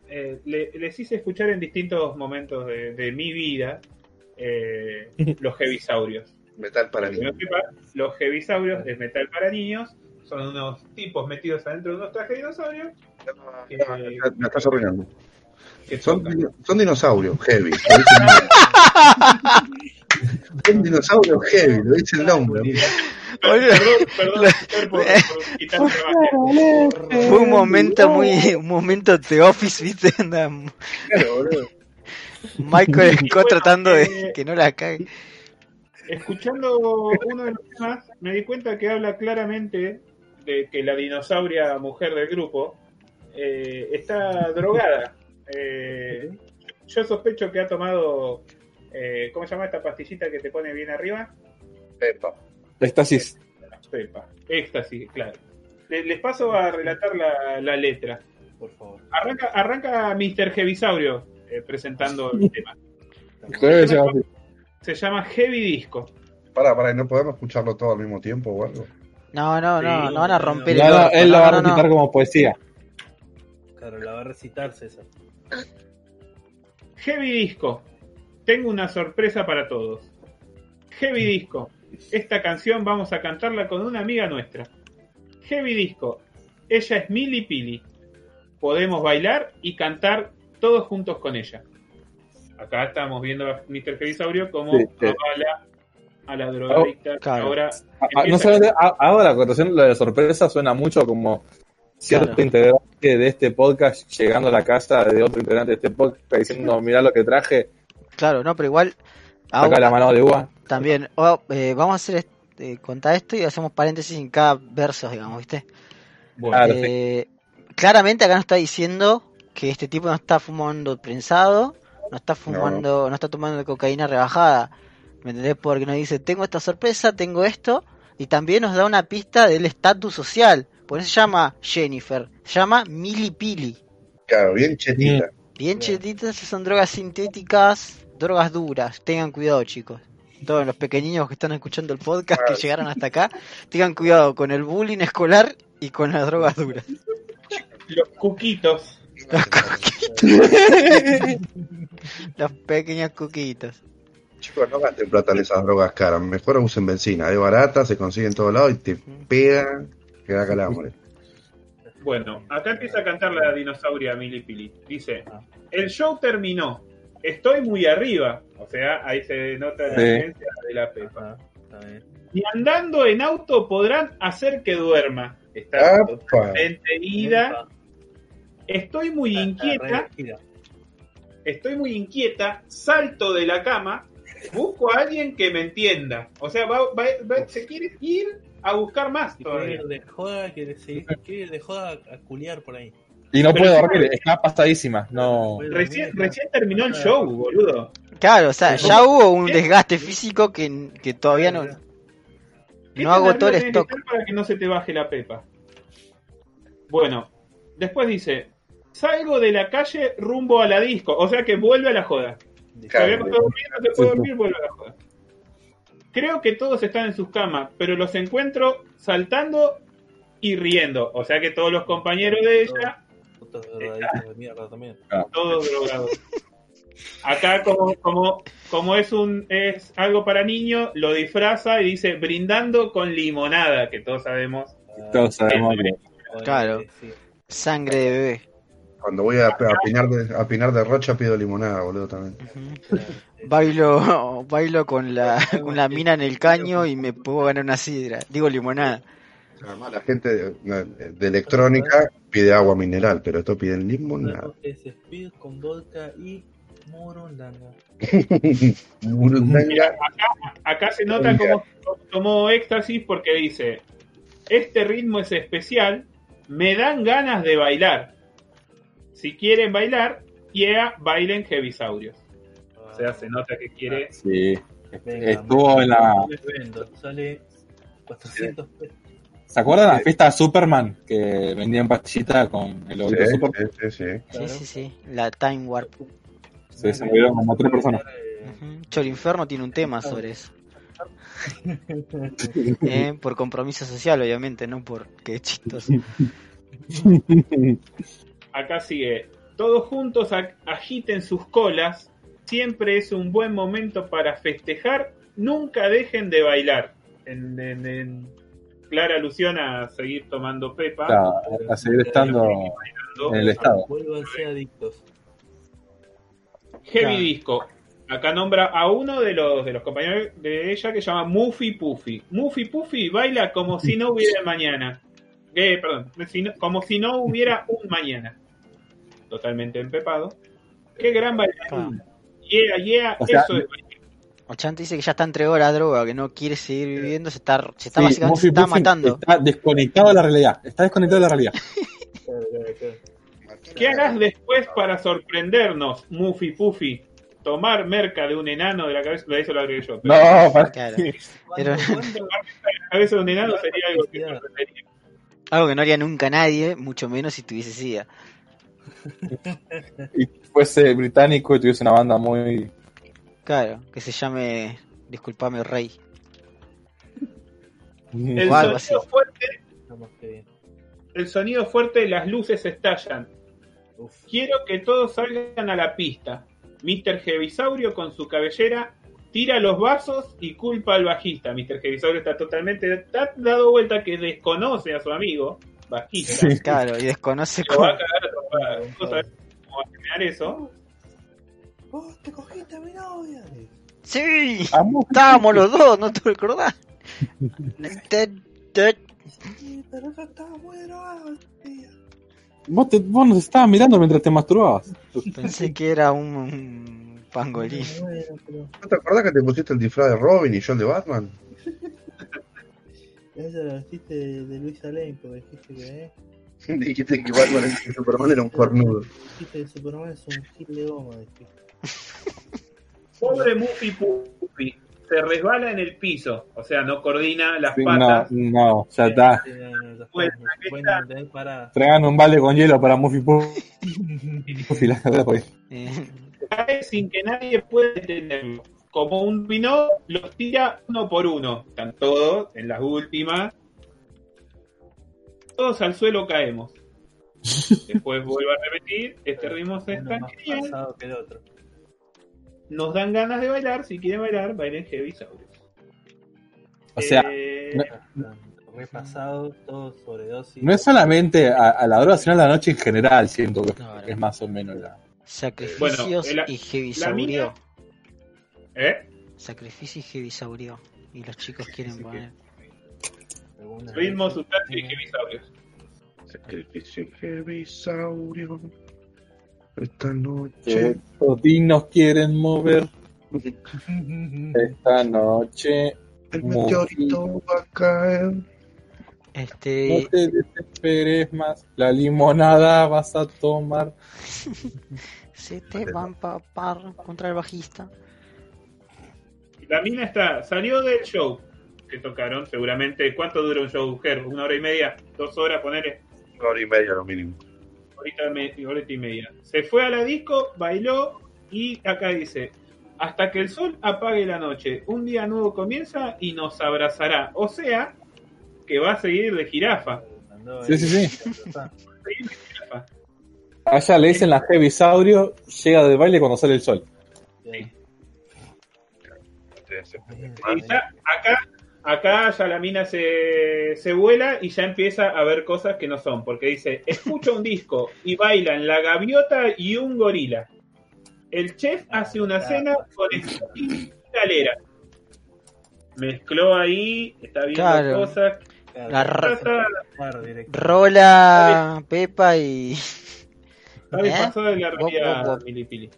eh, le- les hice escuchar en distintos momentos de, de mi vida eh, los hebisaurios. Metal para niños. sepa, los hebisaurios es metal para niños, son unos tipos metidos adentro de unos trajes de dinosaurios que, Me estás arruinando. Son, son dinosaurios, heavy. Son dinosaurios heavy, lo dice el nombre. Oye, Perdón, perdón. Fue un momento muy, un momento de Office, ¿viste? Anda Claro, boludo. Michael Scott bueno, tratando de eh, que no la cague. Escuchando uno de los temas, me di cuenta que habla claramente de que la dinosauria mujer del grupo eh, está drogada. Eh, yo sospecho que ha tomado, eh, ¿cómo se llama esta pastillita que te pone bien arriba? Pepa. Éxtasis. Pepa, éxtasis, claro. Le- Les paso a relatar la, la letra. Por favor. Arranca, arranca Mr. Heavisaurio eh, presentando el tema. Creo que se llama así. Se llama Heavy Disco. Pará, pará, ¿y ¿no podemos escucharlo todo al mismo tiempo o algo? No, no, no, Sí, no van a romper No, el no, él lo no, va a no, no. recitar como poesía. Claro, la va a recitar César. Heavy Disco. Tengo una sorpresa para todos. Heavy Disco. Esta canción vamos a cantarla con una amiga nuestra. Heavy Disco. Ella es Mili Pili. Podemos bailar y cantar todos juntos con ella. Acá estamos viendo a Mr. Heavisaurio como Sí, sí. avala a la drogadicta. claro. Ahora Ah, ah, no solamente ha- hago la acotación, de la sorpresa suena mucho como cierto Claro. integrante de este podcast llegando a la casa de otro integrante de este podcast diciendo, mirá lo que traje, Claro, no, pero igual. saca la mano de uva. También, oh, eh, vamos a hacer este, contar esto y hacemos paréntesis en cada verso, digamos, ¿viste? Bueno, sí. Eh, claramente acá nos está diciendo que este tipo no está fumando prensado, no está fumando, no, está tomando cocaína rebajada. ¿Me entendés? Porque nos dice, tengo esta sorpresa, tengo esto, y también nos da una pista del estatus social. Por eso se llama Jennifer, se llama Mili Pili. Claro, bien chetita. Bien Bien. chetitas, son drogas sintéticas, drogas duras. Tengan cuidado, chicos. Todos los pequeños que están escuchando el podcast que llegaron hasta acá, tengan cuidado con el bullying escolar y con las drogas duras. los cuquitos. Los coquitos. Los pequeños coquitos. Chicos, no gasten plata en esas drogas caras. Mejor usen benzina. Es barata, se consigue en todos lados y te pegan que da calambre. Bueno, acá empieza a cantar la dinosauria Mili Pili. Dice, el show terminó. Estoy muy arriba. O sea, ahí se nota la Sí. diferencia de la Pepa. Y andando en auto podrán hacer que duerma. Está ¡Apa! totalmente ida. Estoy muy inquieta. Estoy muy inquieta. Salto de la cama. Busco a alguien que me entienda. O sea, va- va- va- se quiere ir a buscar más Si quiere todavía. ir de joda, quiere, seguir, quiere ir de joda a culiar por ahí. Y no puede sí, dormir, está pasadísima. No. Recién, recién terminó el show, boludo. Claro, o sea, ya hubo un desgaste físico que, que todavía no, ¿Qué no agotó el stock. Para que no se te baje la pepa. Bueno, después dice, salgo de la calle rumbo a la disco, o sea que vuelve a la joda. Se había dormir, no se puede dormir, vuelve a la joda. Creo que todos están en sus camas, pero los encuentro saltando y riendo. O sea que todos los compañeros de ella, Drogaditos de mierda también. todos drogados. Acá como, como, como es un es algo para niños, lo disfraza y dice brindando con limonada, que todos sabemos. Ah, Todos sabemos que. Claro. sí. Sangre de bebé. Cuando voy a, a, Pinar de, a Pinar de Rocha pido limonada, boludo, también. Bailo, bailo con la, con la mina en el caño y me puedo ganar una sidra. Digo limonada. Además, la gente de, de electrónica pide agua mineral, pero esto piden limonada. Sabemos que es Speed con vodka y Morondanga. Burundanga. Acá se nota como tomó éxtasis porque dice, este ritmo es especial, me dan ganas de bailar. Si quieren bailar, yeah, bailen Heavisaurios. O sea, se nota que quiere... Sí. Venga, Estuvo en la. vendo. Sale 400 pesos. ¿Se acuerdan la fiesta de Superman? Que vendían pastillita con el Sí, logo de Superman. sí, sí, sí. Sí, Claro. sí, sí. La Time Warp. Se se murieron como tres personas. Eh, Ujú. Cholo Inferno tiene un tema sobre eso. Eh, por compromiso social, obviamente, no por que es chistoso. Acá sigue, todos juntos ag- agiten sus colas, siempre es un buen momento para festejar, nunca dejen de bailar. En, en- en clara alusión a seguir tomando pepa. Claro, a seguir estando en el estado. Vuélvanse adictos. Heavy Claro. Disco. Acá nombra a uno de los, de los compañeros de ella que se llama Muffy Puffy. Muffy Puffy baila como si no hubiera mañana. Eh, perdón, como si no hubiera un mañana. Totalmente empepado. Qué gran bailarín. Yeah, yeah, O sea, eso es. Ochante dice que ya está entregado a la droga, que no quiere seguir viviendo, se está, se está Sí, básicamente Muffy se está Puffy matando. Está desconectado de la realidad. Está desconectado de la realidad. Claro, claro. ¿Qué harás después para sorprendernos, Muffy Puffy? Tomar merca de un enano de la cabeza, lo hizo lo agregué yo. pero No, para- Claro. ¿Cuándo- Pero- La cabeza de un enano sería algo que sorprendería. Algo que no haría nunca nadie, mucho menos si tuviese SIDA. y fuese británico y tuviese una banda muy. Claro, que se llame Disculpame Rey. El sonido, así. fuerte, el sonido fuerte, las luces estallan. Uf. Quiero que todos salgan a la pista. Mr. Heavisaurio con su cabellera tira los vasos y culpa al bajista. Mr. Heavisaurio está totalmente está dado vuelta que desconoce a su amigo bajista. Sí. Claro, y desconoce Lo va a cómo. cagar a trompadas. ¿Vos sabés cómo va a terminar eso? Vos te cogiste a mi novia. Sí, estábamos los dos, ¿no te recordás? Te- te- Sí, pero yo estaba muy drogado. tía. Vos, te- vos nos estabas mirando mientras te masturbabas. Pensé que era un, un pangolín. ¿No te acordás que te pusiste el disfraz de Robin y yo el de Batman? esa la vestiste de, de Luisa Lane, porque dijiste que, eh, Dijiste que Batman y Superman era un cornudo. dijiste que Superman es un kit de goma. dijiste. Pobre Muffy Puffy. Se resbala en el piso. O sea, no coordina las patas. no, ya está. No, ya. Traigan un balde con hielo para Muffy Puffy. la cae sin que nadie pueda detenerlo. Como un dominó, los tira uno por uno. Están todos en las últimas. Todos al suelo caemos. Después vuelvo a repetir, este ritmo se está pasado que el otro. Nos dan ganas de bailar. Si quieren bailar, bailen Heavy. O sea, Eh, no- Repasado, todo sobredosis. no es solamente a, a la droga, sino a la noche en general, siento que es más o menos la. sacrificios Bueno, la- y mina- ¿eh? Sacrificio y heavy Y los chicos quieren poner. Ritmo, sustancia y Heavy Saurios. Sacrificio Heavisaurio. Esta noche. todinos quieren mover esta noche. El meteorito va a caer. No Este, te desesperes más. La limonada vas a tomar. se te va a empapar contra el bajista. La mina está, salió del show que tocaron, seguramente. ¿Cuánto dura un show, Ger? ¿Una hora y media? ¿Dos horas? Ponele. Una hora y media lo mínimo. Horita, me- horita y media. Se fue a la disco, bailó y acá dice: hasta que el sol apague la noche. Un día nuevo comienza y nos abrazará. O sea, que va a seguir de jirafa. Sí, ahí. sí, sí. Va a seguir de jirafa. Allá le dicen la Heavy Saurio, llega de baile cuando sale el sol. Sí. Y ya acá, acá ya la mina se, se vuela y ya empieza a ver cosas que no son. Porque dice, escucha un disco y bailan la gaviota y un gorila. El chef hace una cena con y galera. Mezcló ahí, está viendo Claro. cosas. La. Rola, Pepa y. ¿Eh? pasado de la realidad. Milipili.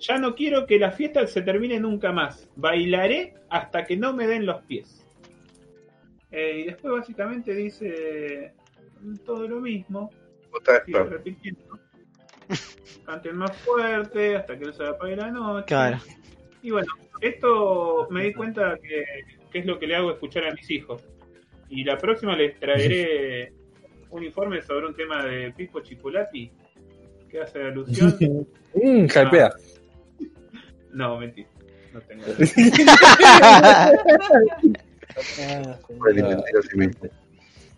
Ya no quiero que la fiesta se termine nunca más. Bailaré hasta que no me den los pies. Eh, y después básicamente dice todo lo mismo. Sigue repitiendo. Canten más fuerte hasta que no se apague la noche. Claro. Y bueno, esto me di cuenta que, que es lo que le hago escuchar a mis hijos. Y la próxima les traeré un informe sobre un tema de Pipo Chipolati que hace alusión. Mmm, hypea. No, mentira. No tengo. Ah.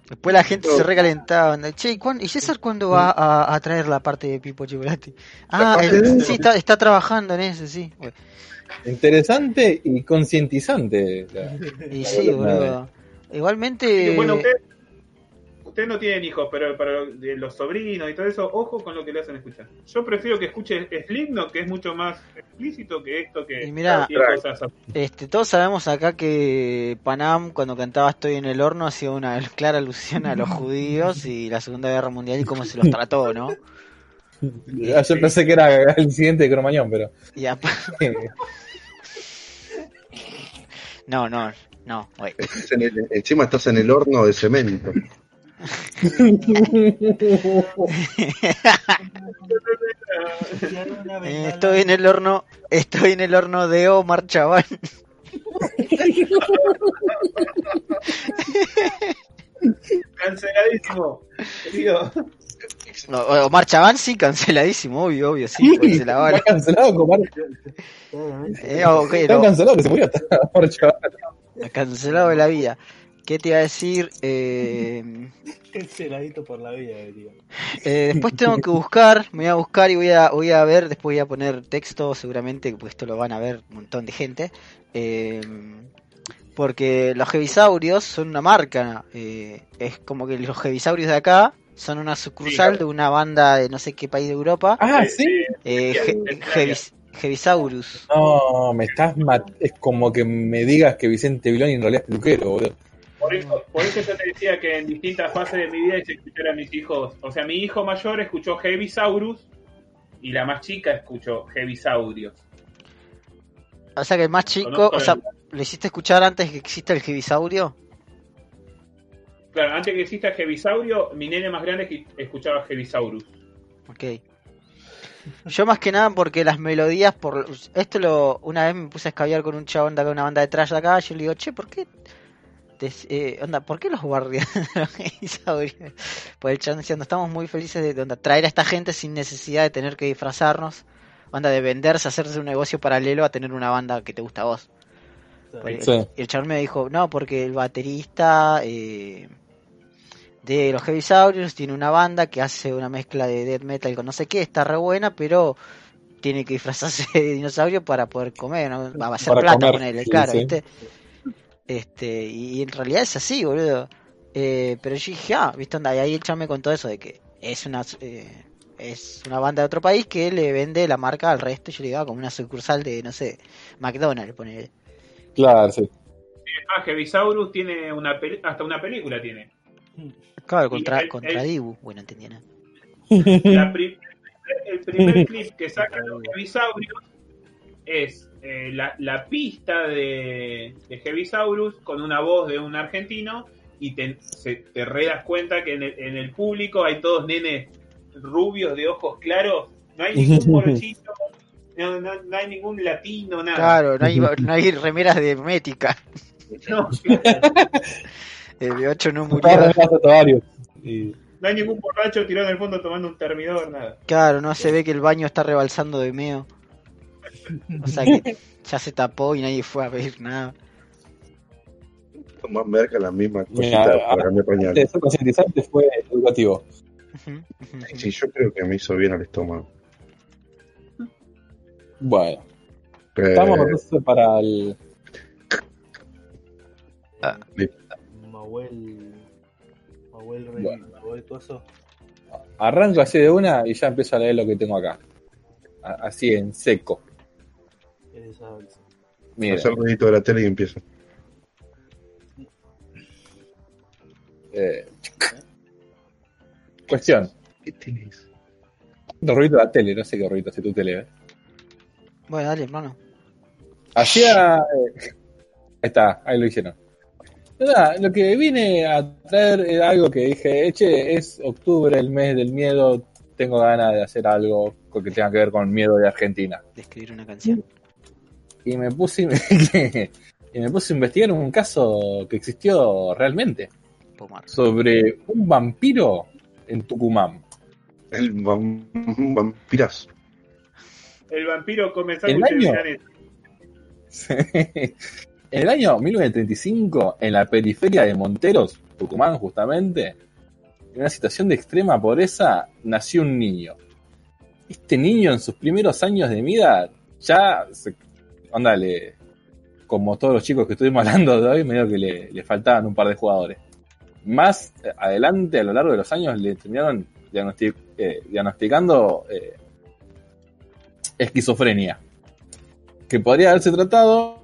Después la gente se recalentaba. Che, ¿y, cuándo- ¿y César cuándo va a, a traer la parte de Pipo Chocolate? Ah, de- sí, está, está trabajando en eso, sí. Bueno, Interesante y concientizante. Y sí, boludo. Igualmente. Bueno, ustedes no tienen hijos, pero para de los sobrinos y todo eso, ojo con lo que le hacen escuchar. Yo prefiero que escuche Slipknot, que es mucho más explícito que esto que Y cosas Este, todos sabemos acá que Panam cuando cantaba Estoy en el horno hacía una clara alusión a los judíos y la Segunda Guerra Mundial y cómo se los trató, ¿no? Ah, Yo pensé que era el siguiente de Cromañón, pero. Y No, no, no, el- encima estás en el horno de cemento. Eh, Estoy en el horno, estoy en el horno de Omar Chaván. canceladísimo. Querido. No, Omar Chaván sí, canceladísimo, obvio, obvio, sí, se la Está vale. cancelado. Eh, Está no, cancelado que se murió. Chaval. cancelado de la vida. ¿Qué te iba a decir? Eh, Canceladito por la vida, diría. eh, después tengo que buscar, me voy a buscar y voy a, voy a ver, después voy a poner texto seguramente, pues esto lo van a ver un montón de gente. Eh, porque los hebisaurios son una marca, eh, es como que los hebisaurios de acá son una sucursal Sí, de una banda de no sé qué país de Europa, Ah, sí. eh. No, me estás mat Es como que me digas que Vicente Viloni en realidad es peluquero, boludo. Por eso, por eso yo te decía que en distintas fases de mi vida hice escuchar a mis hijos. O sea, mi hijo mayor escuchó Heavisaurus y la más chica escuchó Heavisaurios. O sea que el más chico, o sea, el- ¿lo hiciste escuchar antes que exista el Hevisaurio? Claro, antes que exista Heavisaurio, mi nene más grande escuchaba Heavisaurus. Ok. Yo más que nada porque las melodías, por esto lo una vez me puse a escabiar con un chabón de acá, una banda de trash de acá, yo le digo, che, ¿por qué? Eh, onda, ¿por qué los guardias de los dinosaurios? Pues el chabón diciendo, estamos muy felices de, de onda, traer a esta gente sin necesidad de tener que disfrazarnos, onda de venderse, hacerse un negocio paralelo a tener una banda que te gusta a vos. Pues, Sí. Y el chabón me dijo, no, porque el baterista eh, de los Heavisaurios tiene una banda que hace una mezcla de death metal con no sé qué, está re buena, pero tiene que disfrazarse de dinosaurio para poder comer, ¿no? va a hacer Para plata comer, con él, sí, claro, sí. ¿viste? Este, y, y en realidad es así, boludo. Eh, pero yo dije, ah, ¿viste? Onda? Y ahí el chabón me contó eso de que es una... eh, es una banda de otro país que le vende la marca al resto. Yo le digo, ah, como una sucursal de, no sé, McDonald's, ponele. Claro, sí. Ah, Heavisaurus tiene una peli- hasta una película tiene. Claro, contra, el- contra el- Dibu. Bueno, entendí nada. La el primer clip que sacan los Heavisaurios es eh, la, la pista de, de Heavisaurus con una voz de un argentino y te, se- te re das cuenta que en el, en el público hay todos nenes rubios de ojos claros, no hay ningún morochito, no, no- no hay ningún latino, nada. Claro, no hay, no hay remeras de Mética. No, El de 8 no murió. Y- no hay ningún borracho tirado en el fondo tomando un termidor, nada. Claro, no se ve que el baño está rebalsando de meo. O sea que ya se tapó y nadie fue a ver nada. Más merca la misma Mira, cosita para cambiar Antes de pañales. ser concientizante fue educativo. Sí, yo creo que me hizo bien al estómago. Bueno, Eh, estamos entonces para el. Mahuel. Mahuel Rey. Bueno. Mahuel Coso. Arranco así de una y ya empiezo a leer lo que tengo acá. Así en seco. Es esa bolsa. Mira, hacer ruidito de la tele y empieza. eh, cuestión. ¿Qué tenés? El ruido de la tele, no sé qué ruido hace tu tele. ¿eh? Bueno, dale, hermano. Hacía. eh, ahí está, ahí lo hicieron. Nada, lo que vine a traer era algo que dije, eche, es octubre, el mes del miedo, tengo ganas de hacer algo que tenga que ver con el miedo de Argentina. De escribir una canción. Y me puse, y me puse a investigar un caso que existió realmente, Pomar. sobre un vampiro en Tucumán. El vam- vampirazo. El vampiro come ¿El año? En el año 1935, en la periferia de Monteros, Tucumán justamente, en una situación de extrema pobreza, nació un niño. Este niño en sus primeros años de vida ya, se, onda, le- como todos los chicos que estuvimos hablando de hoy, medio que le, le faltaban un par de jugadores. Más eh, adelante, a lo largo de los años, le terminaron diagnosti- eh, diagnosticando eh, esquizofrenia. Que podría haberse tratado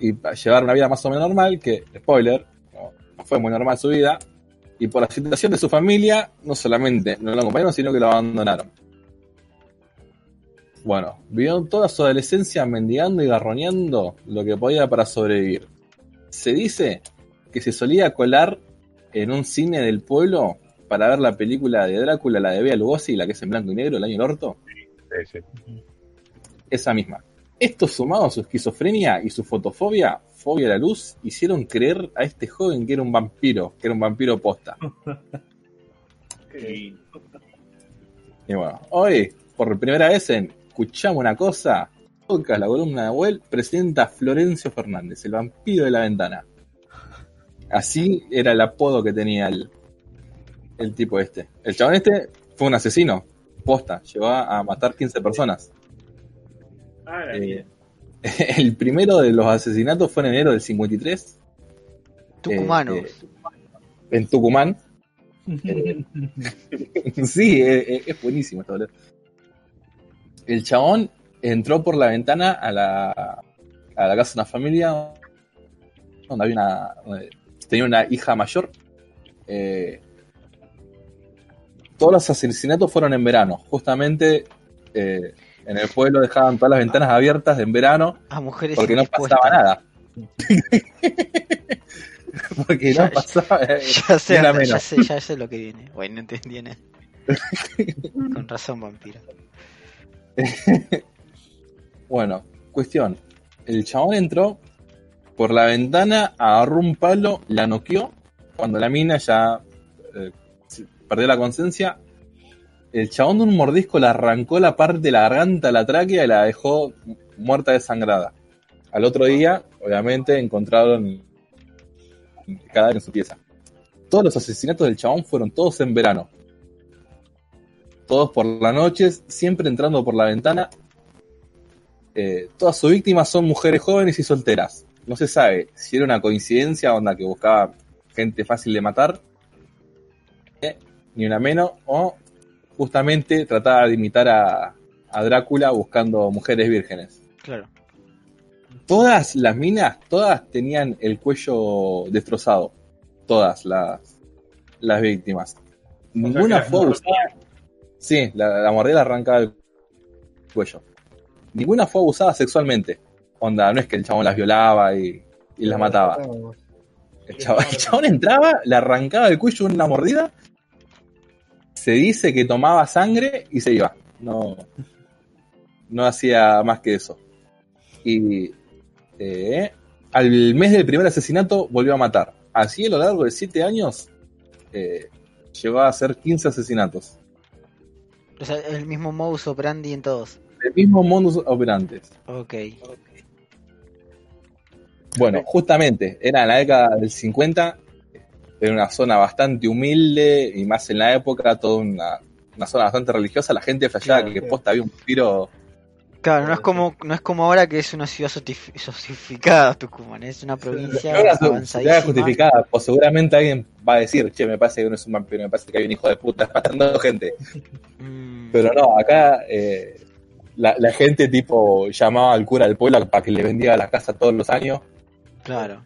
y llevar una vida más o menos normal, que, spoiler, no fue muy normal su vida, y por la situación de su familia, no solamente no lo acompañaron, sino que lo abandonaron. Bueno, vivió toda su adolescencia mendigando y garroneando lo que podía para sobrevivir. Se dice que se solía colar en un cine del pueblo para ver la película de Drácula, la de Bea Lugosi, la que es en blanco y negro, el año del orto, Sí, sí. esa misma. Esto sumado a su esquizofrenia y su fotofobia, fobia a la luz, hicieron creer a este joven que era un vampiro, que era un vampiro posta. Qué lindo. Y bueno, hoy, por primera vez en Escuchamos una cosa, podcast, la columna de Well, presenta a Florencio Fernández, el vampiro de la ventana. Así era el apodo que tenía el, el tipo este. El chabón este fue un asesino, posta, llegó a matar 15 personas. Ah, la Eh, el primero de los asesinatos fue en enero del 53 Tucumanos. eh, en Tucumán. Eh, sí, eh, eh, es buenísimo esto, boludo. El chabón entró por la ventana a la, a la casa de una familia donde había una. donde tenía una hija mayor. Eh, todos los asesinatos fueron en verano. Justamente eh, en el pueblo dejaban todas las ventanas abiertas en verano A mujeres porque no pasaba nada. porque Ya- no pasaba. eh, Ya sé, ya sé, ya sé lo que viene. Bueno, no entendí nada. Con razón, vampiro. Bueno, cuestión. El chabón entró por la ventana, agarró un palo, la noqueó. Cuando la mina ya eh, perdió la conciencia, el chabón de un mordisco le arrancó la parte de la garganta, la tráquea y la dejó muerta desangrada. Al otro día, obviamente, encontraron el cadáver en su pieza. Todos los asesinatos del chabón fueron todos en verano. Todos por las noches, siempre entrando por la ventana eh, todas sus víctimas son mujeres jóvenes y solteras. No se sabe si era una coincidencia, onda que buscaba gente fácil de matar, eh, ni una menos, o justamente trataba de imitar a, a Drácula buscando mujeres vírgenes. Claro. Todas las minas, todas tenían el cuello destrozado. Todas las, las víctimas. Ninguna fue abusada. Sí, la, mordida le arrancaba el cuello. Ninguna fue abusada sexualmente. Onda, no es que el chabón las violaba y, las mataba. El chabón, entraba, le arrancaba el cuello una mordida. Se dice que tomaba sangre y se iba. No, no hacía más que eso. Y eh, al mes del primer asesinato volvió a matar. Así a lo largo de 7 años eh, llegó a hacer 15 asesinatos. O sea, el mismo modus operandi en todos. el mismo modus operandi. Ok. Bueno, justamente, era en la década del 50, era una zona bastante humilde y más en la época, toda una, una zona bastante religiosa, la gente Claro, que claro. posta había un tiro Claro, no es como no es como ahora que es una ciudad sosificada Tucumán, es una provincia No avanzadísima. justificada, o seguramente alguien va a decir, che, me parece que no es un vampiro, me parece que hay un hijo de puta matando gente. Mm, Pero no, acá eh, la, la gente tipo llamaba al cura del pueblo para que le vendiera la casa todos los años claro.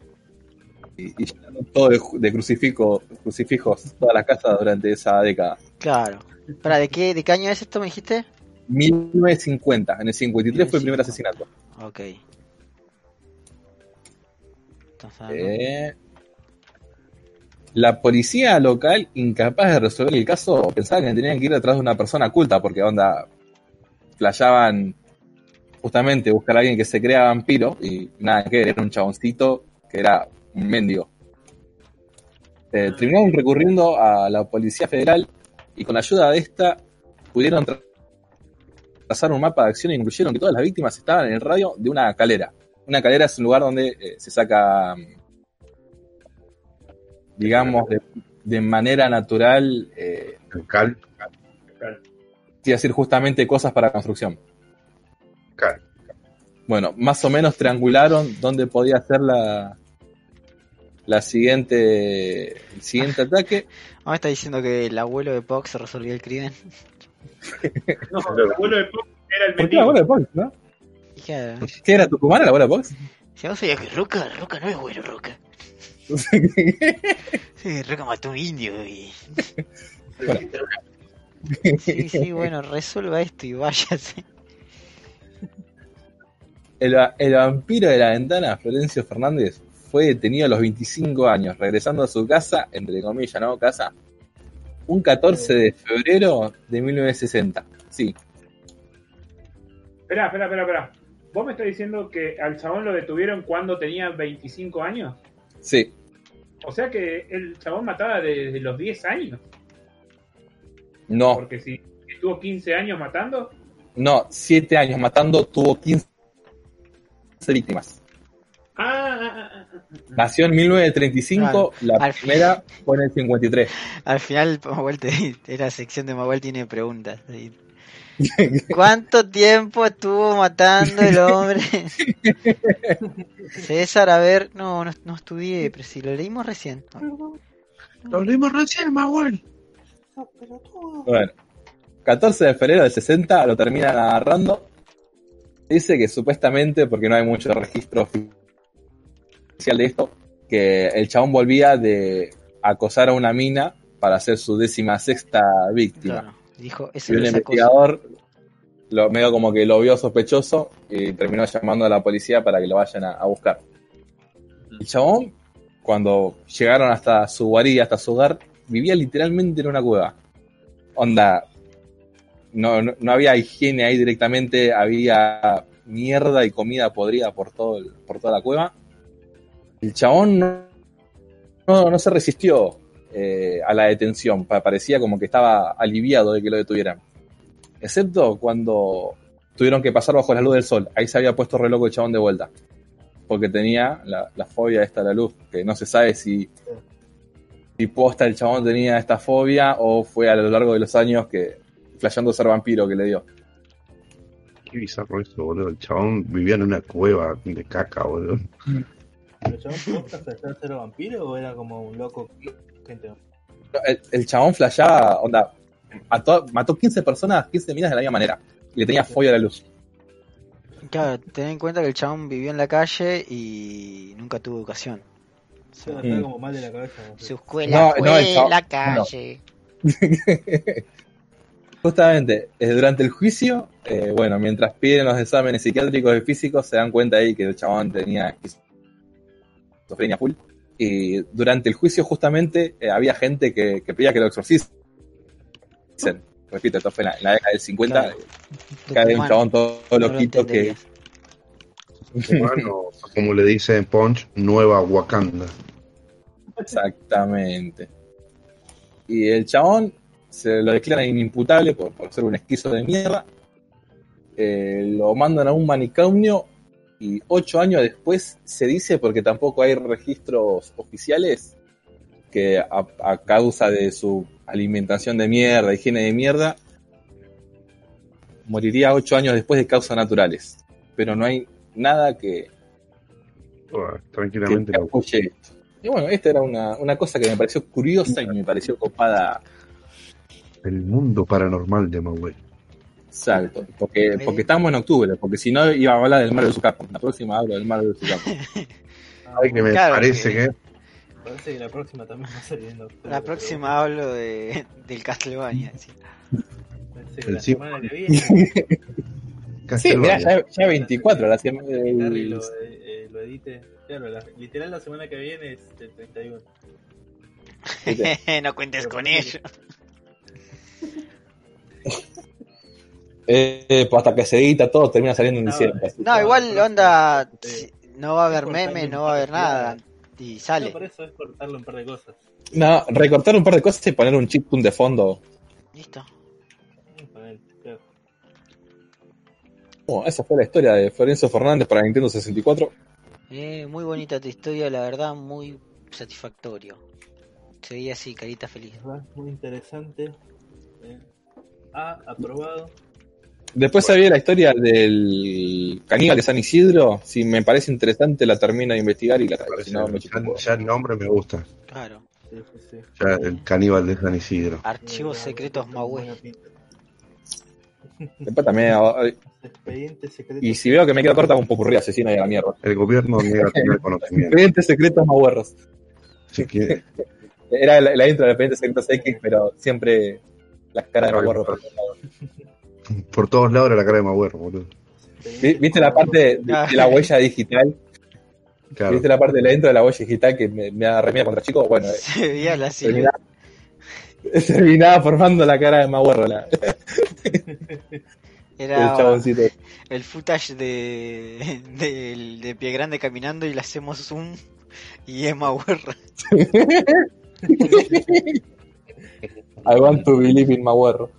y, y todo de, de crucifijo, crucifijos toda la casa durante esa década. Claro. Para, ¿de qué, ¿de qué año es esto, me dijiste? 1950, en el 53 fue el primer asesinato. Ok. Eh, la policía local, incapaz de resolver el caso, pensaba que tenían que ir detrás de una persona culta, porque onda, flashaban justamente buscar a alguien que se crea vampiro, y nada que ver, era un chaboncito que era un mendigo. Eh, terminaron recurriendo a la Policía Federal y con la ayuda de esta pudieron trazar un mapa de acción e incluyeron que todas las víctimas estaban en el radio de una calera. Una calera es un lugar donde eh, se saca, mm, digamos, de, de manera natural, eh, Cal, quiero decir, justamente cosas para construcción. cal. Bueno, más o menos triangularon dónde podía ser la, la siguiente, el siguiente ataque. Ah, me está diciendo que el abuelo de Pox resolvió el crimen. No, el abuelo de Pop era el ¿Por qué la mendigo. abuela de Pox, no? ¿Qué era Tucumán, la abuela de Pox? si vos sabías que Roca, Roca no es bueno, Roca. Sí, Roca mató a un indio y... Sí, sí, bueno, resuelva esto y váyase. El, va- el vampiro de la ventana, Florencio Fernández, fue detenido a los 25 años, regresando a su casa, entre comillas, ¿no? Casa, un 14 de febrero de 1960. Sí, Espera, espera, espera, espera. ¿Vos me estás diciendo que al chabón lo detuvieron cuando tenía 25 años? sí. O sea que el chabón mataba desde los 10 años. No, Porque si estuvo 15 años matando, no, 7 años matando, tuvo 15 víctimas. Ah, ah, ah, ah. Nació en 1935, la Al- primera fue en el 53. Al final, Mahuel te, era sección de Mahuel tiene preguntas. ¿Cuánto tiempo estuvo matando el hombre? César, a ver, no, no, no estudié, pero si lo leímos recién. No. Lo leímos recién, Mahuel. Bueno, 14 de febrero del 60 lo terminan agarrando. Dice que supuestamente, porque no hay mucho registro oficial de esto, que el chabón volvía de acosar a una mina para ser su décima sexta víctima. Claro, dijo, Y un investigador lo medio como que lo vio sospechoso y terminó llamando a la policía para que lo vayan a, a buscar. El chabón, cuando llegaron hasta su guarida, hasta su hogar, vivía literalmente en una cueva. Onda, no, no, no había higiene ahí directamente, había mierda y comida podrida por, todo por toda la cueva. El chabón no, no, no se resistió eh, a la detención, pa- parecía como que estaba aliviado de que lo detuvieran. Excepto cuando tuvieron que pasar bajo la luz del sol. Ahí se había puesto re loco el chabón de vuelta. Porque tenía la, la fobia esta de la luz, que no se sabe si, si posta el chabón tenía esta fobia o fue a lo largo de los años que flasheando ser vampiro que le dio. Qué bizarro eso, boludo. El chabón vivía en una cueva de caca, boludo. ¿Pero chabón posta flashaba ser vampiro o era como un loco? Gente, El, el chabón flasheaba, onda, mató, mató 15 personas, 15 minas de la misma manera. Y le tenía fobia a la luz. Claro, ten en cuenta que el chabón vivió en la calle y nunca tuvo educación. O sea, como mal de la cabeza. ¿no? su escuela No, fue no, el chabón- la calle. Justamente, eh, durante el juicio, eh, bueno, mientras piden los exámenes psiquiátricos y físicos, se dan cuenta ahí que el chabón tenía esquizofrenia full. Y durante el juicio, justamente, eh, había gente que, que pedía que lo exorcicen. Repito, esto fue en la, en la década del 50. Claro. Cada vez un chabón todo, no lo loquito que. Humano, como le dice Punch, Nueva Wakanda. Exactamente. Y el chabón se lo declara inimputable por, por ser un esquizo de mierda. eh, lo mandan a un manicomio y ocho años después se dice, porque tampoco hay registros oficiales, que a, a causa de su alimentación de mierda, higiene de mierda, moriría ocho años después de causas naturales. Pero no hay nada que, que, tranquilamente que no. apoye esto. Y bueno, esta era una, una cosa que me pareció curiosa y me pareció copada. El mundo paranormal de Mahuel. Exacto, porque, porque estamos en octubre, porque si no iba a hablar del Marvel vs. Capcom. La próxima hablo del Marvel vs. Capcom. Ay, que me Claro parece que- que... Parece que la próxima también va a salir en octubre, La pero próxima hablo de, del Castlevania. sí. Parece que la sí. semana que viene Sí, mirá, ya, ya 24, la semana Harry lo, del- eh, lo edite. Claro, la- literal la semana que viene es el 31. no cuentes con ello. Eh, pues hasta que se edita todo termina saliendo en No, diciembre. así. No, igual onda, no va a haber un no va a haber nada. Y No, sale. por eso es cortarle un par de cosas. No, recortar un par de cosas y poner un chiptune de fondo. Listo. Bueno, esa fue la historia de Florencio Fernández para Nintendo 64. Eh, muy bonita tu historia, la verdad, muy satisfactorio. Seguí así, carita feliz. ¿Verdad? Muy interesante. Eh, A, aprobado. Después sabía la historia del caníbal de San Isidro. Si me parece interesante, la termino de investigar y la traigo. Si no, me ya, ya el nombre me gusta. Claro. Sí, sí, sí. Ya el caníbal de San Isidro. Archivos Eh, secretos pinta. Después también, Expedientes secretos. y si veo que me quedo corta, un popurrí asesino y a la mierda. El gobierno niega tener conocimiento. Expedientes secretos maguerros. Así que Era la, la intro de Expedientes secretos X, pero siempre las caras de maguerros. por todos lados. era la cara de Mahuel, boludo. Vi- ¿Viste la parte de, de la huella digital? Claro. ¿Viste la parte de la intro de la huella digital que me, me da remía contra chicos? Bueno, eh, Se veía la silueta. terminaba, terminaba formando la cara de Maguerro, la- el Era chaboncito. el footage de, de, de Pie Grande caminando y le hacemos zoom y es Mahuerra. I want to believe in Maguerro.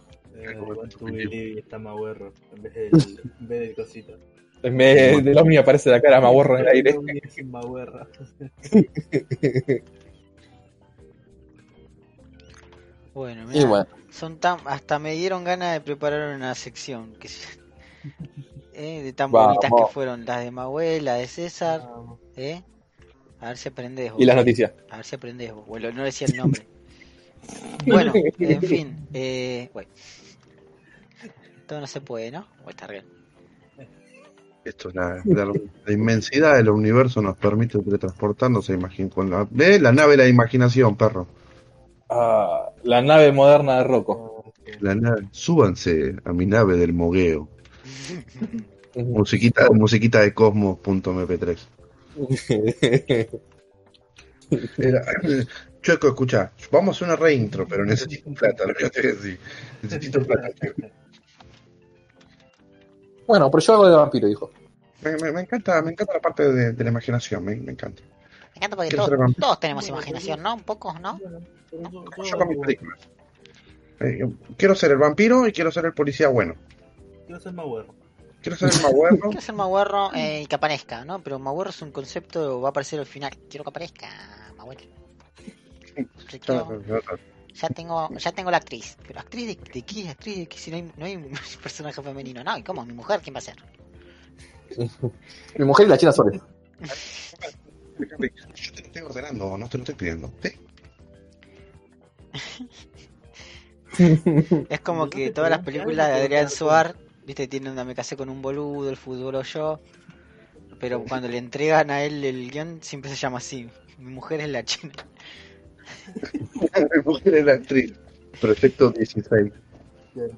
Y está Maguerro en vez del, en vez del cosito. En vez del ovni aparece la cara Maguerro en el aire. Bueno, mirá, bueno, son tan, hasta me dieron ganas de preparar una sección que se- eh, de tan Vamos. bonitas que fueron las de Mahuel, la de César, Vamos. eh. A ver si aprendés vos. y las noticias. A ver si aprendés vos. Bueno, no decía el nombre. bueno, en fin. Eh, bueno. Todo no se puede, ¿no? Bueno, está bien. Esto es la, la- la inmensidad del universo nos permite teletransportarnos a con la, ¿eh? la nave de la imaginación, perro. Ah, la nave moderna de Rocco. La nave, súbanse a mi nave del mogueo. Musiquita, musiquita de cosmos.mp3. Era- Chueco, escucha, vamos a hacer una reintro, pero necesito plata, lo que te voy a decir. Necesito plata. Chueco. Bueno, pero yo hago de vampiro, dijo. Me, me- me encanta, me encanta la parte de, de la imaginación, me, me encanta. Me encanta porque todos, ser vampiro. todos tenemos imaginación, ¿no? Un poco, ¿no? Yo- con mis películas. Eh, quiero ser el vampiro y quiero ser el policía bueno. Quiero ser Maguerro. Quiero ser el maguerro. Quiero ser Maguerro eh, y que aparezca, ¿no? Pero Maguerro es un concepto, va a aparecer al final. Quiero que aparezca, Maguerro. Yo quiero- ya tengo, ya tengo la actriz. Pero actriz de, de qué, actriz de qué, si no hay, no hay un personaje femenino. No, ¿y cómo? ¿Mi mujer quién va a ser? Mi mujer y la China Suárez. Yo te lo estoy ordenando, no te lo estoy pidiendo. ¿sí? Es como que todas las películas de Adrián Suar, viste, tienen una me casé con un boludo, el fútbol o yo. Pero cuando le entregan a él el guion, siempre se llama así. Mi mujer es la china. Mi mujer es la actriz. Proyecto 16. Claro.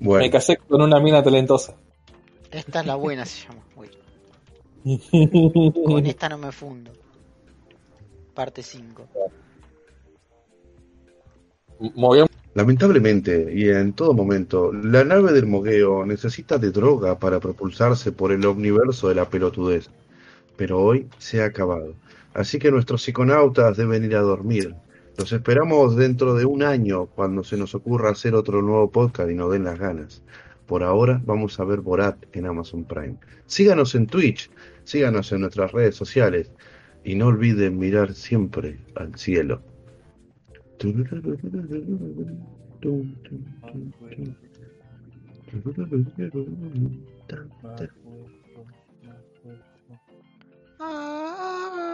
Me Bueno, casé con una mina talentosa. Esta es la buena, se llama. Uy, con esta no me fundo. Parte 5. Movió lamentablemente y en todo momento, la nave del mogueo necesita de droga para propulsarse por el omniverso de la pelotudez. Pero hoy se ha acabado. Así que nuestros psiconautas deben ir a dormir. Los esperamos dentro de un año cuando se nos ocurra hacer otro nuevo podcast y nos den las ganas. Por ahora vamos a ver Borat en Amazon Prime. Síganos en Twitch, síganos en nuestras redes sociales y no olviden mirar siempre al cielo. Ah.